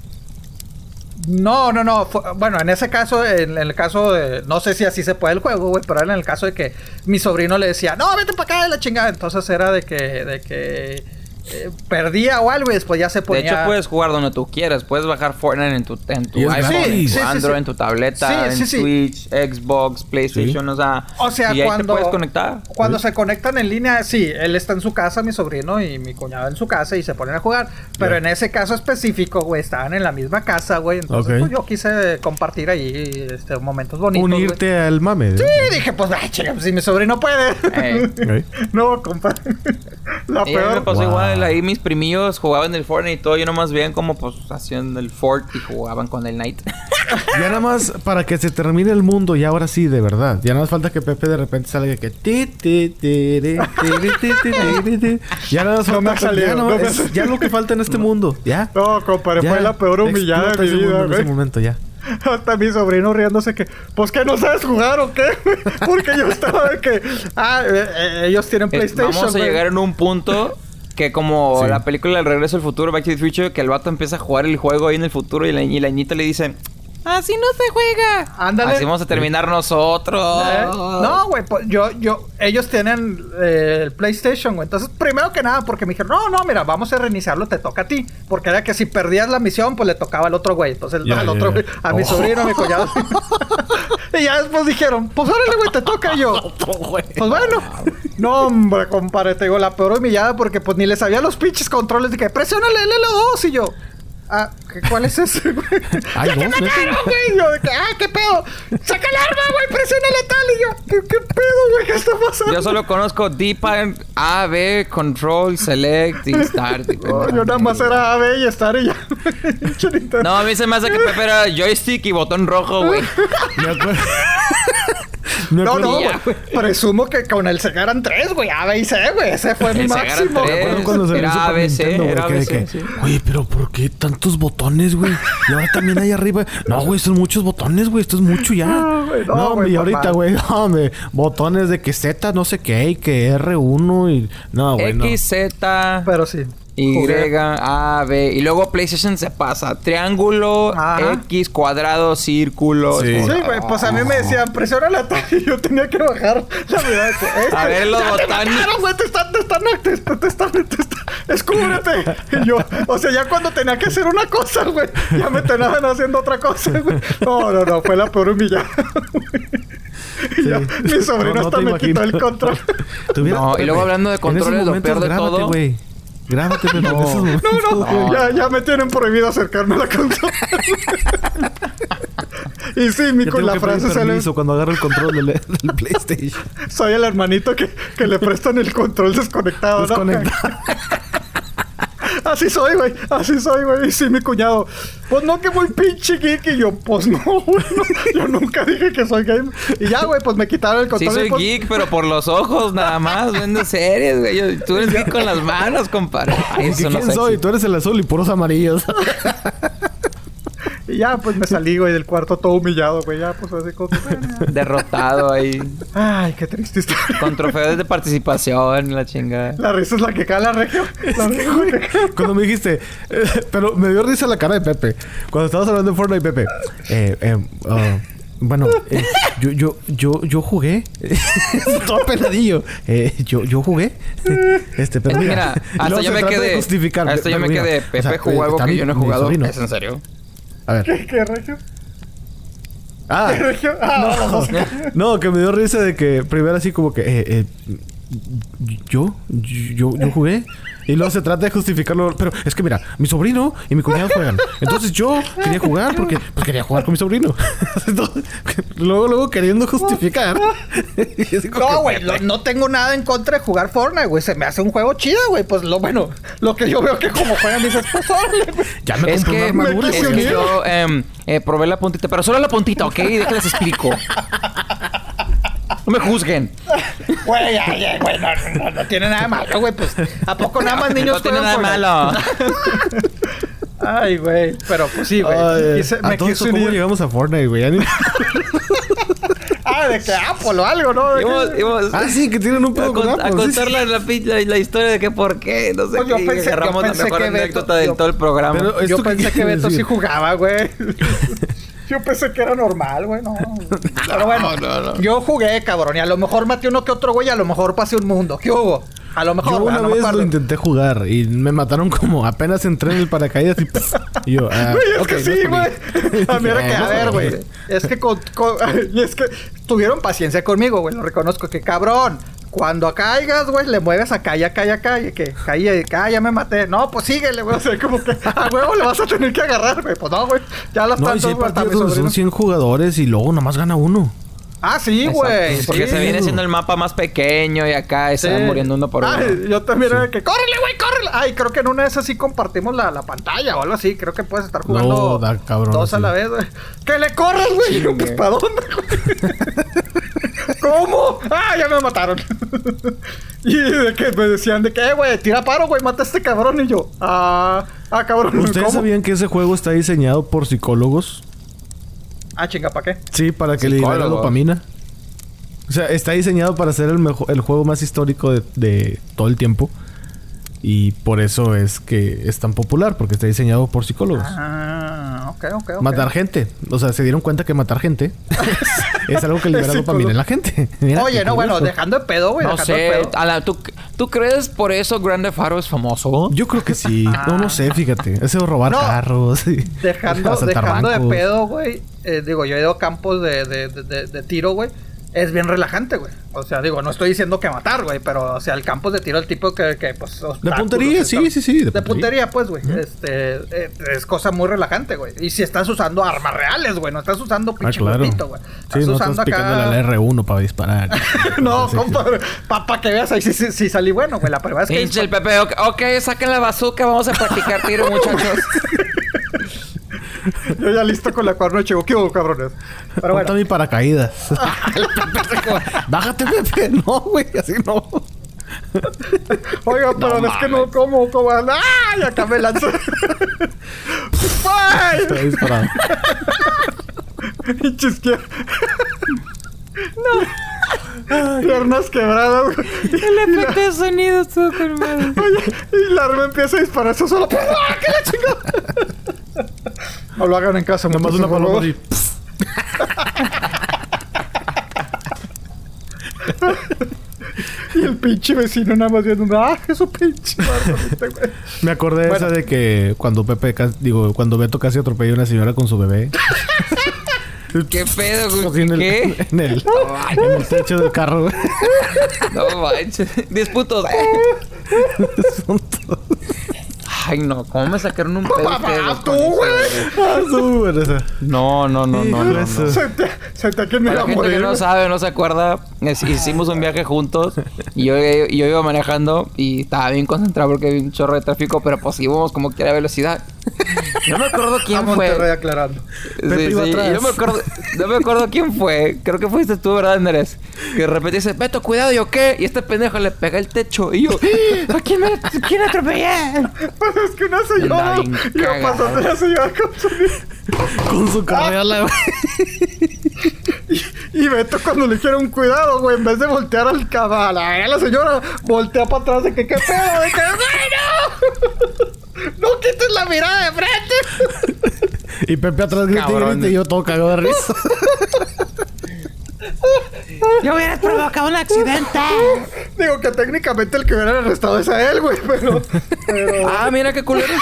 S2: No, no, no. bueno, en ese caso, en, el caso de. No sé si así se puede el juego, güey, pero era en el caso de que mi sobrino le decía, no, vete para acá de la chingada. Entonces era de que. De que eh, perdía o algo y después ya se ponía...
S3: De hecho, puedes jugar donde tú quieras. Puedes bajar Fortnite en tu, en tu iPhone, en tu Android, en tu tableta, en Switch, Xbox, PlayStation, o sea...
S2: O sea,
S3: y
S2: cuando...
S3: Te puedes conectar.
S2: Cuando se conectan en línea, sí. Él está en su casa, mi sobrino y mi cuñado en su casa y se ponen a jugar. Pero en ese caso específico, güey, estaban en la misma casa, güey. Entonces, pues, yo quise compartir ahí este, momentos bonitos,
S1: Unirte al mame.
S2: Sí, dije, pues, ay, chica, pues, si mi sobrino puede. no, compadre.
S3: La peor. me pasó igual. Ahí mis primillos jugaban el Fortnite y todo, yo nomás veían como pues hacían el Fort y jugaban con el Night.
S1: ya nada más para que se termine el mundo y ahora sí, de verdad. Ya nada más falta que Pepe de repente salga que ya nada más no me ya, no, es, ya lo que falta en este mundo, ya.
S2: No, compadre, fue la peor humillada de mi vida,
S1: en ese momento ya.
S2: Hasta mi sobrino riéndose que, pues que no sabes jugar o qué, porque yo estaba de que, ah, ellos tienen PlayStation.
S3: Vamos a llegar en un punto que como la película El Regreso al Futuro, Back to the Future, que el vato empieza a jugar el juego ahí en el futuro y la, y la niñita le dice... Así no se juega.
S2: Ándale.
S3: Así vamos a terminar nosotros.
S2: ¿Eh? No, güey, pues yo, yo, ellos tienen eh, el PlayStation, güey. Entonces, primero que nada, porque me dijeron, no, no, mira, vamos a reiniciarlo, te toca a ti. Porque era que si perdías la misión, pues le tocaba al otro güey. Entonces,
S1: Ya,
S2: al otro güey, a mi
S1: Oh.
S2: sobrino, a mi cuñado. y ya después dijeron, pues órale, güey, te toca y yo. Pues bueno. No, hombre, compadre, te digo la peor humillada porque pues ni le sabía los pinches controles de que presiónale el L2 y yo. Ah, ¿qué- ¿cuál es ese, güey?
S1: Ay,
S2: ¡Ya que
S1: no,
S2: me
S1: neta.
S2: cagaron, güey! Yo de que, ah, ¿qué pedo? ¡Saca el arma, güey! ¡Presiónale tal! Y yo, ¿qué, qué pedo, güey? ¿Qué está pasando?
S3: Yo solo conozco D-pad, A, B, Control, Select y Start.
S2: No, yo nada más era A, B y estar y ya.
S3: No, a mí se me hace que Pepe era joystick y botón rojo, güey.
S2: No, no,
S3: ya,
S2: güey. Presumo que con el Sega eran tres, güey. A, B y C, güey. Ese fue mi
S3: El
S2: máximo.
S3: tres.
S1: Cuando salió
S3: Era
S1: Super
S3: ABC,
S1: Nintendo, güey,
S3: ABC,
S1: que,
S3: sí.
S1: Oye, pero ¿por qué tantos botones, güey? Y ahora también hay arriba. No, güey, son muchos botones, güey. Esto es mucho ya.
S2: No, güey, no,
S1: No,
S2: güey,
S1: y ahorita, güey, no, hombre, botones de que Z, no sé qué, y que R1 y. No, güey, no.
S3: X, Z,
S2: Pero sí.
S3: Y,
S2: Jugué.
S3: A, B. Y luego PlayStation se pasa. Triángulo,
S2: Ajá.
S3: X, cuadrado, círculo.
S1: Sí.
S2: Sí, güey, pues a mí me decían, presiona la tal y yo tenía que bajar la mirada. de que, este,
S3: A ver los botones.
S2: mataron, güey, te están, te están, te están, te están, te están, descúbrete. Y yo, o sea, ya cuando tenía que hacer una cosa, güey, ya me tenían haciendo otra cosa, güey. No, no, no, fue la peor humillada. güey. Y ya, mi sobrino
S1: No, no
S2: hasta me quitó el
S1: imagino.
S2: control.
S3: No, y luego hablando de controles, lo peor de
S1: grábate,
S3: todo-
S1: güey. Grábate, Pepe, esos momentos.
S2: No, no, Ya, ya me tienen prohibido acercarme a la consola. y sí, mi con la frase sale.
S1: cuando agarro el control del, del PlayStation.
S2: Soy el hermanito que, que le prestan el control desconectado, ¿no? Así soy, güey. Así soy, güey. Y sí, mi cuñado. Pues no, que muy pinche geek. Y yo, pues no, güey. no. Yo nunca dije que soy gamer. Y ya, güey, pues me quitaron el
S3: Sí
S2: control. y
S3: soy
S2: pues-
S3: geek, pero por los ojos nada más. Vendo series, güey. Yo- Tú eres geek con las manos, compadre. Ay,
S1: ¿Y
S3: eso no
S1: ¿Quién
S3: sé.
S1: soy? Tú eres el azul y puros amarillos.
S2: Y ya, pues me salí, güey, del cuarto todo humillado, güey. Ya, pues así como.
S3: Derrotado ahí.
S2: Ay, qué triste historia.
S3: Con trofeos de participación, la chingada.
S2: La risa es la que cae la región. La es que cae.
S1: Cuando me dijiste, eh, pero me dio risa la cara de Pepe. Cuando estabas hablando de Fortnite, Pepe. Eh, eh, ah, bueno, eh, yo, yo, yo, yo jugué. Todo peladillo. Eh, yo, yo jugué. Este, pero mira.
S3: hasta yo me quedé. Hasta yo me
S1: mira,
S3: quedé.
S1: o
S3: Pepe
S1: sea,
S3: jugó algo que
S1: mi-
S3: yo no he jugado.
S1: sobrino.
S3: ¿Es en serio?
S1: A ver.
S2: ¿Qué, qué región?
S1: Ah,
S2: ¿Qué? Ah,
S1: no, que me dio risa de que primero así como que eh, eh, yo, yo, yo jugué. Y luego se trata de justificarlo. Pero es que mira, mi sobrino y mi cuñado juegan. Entonces yo quería jugar porque pues quería jugar con mi sobrino. Entonces, luego, luego queriendo justificar.
S2: No, güey, no tengo nada en contra de jugar Fortnite, güey. Se me hace un juego chido, güey. Pues lo bueno, lo que yo veo que como juegan, dices, pues órale, güey.
S1: Ya me
S3: Es
S1: compré
S3: que,
S1: una armadura.
S3: es que yo em, eh, probé la puntita, pero solo la puntita, ¿ok? Déjales explico. No me juzguen.
S2: Güey, ya, ya, güey, no, no, no tiene nada malo, güey. Pues, ¿a poco nada más niños
S3: No tiene nada malo.
S2: Ay, güey. Pero pues sí, güey.
S1: A
S2: me
S1: esto, ¿cómo
S2: unir.
S1: llegamos a Fortnite, güey?
S2: Ah, de que Apple o algo, ¿no? Que-
S3: Íbamos- íbamos
S1: ah, sí, que tienen un
S3: a,
S1: pedo con
S3: con- a
S1: Apple. sí,
S3: contar
S1: sí.
S3: la, la, la- historia de que por qué, no sé
S2: Pues yo
S3: qué.
S2: pensé- yo
S3: agarramos
S2: pensé
S3: la mejor
S2: que Beto-
S3: anécdota de
S2: yo-
S3: todo el programa.
S1: Pero-
S2: Yo
S1: ¿Esto qué
S2: pensé que
S1: quiere
S2: Beto sí jugaba, güey. Yo pensé que era normal, güey, no. Pero bueno,
S3: no, no.
S2: yo jugué, cabrón. Y a lo mejor maté uno que otro, güey. A lo mejor pasé un mundo. ¿Qué hubo? A lo mejor,
S1: Yo una vez lo intenté jugar y me mataron como apenas entré en el paracaídas y, pff, y yo, ah,
S2: Güey, es que sí, güey. A mí era que, a ver, güey. Es que con, con- y es que tuvieron paciencia conmigo, güey. Lo reconozco. Que cabrón. Cuando caigas, güey, le mueves acá y acá y acá. Y que caí, acá, ya me maté. No, pues síguele, güey. O sea, como que a huevo le vas a tener que agarrar, güey. Pues no, güey. Ya las
S1: No, y si
S2: güey,
S1: son
S2: sobrino.
S1: 100 jugadores y luego nomás gana uno.
S2: Ah, sí, güey.
S3: Porque
S2: sí.
S3: se viene siendo el mapa más pequeño y acá
S2: Sí.
S3: muriendo uno por uno.
S2: Ay, yo también era de que, córrele, güey, córrele. Ay, creo que en una de esas sí compartimos la, la pantalla o algo así. Creo que puedes estar jugando
S1: No, da cabrón,
S2: dos a
S1: sí.
S2: la vez, güey. ¡Que le corras, güey! Pues. ¿para dónde, güey? ¿Cómo? ¡Ah, ya me mataron! y de que me decían de que, eh, güey, tira paro, güey, mata a este cabrón. Y yo, ah, ah, cabrón.
S1: ¿Ustedes
S2: ¿cómo?
S1: sabían que ese juego está diseñado por psicólogos?
S2: Ah, chinga, ¿para qué?
S1: Sí, para que le libere dopamina. O sea, está diseñado para ser el mejor, el juego más histórico de, de todo el tiempo. Y por eso es que es tan popular, porque está diseñado por psicólogos.
S2: Ah, ok. ok, ok, ok.
S1: Matar gente. O sea, se dieron cuenta que matar gente es algo que libera dopamina en la gente. Mira,
S2: Oye, no, bueno, dejando de pedo, güey.
S3: No sé,
S2: pedo.
S3: Alan, ¿tú, ¿tú crees por eso Grande Faro es famoso?
S1: Yo creo que sí. No, no sé, fíjate. Ese de robar
S2: No.
S1: carros. y
S2: Dejando, dejando de pedo, güey. eh, digo, yo he ido a campos de, de, de, de- de tiro, güey. Es bien relajante, güey. O sea, digo, no estoy diciendo que matar, güey. Pero, o sea, el campo de tiro, el tipo que, que pues...
S1: De puntería, sí, sí, sí.
S2: De puntería, pues, güey. Este... eh, es cosa muy relajante, güey. Y si estás usando armas reales, güey. No estás usando
S1: Ah,
S2: pinche
S1: claro.
S2: güey.
S1: Sí, no estás picando la R1 para disparar.
S2: no, compadre. Para que veas ahí sí, sí, sí salí bueno, güey. La primera vez que...
S3: Pinche el Pepe, ok, ok, saquen la bazooka, vamos a practicar tiro, muchachos.
S2: Yo ya listo con la cuerno de chivo. ¿Qué hubo, cabrones? Pero bueno.
S1: mi paracaídas. Bájate, Pepe. No, güey, así no.
S2: Oiga, pero es que no, ¿cómo? ¿Cómo? ¡Ay! Acá me lanzó. ¡Ay!
S1: Está disparado.
S2: Pinches que... No. Piernas quebradas, güey.
S3: El efecto de sonido estuvo con madre.
S2: Oye, y la arma empieza a dispararse solo. ¡Ah, qué la chingada! No lo hagan en casa,
S1: Nomás una paloma así.
S2: Y el pinche vecino nada más viendo. ¡Ah, eso pinche este!
S1: Me acordé de
S2: Bueno.
S1: esa de que cuando Pepe, digo, cuando Beto casi atropella a una señora con su bebé.
S3: ¿Qué pedo,
S1: Así
S3: güey?
S1: en el,
S3: ¿Qué?
S1: En el, en el techo del carro, güey.
S3: No manches. 10 puntos.
S1: Son todos-
S3: Ay, no, ¿cómo me sacaron un pedo ustedes,
S2: ¡Ah, tú, güey!
S1: Ah.
S3: No, no, no, no, no. no.
S1: Eso.
S2: Senté, senté que me
S3: Para
S2: iba
S3: la
S2: a
S3: gente
S2: morir.
S3: que no sabe, no se acuerda, es- hicimos un viaje juntos y yo, iba manejando y estaba bien concentrado porque había un chorro de tráfico, pero pues íbamos como que era velocidad. No me acuerdo
S2: A
S3: quién fue.
S2: aclarando.
S3: Sí, sí, no me acuerdo, no me acuerdo quién fue. Creo que fuiste tú, ¿verdad, Andrés? Que de repente dice, Beto, cuidado, ¿yo qué? Y este pendejo le pega el techo. Y yo, ¿a quién me a quién atropellé?
S2: Es que una señora.
S3: Anda bien
S2: Iba pasando la señora con su
S1: Con su carriola, güey.
S2: Y Beto cuando le dijeron cuidado, güey, en vez de voltear al cabal, a la señora voltea para atrás de que qué pedo, de que bueno. No quites la mirada de frente.
S1: Y Pepe atrás y grita y yo todo cagado de risa.
S3: Yo hubiera provocado un accidente.
S2: Digo que técnicamente el que hubiera arrestado es a él, güey, pero, pero,
S3: Ah, mira qué culero.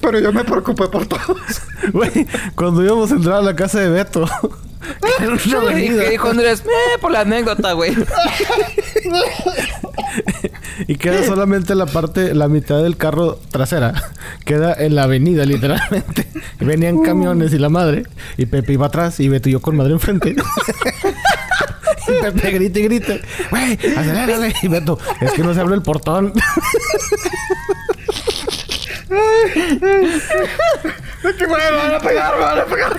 S2: pero yo me preocupé por todos.
S1: Güey, cuando íbamos a entrar a la casa de Beto. En una
S3: ¿Y
S1: avenida.
S3: qué dijo Andrés? Eh, por la anécdota, güey.
S1: Y queda solamente la parte, la mitad del carro trasera. Queda en la avenida, literalmente. Y venían camiones y la madre. Y Pepe iba atrás y Beto y yo con madre enfrente. y Pepe grita y grita. Güey, acelérale. Y Beto, es que no se abre el portón.
S2: Que, güey, me van a pegar, me van a pegar.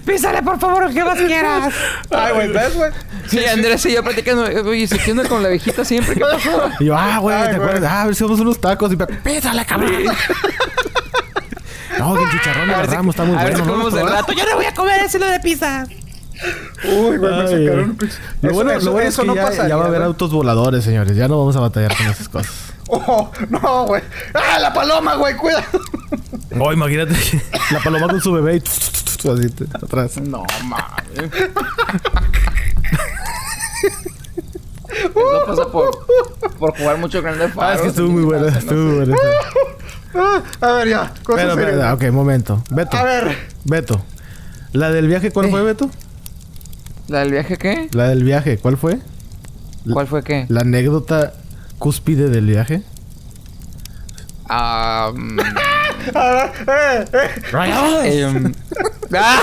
S3: Písale, por favor, ¿qué más quieras?
S2: Ay, güey, ¿ves, güey?
S3: Sí, Andrés y yo platicando. Oye, ¿se entiende con la viejita siempre? ¿Qué pasó?
S1: Y yo, ah, güey, ¿te
S2: güey.
S1: acuerdas? Ah, a ver si vamos unos tacos. Y písale, cabrón. no, que el chicharrón de
S3: A ver si-
S1: Ramos está muy
S3: a ver
S1: bueno.
S3: si
S1: ¿no?
S3: comemos de rato. Yo no voy a comer ese lo de pizza.
S2: Uy, güey, me
S1: Ay,
S2: sacaron pinche.
S1: Lo
S2: Eso-
S1: bueno,
S2: eso-
S1: lo bueno
S2: eso
S1: es que
S2: no
S1: ya,
S2: pasaría,
S1: ya va a haber autos voladores, señores. Ya no vamos a batallar con esas cosas.
S2: Oh, no, güey. ¡Ah, la paloma, güey! ¡Cuidado!
S1: Oh, imagínate la paloma con su bebé y así te- atrás.
S3: No, mames. Eso pasa por, por jugar mucho Grande Faro.
S1: Ah, es que estuvo muy buena, estuvo muy buena.
S2: Ah, a ver, ya.
S1: Pero, pero, ok, momento. Beto,
S2: A ver.
S1: Beto. ¿La del viaje cuál
S3: Eh.
S1: fue, Beto?
S3: ¿La del viaje qué?
S1: La del viaje, ¿cuál fue?
S3: ¿Cuál fue qué?
S1: La anécdota cúspide del viaje.
S3: Ah... mm,
S2: A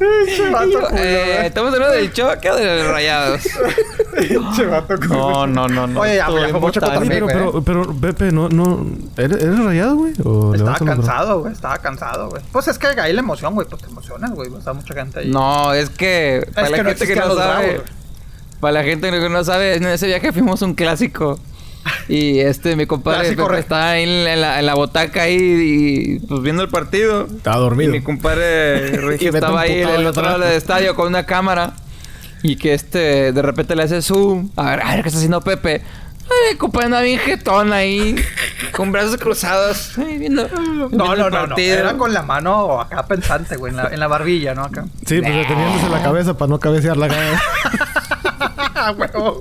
S2: eh, vato culo.
S3: ¿Estamos hablando del choque o de los rayados?
S2: Pinche vato culo.
S3: No, no, no, no.
S2: Oye, ya, ya fue mucho
S1: Oye,
S2: también,
S1: pero,
S3: güey.
S1: pero, pero, Pepe, no, no. ¿Eres, eres rayado, güey? ¿O le
S2: Estaba
S1: vas a
S2: cansado, güey. Estaba cansado, güey. Pues es que ahí la emoción, güey. Pues te emocionas, güey. Sea, mucha gente ahí.
S3: No, es que para
S2: Es
S3: la
S2: que no
S3: gente que no sabe,
S2: bravos,
S3: para la gente que no sabe, en ese viaje fuimos un clásico. Y este, mi compadre Pepe estaba ahí en la, en la botaca ahí y pues viendo el partido.
S1: Estaba
S3: Y
S1: dormido.
S3: mi compadre estaba ahí en el otro lado del estadio con una cámara. Y que este, de repente le hace zoom. A ver, a ver qué está haciendo Pepe. Ay, compadre, anda bien jetón ahí. Con brazos cruzados. ay, viendo,
S2: No,
S3: viendo
S2: no,
S3: el
S2: no. Era con la mano acá pensante, güey, en la, en la barbilla, ¿no? Acá.
S1: Sí, pues deteniéndose la cabeza para no cabecear la cara.
S2: Huevo.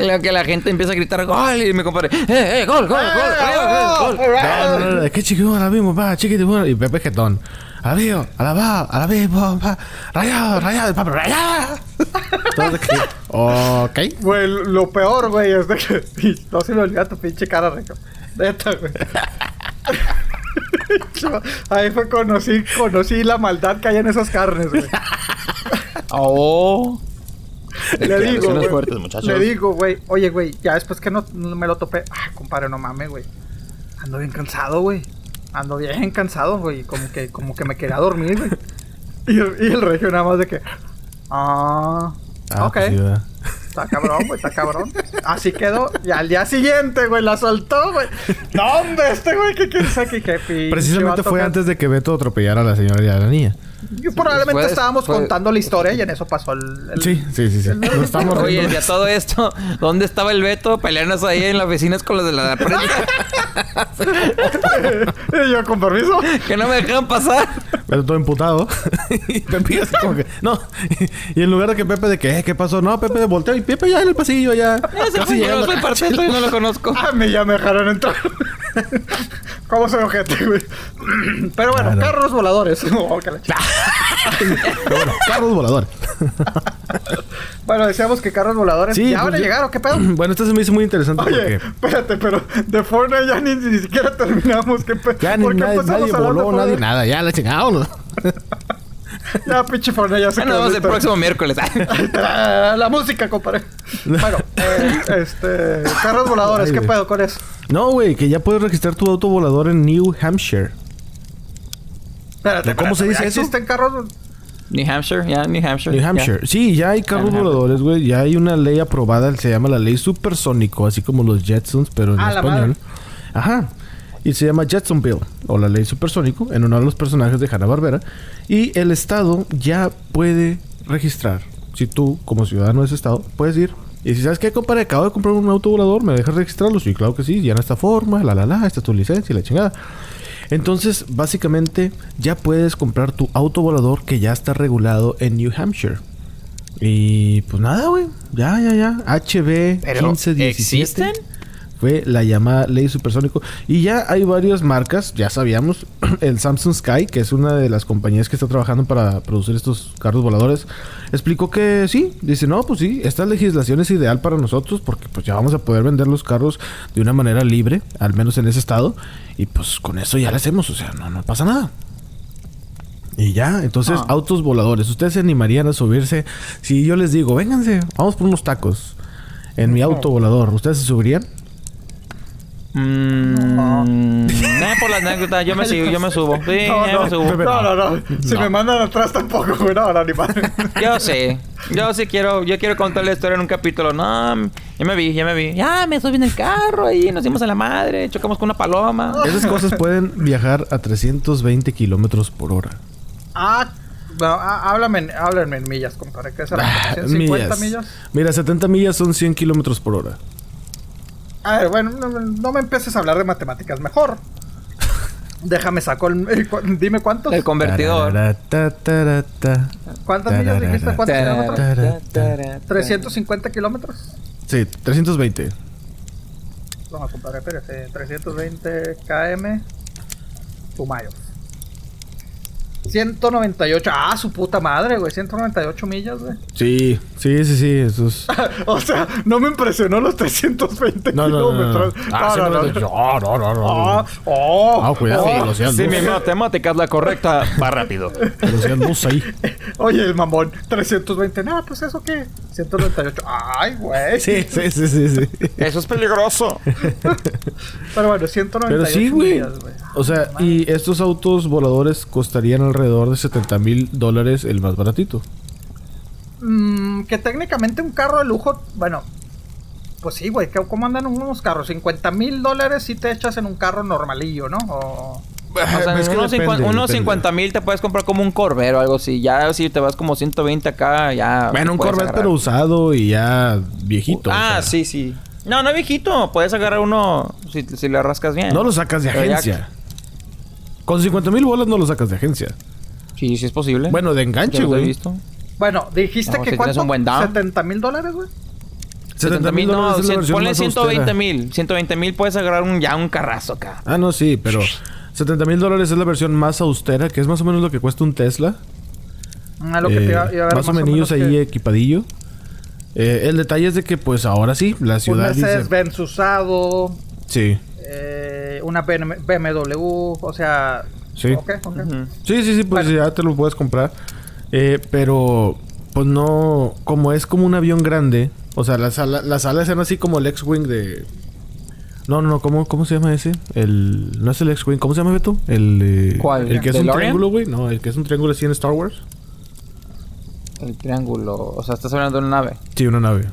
S3: Que la, que la gente empieza a gritar gol y mi compadre, ¡eh, eh, gol, gol, gol, gol, gol, gol!
S1: No, no, no, ¿Qué chiquito? A la mismo, pa, chiquito. bueno. Y Pepe Jetón. A la vivo, a la va, a la vivo, pa. Rayado, rayado, papá, rayado. Que, ok.
S2: Güey, lo peor, güey, es de que... No se me olvida tu pinche cara, Rico. Neta, güey. Ahí fue conocí, conocí la maldad que hay en esas carnes, güey.
S3: ¡Oh!
S2: Le digo, güey.
S3: fuertes, muchachos.
S2: Le digo, güey. Oye, güey, ya después que no, no me lo topé. Ah, compadre, no mames, güey. Ando bien cansado, güey. Ando bien cansado, güey. Como que, como que me quería dormir, güey. Y, el- y el regio nada más de que. Ah.
S1: Ah,
S2: ok.
S1: pues sí, ¿verdad?
S2: Está cabrón, güey, está cabrón. Así quedó. Y al día siguiente, güey, la soltó, güey. Hombre, este güey, que quién sabe qué, qué
S1: Precisamente fue antes de que Beto atropellara a la señora y a la niña.
S2: Y probablemente estábamos contando la historia y en eso pasó el. el-
S1: Sí, sí, sí, sí. Nos estamos
S3: Oye,
S1: riendo.
S3: ya todo esto, ¿dónde estaba el Beto? Pelearnos ahí en las vecinas con los de la prensa.
S2: y yo, con permiso.
S3: que no me dejaban pasar.
S1: Pero todo emputado. y Pepe así como que... No. y en lugar de que Pepe de que... "Eh, ¿Qué pasó? No, Pepe de volteo. Y Pepe ya en el pasillo, ya.
S3: Ese
S1: Casi
S3: fue, yo no soy
S1: a
S3: parte, yo no lo conozco.
S2: A mí ya me dejaron entrar. ¿Cómo soy ojete, güey? Pero bueno,
S1: Claro.
S2: carros voladores. Oh, que la ch-
S1: Pero bueno, carros voladores.
S2: bueno, decíamos que carros voladores
S1: Sí,
S2: ya van a
S1: pues,
S2: llegar, ¿o qué pedo?
S1: bueno, esto se me hizo muy interesante
S2: Oye,
S1: porque...
S2: espérate, pero de Fortnite ya ni, ni siquiera terminamos. ¿Qué pedo?
S1: Ya ni
S2: ¿Por qué
S1: nadie, voló, nadie nada. Ya la chingamos.
S2: Ya, pinche Fortnite ya se quedó
S3: vamos el próximo miércoles.
S2: La música, compadre. Bueno, eh, este... Carros voladores,
S1: Ay,
S2: ¿qué
S1: güey.
S2: pedo con eso?
S1: No, güey, que ya puedes registrar tu auto volador en New Hampshire.
S2: Espérate,
S1: ¿Cómo se dice
S2: ¿ya
S1: eso?
S2: ¿Existen carros?
S3: New Hampshire, ya, New Hampshire.
S1: New. Hampshire. Sí, ya hay carros voladores, güey. Ya hay una ley aprobada, se llama la ley supersónico, así como los Jetsons, pero en
S2: Ah, la
S1: español.
S2: madre.
S1: Ajá. Y se llama Jetsonville, o la ley supersónico, en uno de los personajes de Hanna-Barbera. Y el Estado ya puede registrar. Si tú, como ciudadano de ese Estado, puedes ir. Y si sabes qué, compadre, acabo de comprar un auto volador, ¿me dejas registrarlo? Sí, claro que sí, ya en esta forma, la la la, esta es tu licencia y la chingada. Entonces, básicamente, ya puedes comprar tu auto volador que ya está regulado en New Hampshire. Y pues nada, güey. Ya, ya, ya. HB
S3: Pero,
S1: 1517.
S3: ¿existen?
S1: Fue la llamada ley supersónico. Y ya hay varias marcas, ya sabíamos. El Samsung Sky, que es una de las compañías que está trabajando para producir estos carros voladores, explicó que sí. Dice, no, pues sí, esta legislación es ideal para nosotros porque pues ya vamos a poder vender los carros de una manera libre, al menos en ese estado. Y pues con eso ya lo hacemos, o sea, no, no pasa nada. Y ya, entonces,
S3: Ah.
S1: autos voladores. ¿Ustedes se animarían a subirse? Si yo les digo, vénganse, vamos por unos tacos en mi auto volador, ¿ustedes se subirían?
S3: Mm, nah, por la anécdota, yo me sigo, yo me subo. Sí,
S2: No,
S3: yo
S2: no,
S3: me subo.
S2: no, no, no. Si me mandan atrás tampoco, güey. No, no, ni madre.
S3: Yo sé. Yo sí quiero, yo quiero contar la historia en un capítulo. No, ya me vi, ya me vi. Ya me subí en el carro ahí, nos dimos a la madre, chocamos con una paloma.
S1: Esas cosas pueden viajar a 320 kilómetros por hora.
S2: Ah, no, ah, háblame, en- háblame en millas, compadre. ¿Qué será?
S1: Ah,
S2: ¿150 millas?
S1: Mira, 70 millas son 100 kilómetros por hora.
S2: A ver, bueno, no, no me empieces a hablar de matemáticas. Mejor. Déjame saco el... cu- Dime cuántos.
S3: El convertidor.
S2: ¿Cuántas millas dijiste? ¿Cuántos kilómetros?
S1: Tarara.
S2: 350 kilómetros.
S1: Sí, 320.
S2: No, compadre, espérate. 320 km. Pumayo. 198. Ah, su puta madre, güey. 198 millas, güey.
S1: Sí, sí, sí, sí, eso es...
S2: o sea, no me impresionó los 320
S1: No, no, no, no.
S2: kilómetros.
S1: Ah,
S2: No, no, no.
S1: 198. No, no, no, no.
S2: Ah, oh,
S1: Ah, cuidado,
S2: oh.
S1: Lucía,
S3: Si
S1: no.
S3: mi matemática es la correcta, va rápido.
S1: No sé ahí.
S2: Oye, el mamón, 320. No, pues eso qué. 198. Ay, güey.
S1: Sí, sí, sí, sí, sí.
S3: Eso es peligroso.
S2: Pero bueno, 198
S1: Pero sí, güey.
S2: güey.
S1: O sea, y estos autos voladores costarían alrededor de 70 mil dólares el más baratito.
S2: Mm, que técnicamente un carro de lujo, bueno, pues sí, güey, ¿cómo andan unos carros? 50 mil dólares si te echas en un carro normalillo, ¿no? O...
S3: O sea,
S1: Es que
S3: unos,
S1: depende,
S3: 50 unos
S1: depende.
S3: 50 mil te puedes comprar como un Corvette o algo así. Ya si te vas como 120 acá, ya.
S1: Bueno, un Corvette
S3: agarrar.
S1: pero usado y ya viejito. o
S3: Ah,
S1: sea.
S3: sí, sí. No, no viejito. Puedes agarrar uno si, si le rascas bien.
S1: No lo sacas de
S3: Pero ya-
S1: agencia. Con 50 mil bolas no lo sacas de agencia.
S3: Sí, sí es posible.
S1: Bueno, de enganche, güey.
S3: visto.
S2: Bueno, dijiste
S3: No,
S2: que
S3: si
S2: cuánto?
S3: un buen down.
S2: 70 mil dólares, güey.
S3: 70 mil, no, ponle
S1: más
S3: 120
S1: austera.
S3: mil. 120 mil puedes agarrar un, ya un carrazo acá.
S1: Ah, no, sí, pero 70 mil dólares es la versión más austera, que es más o menos lo que cuesta un Tesla.
S2: Ah, lo que
S1: Eh,
S2: te iba, iba a ver
S1: más o menos ahí
S2: que
S1: equipadillo. Eh, el detalle es de que, pues ahora sí, la
S2: Un
S1: ciudad dice.
S2: Mercedes-Benz usado,
S1: Sí,
S2: eh, una BM BMW, o sea...
S1: Sí.
S2: Ok, ok.
S3: Ujú.
S1: sí, sí, sí, pues
S2: Bueno.
S1: ya te lo puedes comprar. Eh, pero, pues no, como es como un avión grande, o sea, las, ala- las alas eran así como el X-Wing de. No, no, no, ¿cómo, ¿cómo se llama ese? El. No es el X-Wing, ¿cómo se llama Beto? El. eh,
S3: ¿Cuál?
S1: El que es un triángulo, güey. No, el que es un triángulo así en Star Wars.
S3: El triángulo. O sea, estás hablando de una nave.
S1: Sí, una nave.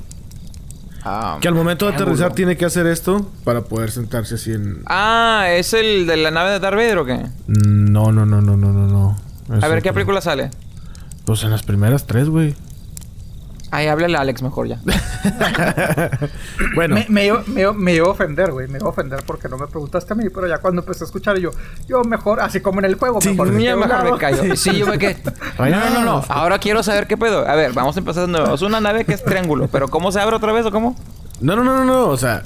S3: Ah,
S1: Que al momento de
S3: triángulo.
S1: aterrizar tiene que hacer esto para poder sentarse así en.
S3: Ah, ¿es el de la nave de Darth Vader o qué?
S1: No, no, no, no, no, no, no. Es
S3: A ver, ¿qué película sale?
S1: Pues en las primeras tres, güey.
S3: Ay, háblale a Alex mejor ya.
S1: bueno,
S2: Me, me, iba- me, me iba a ofender, güey. Me iba a ofender porque no me preguntaste a mí, pero ya cuando empecé a escuchar yo, yo mejor, así como en el juego,
S1: Sí,
S2: mejor me
S3: mejor me callo. Sí, yo me quedé. No, no, no, no. Ahora quiero saber qué pedo. A ver, vamos a empezar de nuevo. Es una nave que es triángulo, pero ¿cómo se abre otra vez o cómo?
S1: no, no, no, no, no. O sea,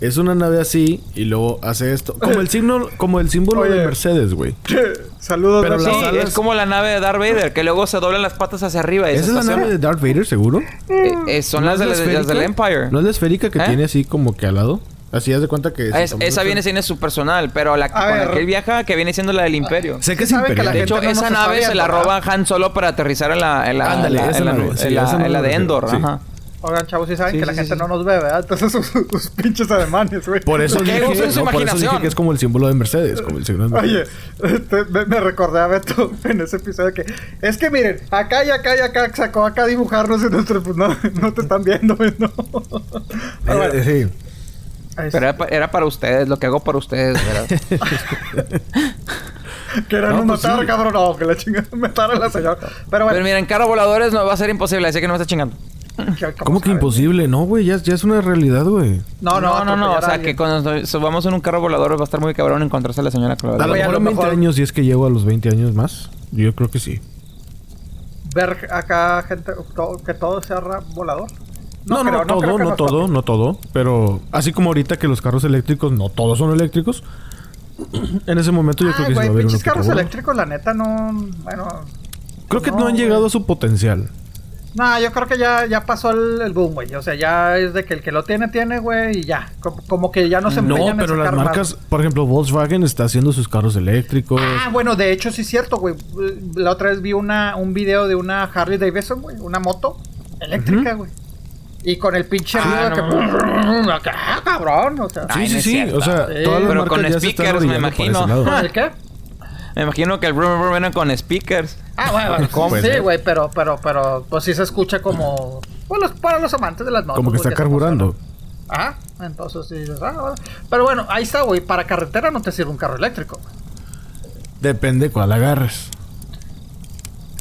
S1: es una nave así y luego hace esto. Como el signo, como el símbolo
S2: Oye.
S1: de Mercedes, güey.
S2: Saludos,
S1: Pero.
S3: Sí,
S1: las alas-
S3: es como la nave de Darth Vader, que luego se doblan las patas hacia arriba. y
S1: ¿Esa
S3: se
S1: es la nave de. Darth Vader, seguro?
S3: Eh, eh, son
S1: ¿No
S3: las,
S1: es
S3: de,
S1: la
S3: las- del? Empire.
S1: ¿No es la esférica que
S2: ¿Eh?
S1: tiene así como que al lado? Así haz de cuenta que...
S3: Ah, es-
S1: si
S3: esa
S1: tomas-
S3: viene siendo su personal, pero la
S2: A
S3: con
S2: ver.
S3: la que él viaja, que viene siendo la del Imperio.
S1: Sé que es
S2: Saben que la
S1: imperial.
S3: De
S2: gente
S3: hecho,
S2: no
S3: esa nave se la roba. Han Solo para aterrizar en la, en la,
S1: Ándale,
S3: en la-
S1: esa
S3: en la,
S1: nave,
S3: en la-
S1: esa nave
S3: en la
S1: me
S3: de
S1: refiero,
S3: Endor.
S1: sí.
S3: Ajá.
S2: Oigan, chavos, sí saben
S3: Sí,
S2: que la
S3: sí,
S2: gente
S3: sí.
S2: no nos ve, ¿verdad? Entonces sus, sus pinches alemanes, güey.
S1: Por eso,
S3: ¿Qué
S1: dije, no, por eso dije que es como el símbolo de Mercedes. Como el signo de
S2: Oye,
S1: Mercedes.
S2: este, me, me recordé a Beto en ese episodio que es que miren, acá y acá y acá sacó acá a dibujarnos y nosotros pues no, no te están viendo, güey, no. Pero bueno,
S1: Eh, sí.
S3: Pero era, era para ustedes, lo que hago para ustedes, ¿verdad?
S2: querían
S1: no, pues
S2: matar,
S1: sí.
S2: cabrón, no, que la chingada mataron a la señora. Pero bueno,
S3: Pero miren, carros voladores no va a ser imposible, así que no me está chingando.
S2: ¿Qué-
S1: ¿Cómo que imposible? No, güey, ya, ya es una realidad, güey.
S2: No, no,
S3: no, no, no. O sea, que cuando subamos en un carro volador va a estar muy cabrón encontrarse a la señora la
S1: A lo mejor
S2: lo
S1: en 20
S2: mejor-
S1: años, y es que llego a los 20 años más. Yo creo que sí.
S2: ver acá gente to- que todo sea volador.
S1: No, no,
S2: creo,
S1: no, todo,
S2: creo
S1: no todo,
S2: toque.
S1: no todo. Pero así como ahorita que los carros eléctricos no todos son eléctricos. en ese momento yo creo
S2: Ay,
S1: que sí va
S2: güey,
S1: a haber uno
S2: carros eléctricos, la neta, no. Bueno.
S1: Creo que no,
S2: No,
S1: han
S2: güey.
S1: llegado a su potencial.
S2: No, yo creo que ya, ya pasó el, el boom, güey. O sea, ya es de que el que lo tiene, tiene, güey, y ya. Como, como que ya no se
S1: No,
S2: en
S1: pero las
S2: más.
S1: marcas, por ejemplo, Volkswagen está haciendo sus carros eléctricos.
S2: Ah, bueno, de hecho sí es cierto, güey. La otra vez vi una, un video de una Harley Davidson, güey, una moto eléctrica, güey. Y con el pinche
S3: Ah,
S2: ruido
S3: no.
S2: que... Cabrón, o sea...
S1: sí, sí, sí. O sea,
S2: Sí.
S1: todas las
S3: Pero
S1: marcas
S3: con
S1: ya se están
S3: speakers, me imagino.
S2: ¿El qué?
S3: Me imagino que el brum brum viene con speakers.
S2: Ah, bueno,
S1: ¿Cómo?
S2: sí,
S1: Pues,
S2: güey, pero, pero, pero, pues sí se escucha como... Pues los- para los amantes de las motos.
S1: Como que
S2: güey,
S1: está carburando.
S2: Ajá, entonces sí ah, bueno. Pero bueno, ahí está, güey. Para carretera no te sirve un carro eléctrico.
S1: Depende cuál agarres.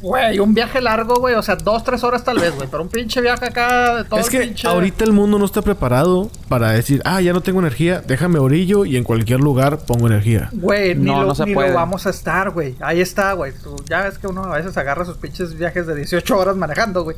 S2: Güey, un viaje largo, güey. O sea, dos, tres horas tal vez, güey. Pero un pinche viaje acá de todo
S1: es
S2: el
S1: que
S2: pinche...
S1: ahorita el mundo no está preparado para decir, ah, ya no tengo energía, déjame orillo y en cualquier lugar pongo energía.
S2: Güey, ni,
S3: No,
S2: lo,
S3: no se
S2: ni
S3: puede.
S2: lo vamos a estar, güey. Ahí está, güey. Ya ves que uno a veces agarra sus pinches viajes de 18 horas manejando, güey.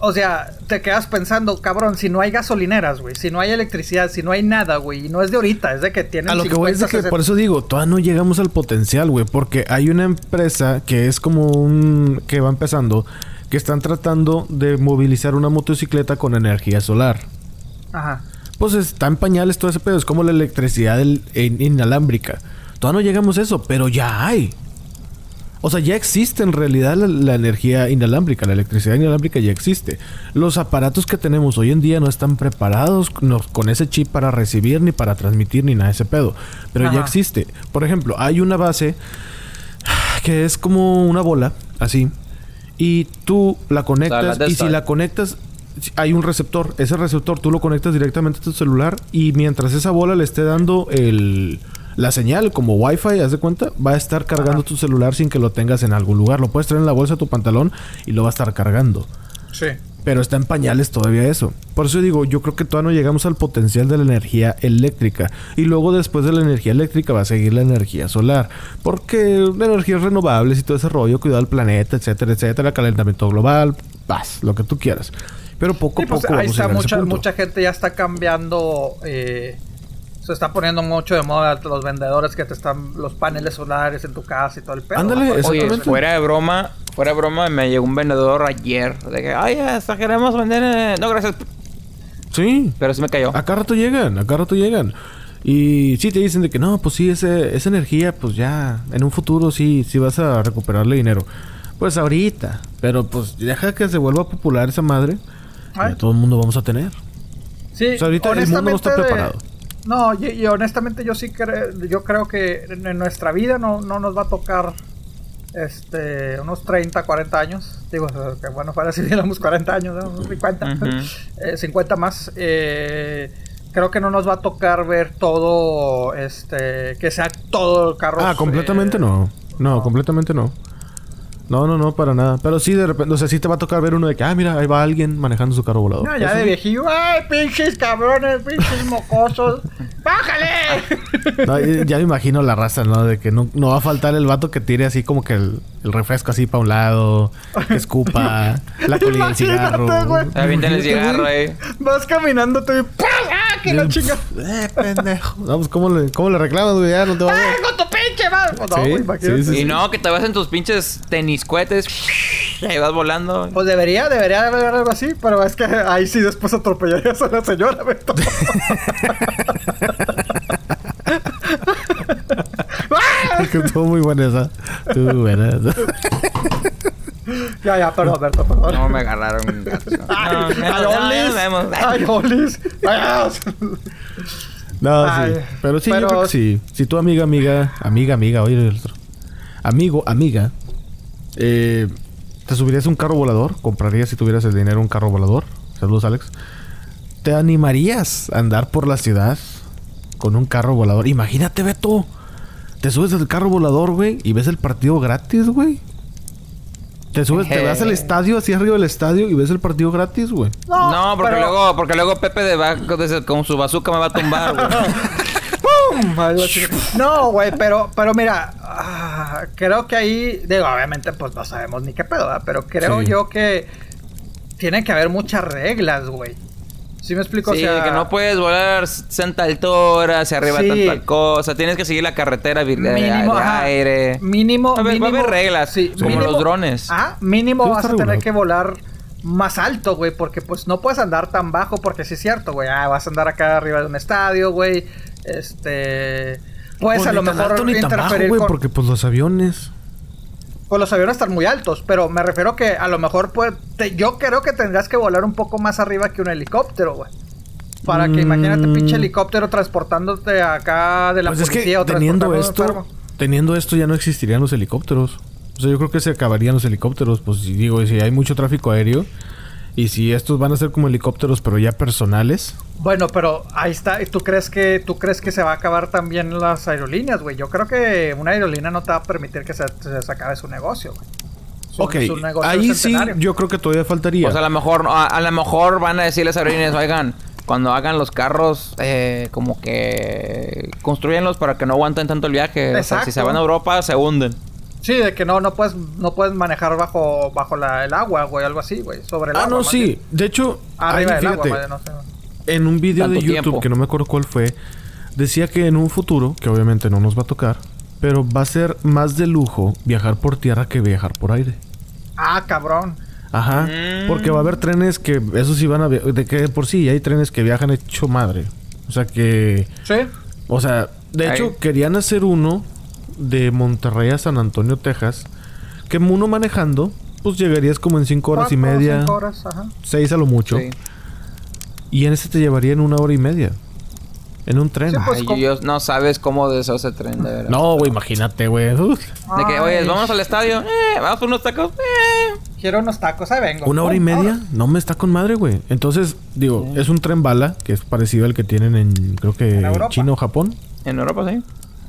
S2: O sea, te quedas pensando, cabrón, si no hay gasolineras, güey, si no hay electricidad, si no hay nada, güey, y no es de ahorita, es de que tienen
S1: A lo que voy es de
S2: 50,
S1: que por eso digo, todavía no llegamos al potencial, güey, porque hay una empresa que es como un que va empezando que están tratando de movilizar una motocicleta con energía solar.
S2: 60. Ajá.
S1: Pues está en pañales todo ese pedo, es como la electricidad in- inalámbrica. Todavía no llegamos a eso, pero ya hay. O sea, ya existe en realidad la, la energía inalámbrica, la electricidad inalámbrica ya existe. Los aparatos que tenemos hoy en día no están preparados no- con ese chip para recibir, ni para transmitir, ni nada de ese pedo. Pero ya existe. Por ejemplo, hay una base que es como una bola, así. Y tú la conectas. y si la conectas, hay un receptor. Ese receptor tú lo conectas directamente a tu celular. Y mientras esa bola le esté dando el, la señal como Wi-Fi, haz de cuenta, va a estar cargando
S2: Ajá.
S1: tu celular sin que lo tengas en algún lugar. Lo puedes traer en la bolsa de tu pantalón y lo va a estar cargando.
S2: Sí.
S1: Pero está en pañales todavía eso. Por eso digo, yo creo que todavía no llegamos al potencial de la energía eléctrica. Y luego después de la energía eléctrica va a seguir la energía solar. Porque energías renovables y todo ese rollo, cuidado del planeta, etcétera, etcétera, calentamiento global, paz, lo que tú quieras. Pero poco
S2: Sí, pues
S1: poco
S2: ahí
S1: vamos
S2: está
S1: ese
S2: mucha,
S1: punto.
S2: mucha gente ya está cambiando. eh, se está poniendo mucho de moda los vendedores que te están los paneles solares en tu casa y todo el pedo.
S1: Ándale,
S3: Oye, fuera de broma, fuera de broma, me llegó un vendedor ayer de que, ay, hasta queremos vender. eh". No, gracias.
S1: Sí.
S3: Pero sí me cayó.
S1: Acá rato llegan, acá rato llegan. Y sí te dicen de que no, pues sí, ese, esa energía, pues ya, en un futuro sí, sí vas a recuperarle dinero. Pues ahorita, pero pues deja que se vuelva popular esa madre.
S2: Ay.
S1: Ya todo el mundo vamos a tener.
S2: Sí,
S1: O sea, ahorita el mundo no está preparado.
S2: No, y, y honestamente yo sí creo, yo creo que en, nuestra vida no, no nos va a tocar este unos 30, 40 años. Digo, que bueno fuera si tuviéramos 40 años, ¿no? unos 50,
S3: Ujú.
S2: eh, 50 más. eh, creo que no nos va a tocar ver todo, este, que sea todo el carro.
S1: Ah, completamente
S2: eh,
S1: no. no. completamente no. No, no, no, para nada. Pero sí, de repente, o sea, sí te va a tocar ver uno de que, ah, mira, ahí va alguien manejando su carro volador.
S2: No, ya
S1: Eso
S2: de viejillo, ¡ay, pinches cabrones, pinches mocosos! ¡Bájale!
S1: No, ya me imagino la raza, ¿no? De que no, no va a faltar el vato que tire así como que el, el refresco así para un lado, que escupa, la colilla del cigarro.
S2: Imagínate, güey.
S3: Avienten el cigarro ahí.
S2: Vas caminando y ¡pum! ¡Ah, que la chinga!
S1: Eh, pendejo. No, pues ¿cómo le, cómo le reclamas, güey? Ya no te va a
S2: ¡Ay, con tu pinche madre! Pues no,
S1: Sí,
S2: güey, imagínate.
S1: sí, sí,
S3: Y no, que te vas en tus pinches tenis cohetes. Y ahí vas volando.
S2: Pues debería, debería de haber algo así, pero es que ahí sí después atropellarías a la señora, Beto.
S1: Que estuvo muy buena esa. Estuvo muy buena esa.
S2: ya, ya, perdón, Berto, perdón.
S3: No me agarraron.
S2: ¡Ay,
S3: No,
S2: ay,
S3: no,
S2: Olis! ¡Ay, Olis! ¡Adiós!
S1: No,
S2: Ay,
S1: sí. Pero sí,
S2: pero-
S1: yo creo que sí. Si tu amiga, amiga, amiga, amiga, oye el otro. Amigo, amiga, eh, ¿te subirías un carro volador? ¿Comprarías si tuvieras el dinero un carro volador? Saludos, Alex. ¿Te animarías a andar por la ciudad con un carro volador? Imagínate, Beto. Te subes al carro volador, güey, y ves el partido gratis, güey. Te subes, te vas al estadio, así arriba del estadio, y ves el partido gratis, güey.
S3: No, porque
S2: pero-
S3: luego, porque luego Pepe de Baco con su bazooka me va a tumbar, güey.
S2: No, güey, pero, pero mira, ah, creo que ahí, digo, obviamente, pues no sabemos ni qué pedo, ¿verdad? pero creo
S1: Sí.
S2: yo que tiene que haber muchas reglas, güey. ¿Sí me explico?
S3: Sí,
S2: o sea,
S3: que no puedes volar 60 alturas hacia arriba
S2: Sí.
S3: tanta cosa. Tienes que seguir la carretera vir- de,
S2: mínimo,
S3: de aire.
S2: Mínimo,
S3: a va haber reglas, como los drones.
S2: Ah, mínimo vas a tener que volar más alto, güey, porque pues no puedes andar tan bajo, porque sí es cierto, güey. Ah, vas a andar acá arriba de un estadio, güey. Este. Puedes
S1: Pues
S2: a lo mejor
S1: alto ni tan bajo,
S2: interferir
S1: güey,
S2: con.
S1: porque pues los aviones...
S2: Pues los aviones están muy altos, pero me refiero que a lo mejor puede, te- yo creo que tendrás que volar un poco más arriba que un helicóptero, güey. Para que
S1: Mm.
S2: imagínate pinche helicóptero transportándote acá de la
S1: Pues es
S2: policía
S1: que
S2: o
S1: teniendo esto, teniendo esto ya no existirían los helicópteros. O sea, yo creo que se acabarían los helicópteros. Pues si digo, si hay mucho tráfico aéreo y si estos van a ser como helicópteros, pero ya personales.
S2: Bueno, pero ahí está. ¿Y tú crees que tú crees que se va a acabar también las aerolíneas, güey? Yo creo que una aerolínea no te va a permitir que se, acabe su negocio, güey. Su-
S1: Ok,
S2: su negocio
S1: ahí sí, yo creo que todavía faltaría.
S3: Pues a lo mejor, a, a lo mejor van a decirles a aerolíneas, oigan, cuando hagan los carros, eh, como que construyanlos para que no aguanten tanto el viaje. O sea,
S2: Exacto.
S3: si se van a Europa, se hunden.
S2: Sí, de que no, no puedes, no puedes manejar bajo, bajo la, el agua, güey, algo así, güey. Sobre el
S1: ah,
S2: agua.
S1: no,
S2: más
S1: sí.
S2: bien.
S1: De hecho,
S2: Arriba
S1: ahí,
S2: del agua, vaya, no sé.
S1: en un video de YouTube,
S3: tiempo.
S1: que no me acuerdo cuál fue, decía que en un futuro, que obviamente no nos va a tocar, pero va a ser más de lujo viajar por tierra que viajar por aire.
S2: Ah, cabrón.
S1: Ajá.
S3: Mm.
S1: Porque va a haber trenes que, eso sí van a... De que por sí hay trenes que viajan hecho madre. O sea que...
S2: Sí.
S1: O sea, de
S3: Ahí.
S1: hecho querían hacer uno de Monterrey a San Antonio, Texas. Que uno manejando, pues llegarías como en cinco horas y media.
S2: cinco horas, ajá.
S1: Seis a lo mucho.
S3: Sí.
S1: Y en este te llevaría en una hora y media. En un tren.
S2: Sí, pues,
S3: Ay, yo- no sabes cómo deseo ese tren, de verdad.
S1: no, güey, imagínate, güey.
S3: De que, oye, vamos al estadio, eh, vamos por unos tacos, eh.
S2: Quiero unos tacos, ahí vengo.
S1: Una hora y media, no me está con madre, güey. Entonces, digo, es un tren bala, que es parecido al que tienen en, creo que
S2: En.
S1: China o Japón.
S3: En Europa, sí.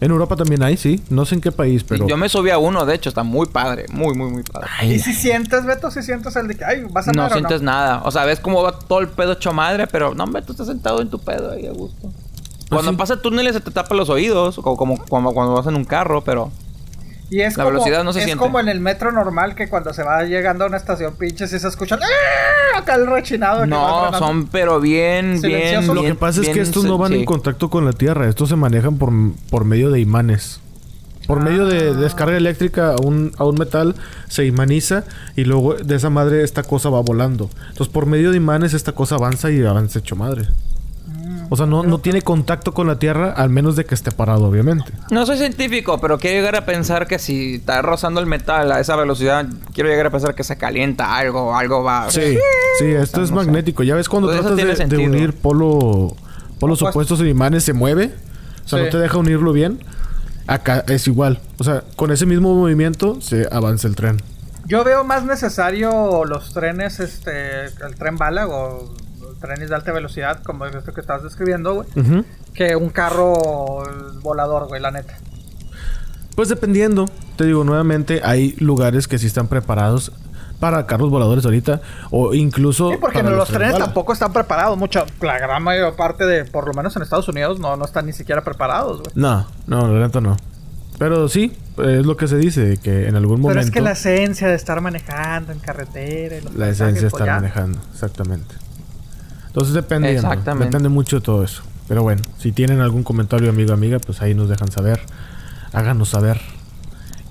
S1: En Europa también hay, sí. No sé en qué país, pero...
S3: Yo me subí a uno, de hecho, está muy padre. Muy, muy, muy padre.
S2: ¿Y si sientes, Beto, si sientes el de que, ay, vas a
S3: No
S2: o
S3: sientes nada. O sea, ves cómo va todo el pedo hecho madre, pero no, hombre, tú estás sentado en tu pedo ahí a gusto. Cuando
S1: sí.
S3: pasa túneles se te tapan los oídos, como, como cuando vas en un carro, pero...
S2: Y es
S3: La
S2: como,
S3: velocidad no se
S2: es
S3: siente.
S2: como en el metro normal que cuando se va llegando a una estación pinche si se escuchan ¡Ah! acá el rechinado.
S3: No, son pero bien, bien...
S1: Lo que
S3: bien-
S1: pasa es que estos no van
S3: sí.
S1: en contacto con la Tierra. Estos se manejan por, por medio de imanes. Por medio de descarga eléctrica a un, a un metal se imaniza y luego de esa madre esta cosa va volando. Entonces por medio de imanes esta cosa avanza y avanza hecho madre. O sea, no, no tiene contacto con la Tierra al menos de que esté parado, obviamente.
S3: No soy científico, pero quiero llegar a pensar que si está rozando el metal a esa velocidad, quiero llegar a pensar que se calienta algo, algo va...
S1: Sí, sí, esto es
S3: no sé.
S1: magnético. Ya ves cuando
S3: Pues
S1: tratas de, unir polo, polos
S2: Opuestos.
S1: opuestos en imanes, se mueve. O sea,
S2: Sí.
S1: no te deja unirlo bien. Acá es igual. O sea, con ese mismo movimiento se avanza el tren.
S2: Yo veo más necesario los trenes, este, el tren bala o trenes de alta velocidad, como esto que estás describiendo, güey, que un carro volador, güey, la neta.
S1: Pues dependiendo, te digo nuevamente, hay lugares que sí están preparados para carros voladores ahorita o incluso
S2: Sí, porque
S1: para
S2: los trenes tampoco están preparados. Mucha, la gran mayor parte de, por lo menos en Estados Unidos, no, no están ni siquiera preparados, güey.
S1: No, no, la neta no. Pero sí, es lo que se dice, que en algún
S2: Pero
S1: momento
S2: es que la esencia de estar manejando en carretera y los
S1: la esencia
S2: pues,
S1: está
S2: ya.
S1: manejando, exactamente. Entonces
S3: Exactamente.
S1: depende mucho de todo eso. Pero bueno, si tienen algún comentario amigo amiga, pues ahí nos dejan saber. Háganos saber.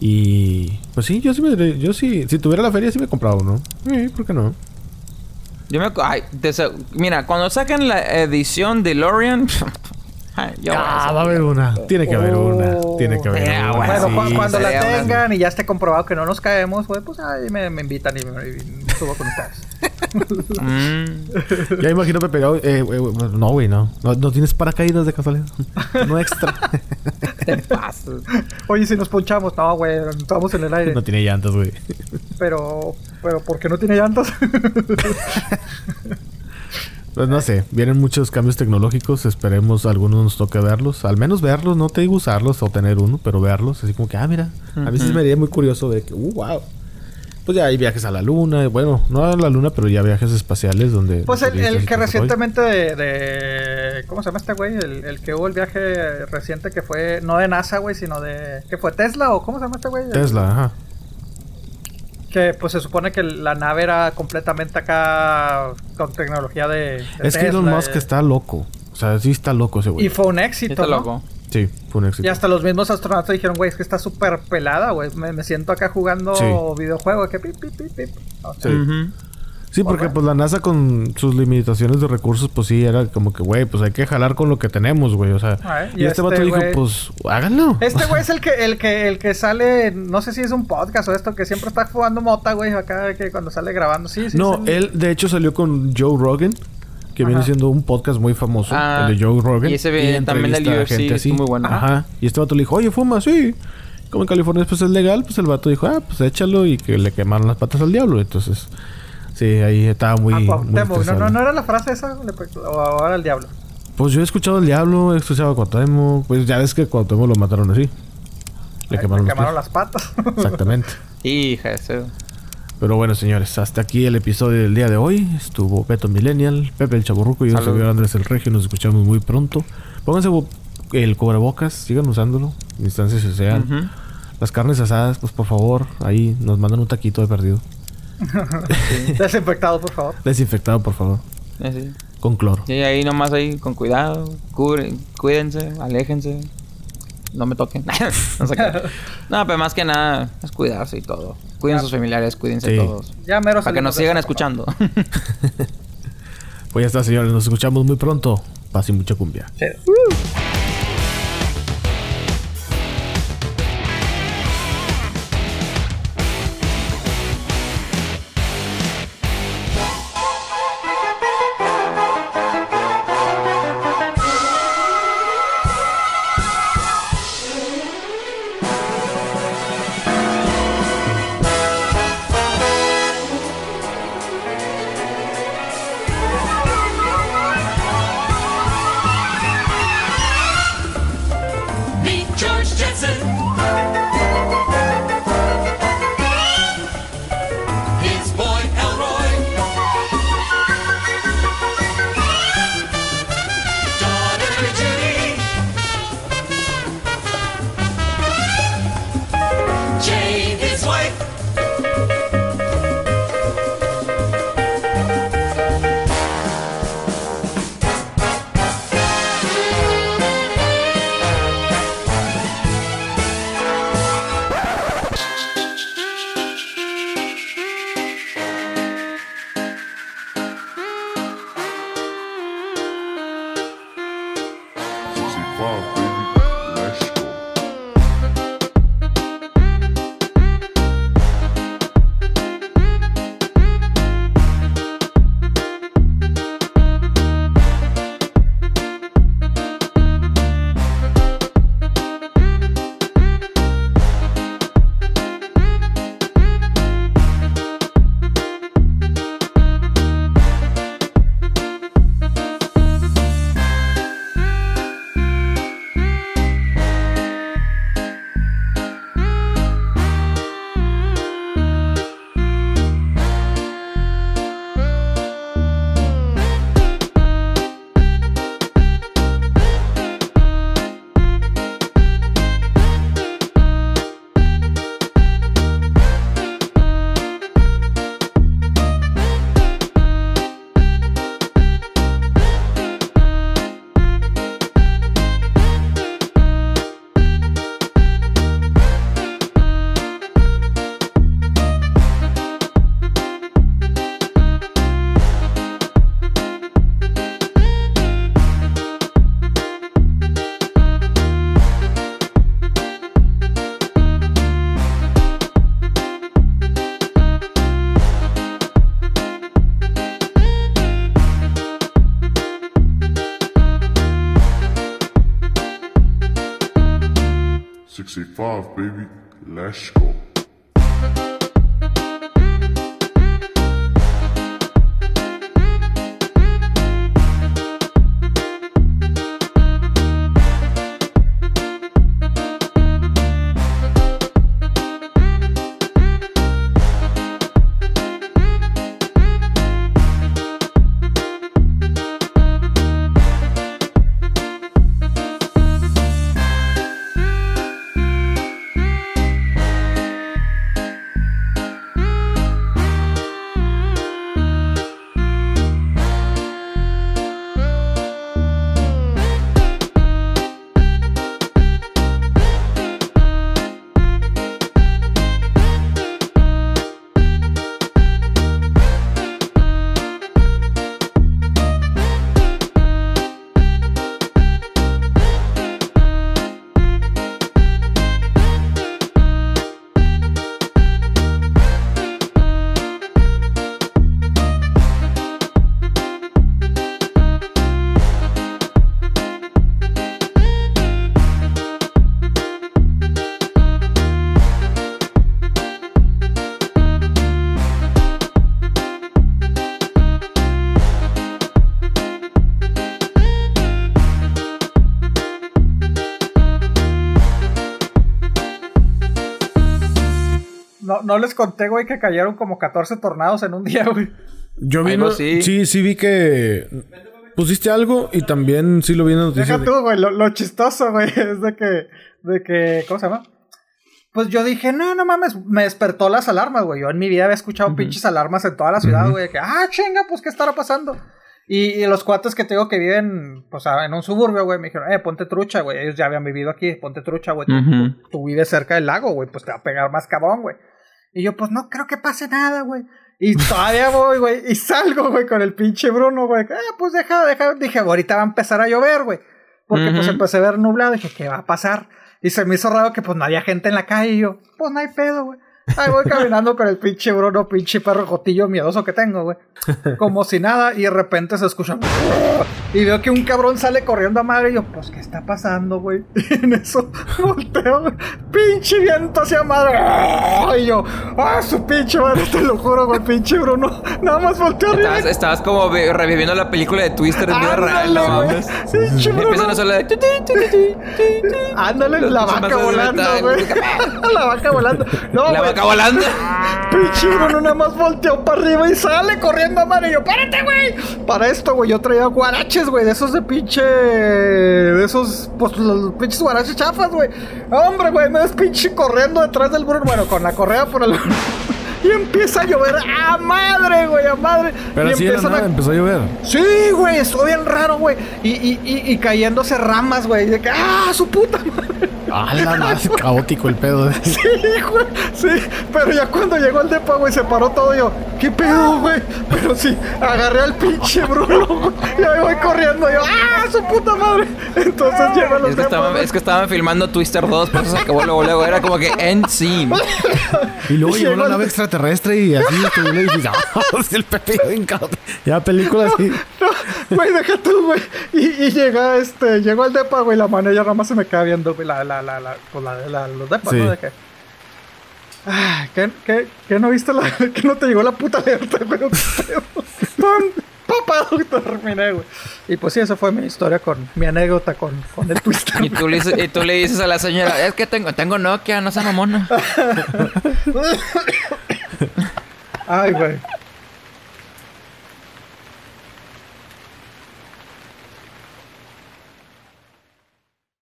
S1: Y pues sí, yo sí me yo sí, si tuviera la feria sí me compraba uno. Sí, ¿por qué no?
S3: Yo me... Ay, te Mira, cuando saquen la edición de Lorian...
S1: Ah, va a haber una. Tiene que haber una. Tiene que haber
S3: Yeah,
S1: una.
S3: bueno,
S1: sí.
S2: cuando la tengan y ya esté comprobado que no nos caemos, güey, pues ahí me, me invitan y me, y me subo con ustedes.
S3: Mm.
S1: Ya imagino Pepe eh, güey, güey, no, güey, no. no. no tienes paracaídas de casualidad. no extra.
S3: Te pasas.
S2: Oye, si nos ponchamos, no, güey, estamos en el aire.
S1: no tiene llantas, güey.
S2: Pero, pero, ¿por qué no tiene llantas?
S1: Pues no sé, vienen muchos cambios tecnológicos, esperemos algunos nos toque verlos, al menos verlos, no te digo usarlos o tener uno, pero verlos, así como que, ah, mira, a sí me haría muy curioso de que, uh, wow. Pues ya hay viajes a la luna, bueno, no a la luna, pero ya viajes espaciales donde...
S2: Pues el, que recientemente de, de- ¿Cómo se llama este güey? El, el que hubo el viaje reciente que fue... No de NASA, güey, sino de... ¿Qué fue? ¿Tesla o cómo se llama este güey?
S1: Tesla, ajá.
S2: Que pues se supone que la nave era completamente acá con tecnología de... de
S1: Es que Elon
S2: Tesla,
S1: Musk
S2: eh,
S1: está loco, o sea, sí está loco ese güey.
S2: Y fue un
S3: Sí,
S2: éxito,
S3: está
S2: ¿no?
S3: loco.
S1: Sí, fue un éxito.
S2: Y hasta los mismos astronautas dijeron, güey, es que está súper pelada, güey. Me, me siento acá jugando
S1: Sí.
S2: videojuego. Que pip, pip, pip, pip. O sea,
S1: Sí. Sí, porque pues la NASA con sus limitaciones de recursos, pues sí, era como que, güey, pues hay que jalar con lo que tenemos, güey. O sea,
S2: Ah,
S1: y,
S2: y
S1: este,
S2: este
S1: vato dijo,
S2: güey-
S1: pues háganlo.
S2: Este güey es el que, el que, el que sale, no sé si es un podcast o esto, que siempre está jugando mota, güey, acá que cuando sale grabando. Sí, sí.
S1: no, él de hecho salió con Joe Rogan, que viene siendo un podcast muy famoso,
S3: Ah,
S1: el de Joe Rogan.
S3: y ese vi- también
S1: a
S3: UFC,
S1: gente así.
S3: muy bueno.
S1: Ajá. Y este vato le dijo, oye, fuma, sí. Como en California pues es legal, pues el vato dijo, ah, pues échalo y que le quemaron las patas al diablo. Entonces, sí, ahí estaba muy...
S2: A
S1: muy
S2: no, no, no era la frase esa, o ahora el diablo.
S1: Pues yo he escuchado al diablo, he escuchado a Cuauhtémoc. Pues ya ves que Cuauhtémoc lo mataron así. Le
S2: Ay,
S1: quemaron,
S2: las patas.
S1: Exactamente.
S3: Hija, eso.
S1: Pero bueno, señores, hasta aquí el episodio del día de hoy. Estuvo Beto Millennial, Pepe el Chaburruco y yo
S3: Salud.
S1: soy Andrés el Regio. Nos escuchamos muy pronto. Pónganse el cubrebocas, sigan usándolo, en instancias que sean.
S3: Ujú.
S1: Las carnes asadas, pues por favor, ahí nos mandan un taquito de perdido.
S2: Desinfectado, por favor.
S1: Desinfectado, por favor,
S3: sí.
S1: con cloro.
S3: Y ahí nomás ahí con cuidado, cubre- cuídense, aléjense, no me toquen. no, sé qué. no, pero más que nada es cuidarse y todo. Cuiden
S2: Ya.
S3: sus familiares, cuídense
S1: Sí.
S3: todos.
S2: Ya mero
S3: Para que nos sigan escuchando.
S1: Pues ya está, señores, nos escuchamos muy pronto. Paz y mucha cumbia.
S2: Sí. No, les conté, güey, que cayeron como 14 tornados en un día, güey.
S1: Yo vi... No-
S3: sí.
S1: sí, sí vi que... Pusiste algo y también sí lo vi en noticias.
S2: Deja
S1: de-
S2: tú, güey. Lo, lo chistoso, güey, es de que, de que, ¿cómo se llama? Pues yo dije, no, no mames, me despertó las alarmas, güey. Yo en mi vida había escuchado pinches alarmas en toda la ciudad, güey. de Que, ah, chinga, pues, ¿qué estará pasando? Y, y los cuates que tengo que viven, pues, en un suburbio, güey, me dijeron, eh, ponte trucha, güey. Ellos ya habían vivido aquí, ponte trucha, güey. Tú vives cerca del lago, güey, pues te va a pegar más cabrón, güey. Y yo, pues no creo que pase nada, güey. Y todavía voy, güey, y salgo, güey, con el pinche Bruno, güey. Ah, pues deja, deja. Dije, ahorita va a empezar a llover, güey. Porque pues empecé a ver nublado. Dije, ¿qué va a pasar? Y se me hizo raro que pues no había gente en la calle. Y yo, pues no hay pedo, güey. Ahí voy caminando con el pinche Bruno, pinche perro jotillo miedoso que tengo, güey. Como si nada, y de repente se escucha. Y veo que un cabrón sale corriendo a madre. Y yo, pues, ¿qué está pasando, güey? Y en eso volteo, güey. Pinche viento hacia madre. Y yo, ah, su pinche madre, te lo juro, güey, pinche Bruno. Nada más volteo arriba.
S3: Estabas, estabas como reviviendo la película de Twister en vida real, no
S2: Bruno.
S3: empiezan a sonar.
S2: Ándale, la vaca volando, güey. la vaca volando. No,
S3: La vaca volando.
S2: Pinche Bruno nada más volteó para arriba y sale corriendo a madre. Y yo, espérate, güey. Para esto, güey, yo traía guaraches, güey, de esos de pinche. De esos, pues los pinches guaraches chafas, güey. Hombre, güey, me ves pinche corriendo detrás del Bruno. Bueno, con la correa por el. y empieza a llover a madre, güey, a madre.
S1: Pero
S2: y
S1: así nada
S2: a-
S1: empezó a llover.
S2: Sí, güey, estuvo bien raro, güey. Y, y, y, y cayéndose ramas, güey. De que, ¡ah, su puta madre!
S1: Ah, la más caótico el pedo.
S2: Sí, güey. Sí, pero ya cuando llegó el depa, güey, se paró todo. Yo, ¿qué pedo, güey? Pero sí, agarré al pinche Bruno, güey. Y ahí voy corriendo. Yo, ¡ah, su puta madre! Entonces llego a los
S3: Es que,
S2: depas,
S3: estaban,
S2: güey.
S3: es que estaban filmando Twister 2, por eso se acabó luego, luego. Era como que end scene.
S1: Y luego llegó
S2: Llegó
S1: la
S2: el-
S1: nave extraterrestre y así estuvo ah, el Pepe bien caótico. Ya película así.
S2: No, güey, deja tú, güey. Y, y llega, este, llegó el depa, güey. La mano ya nada más se me queda viendo, güey. La, la, la, la, pues la, la, los depas,
S1: Sí.
S2: ¿no? De que. ¿qué, qué, qué no viste la. que no te llegó la puta alerta, güey? Pum, papado y terminé, güey. Y pues sí, esa fue mi historia con. Mi anécdota con, con el Twister.
S3: Y tú, le dices, y tú le dices a la señora, es que tengo, tengo Nokia, no sea mamona.
S2: Ay, güey.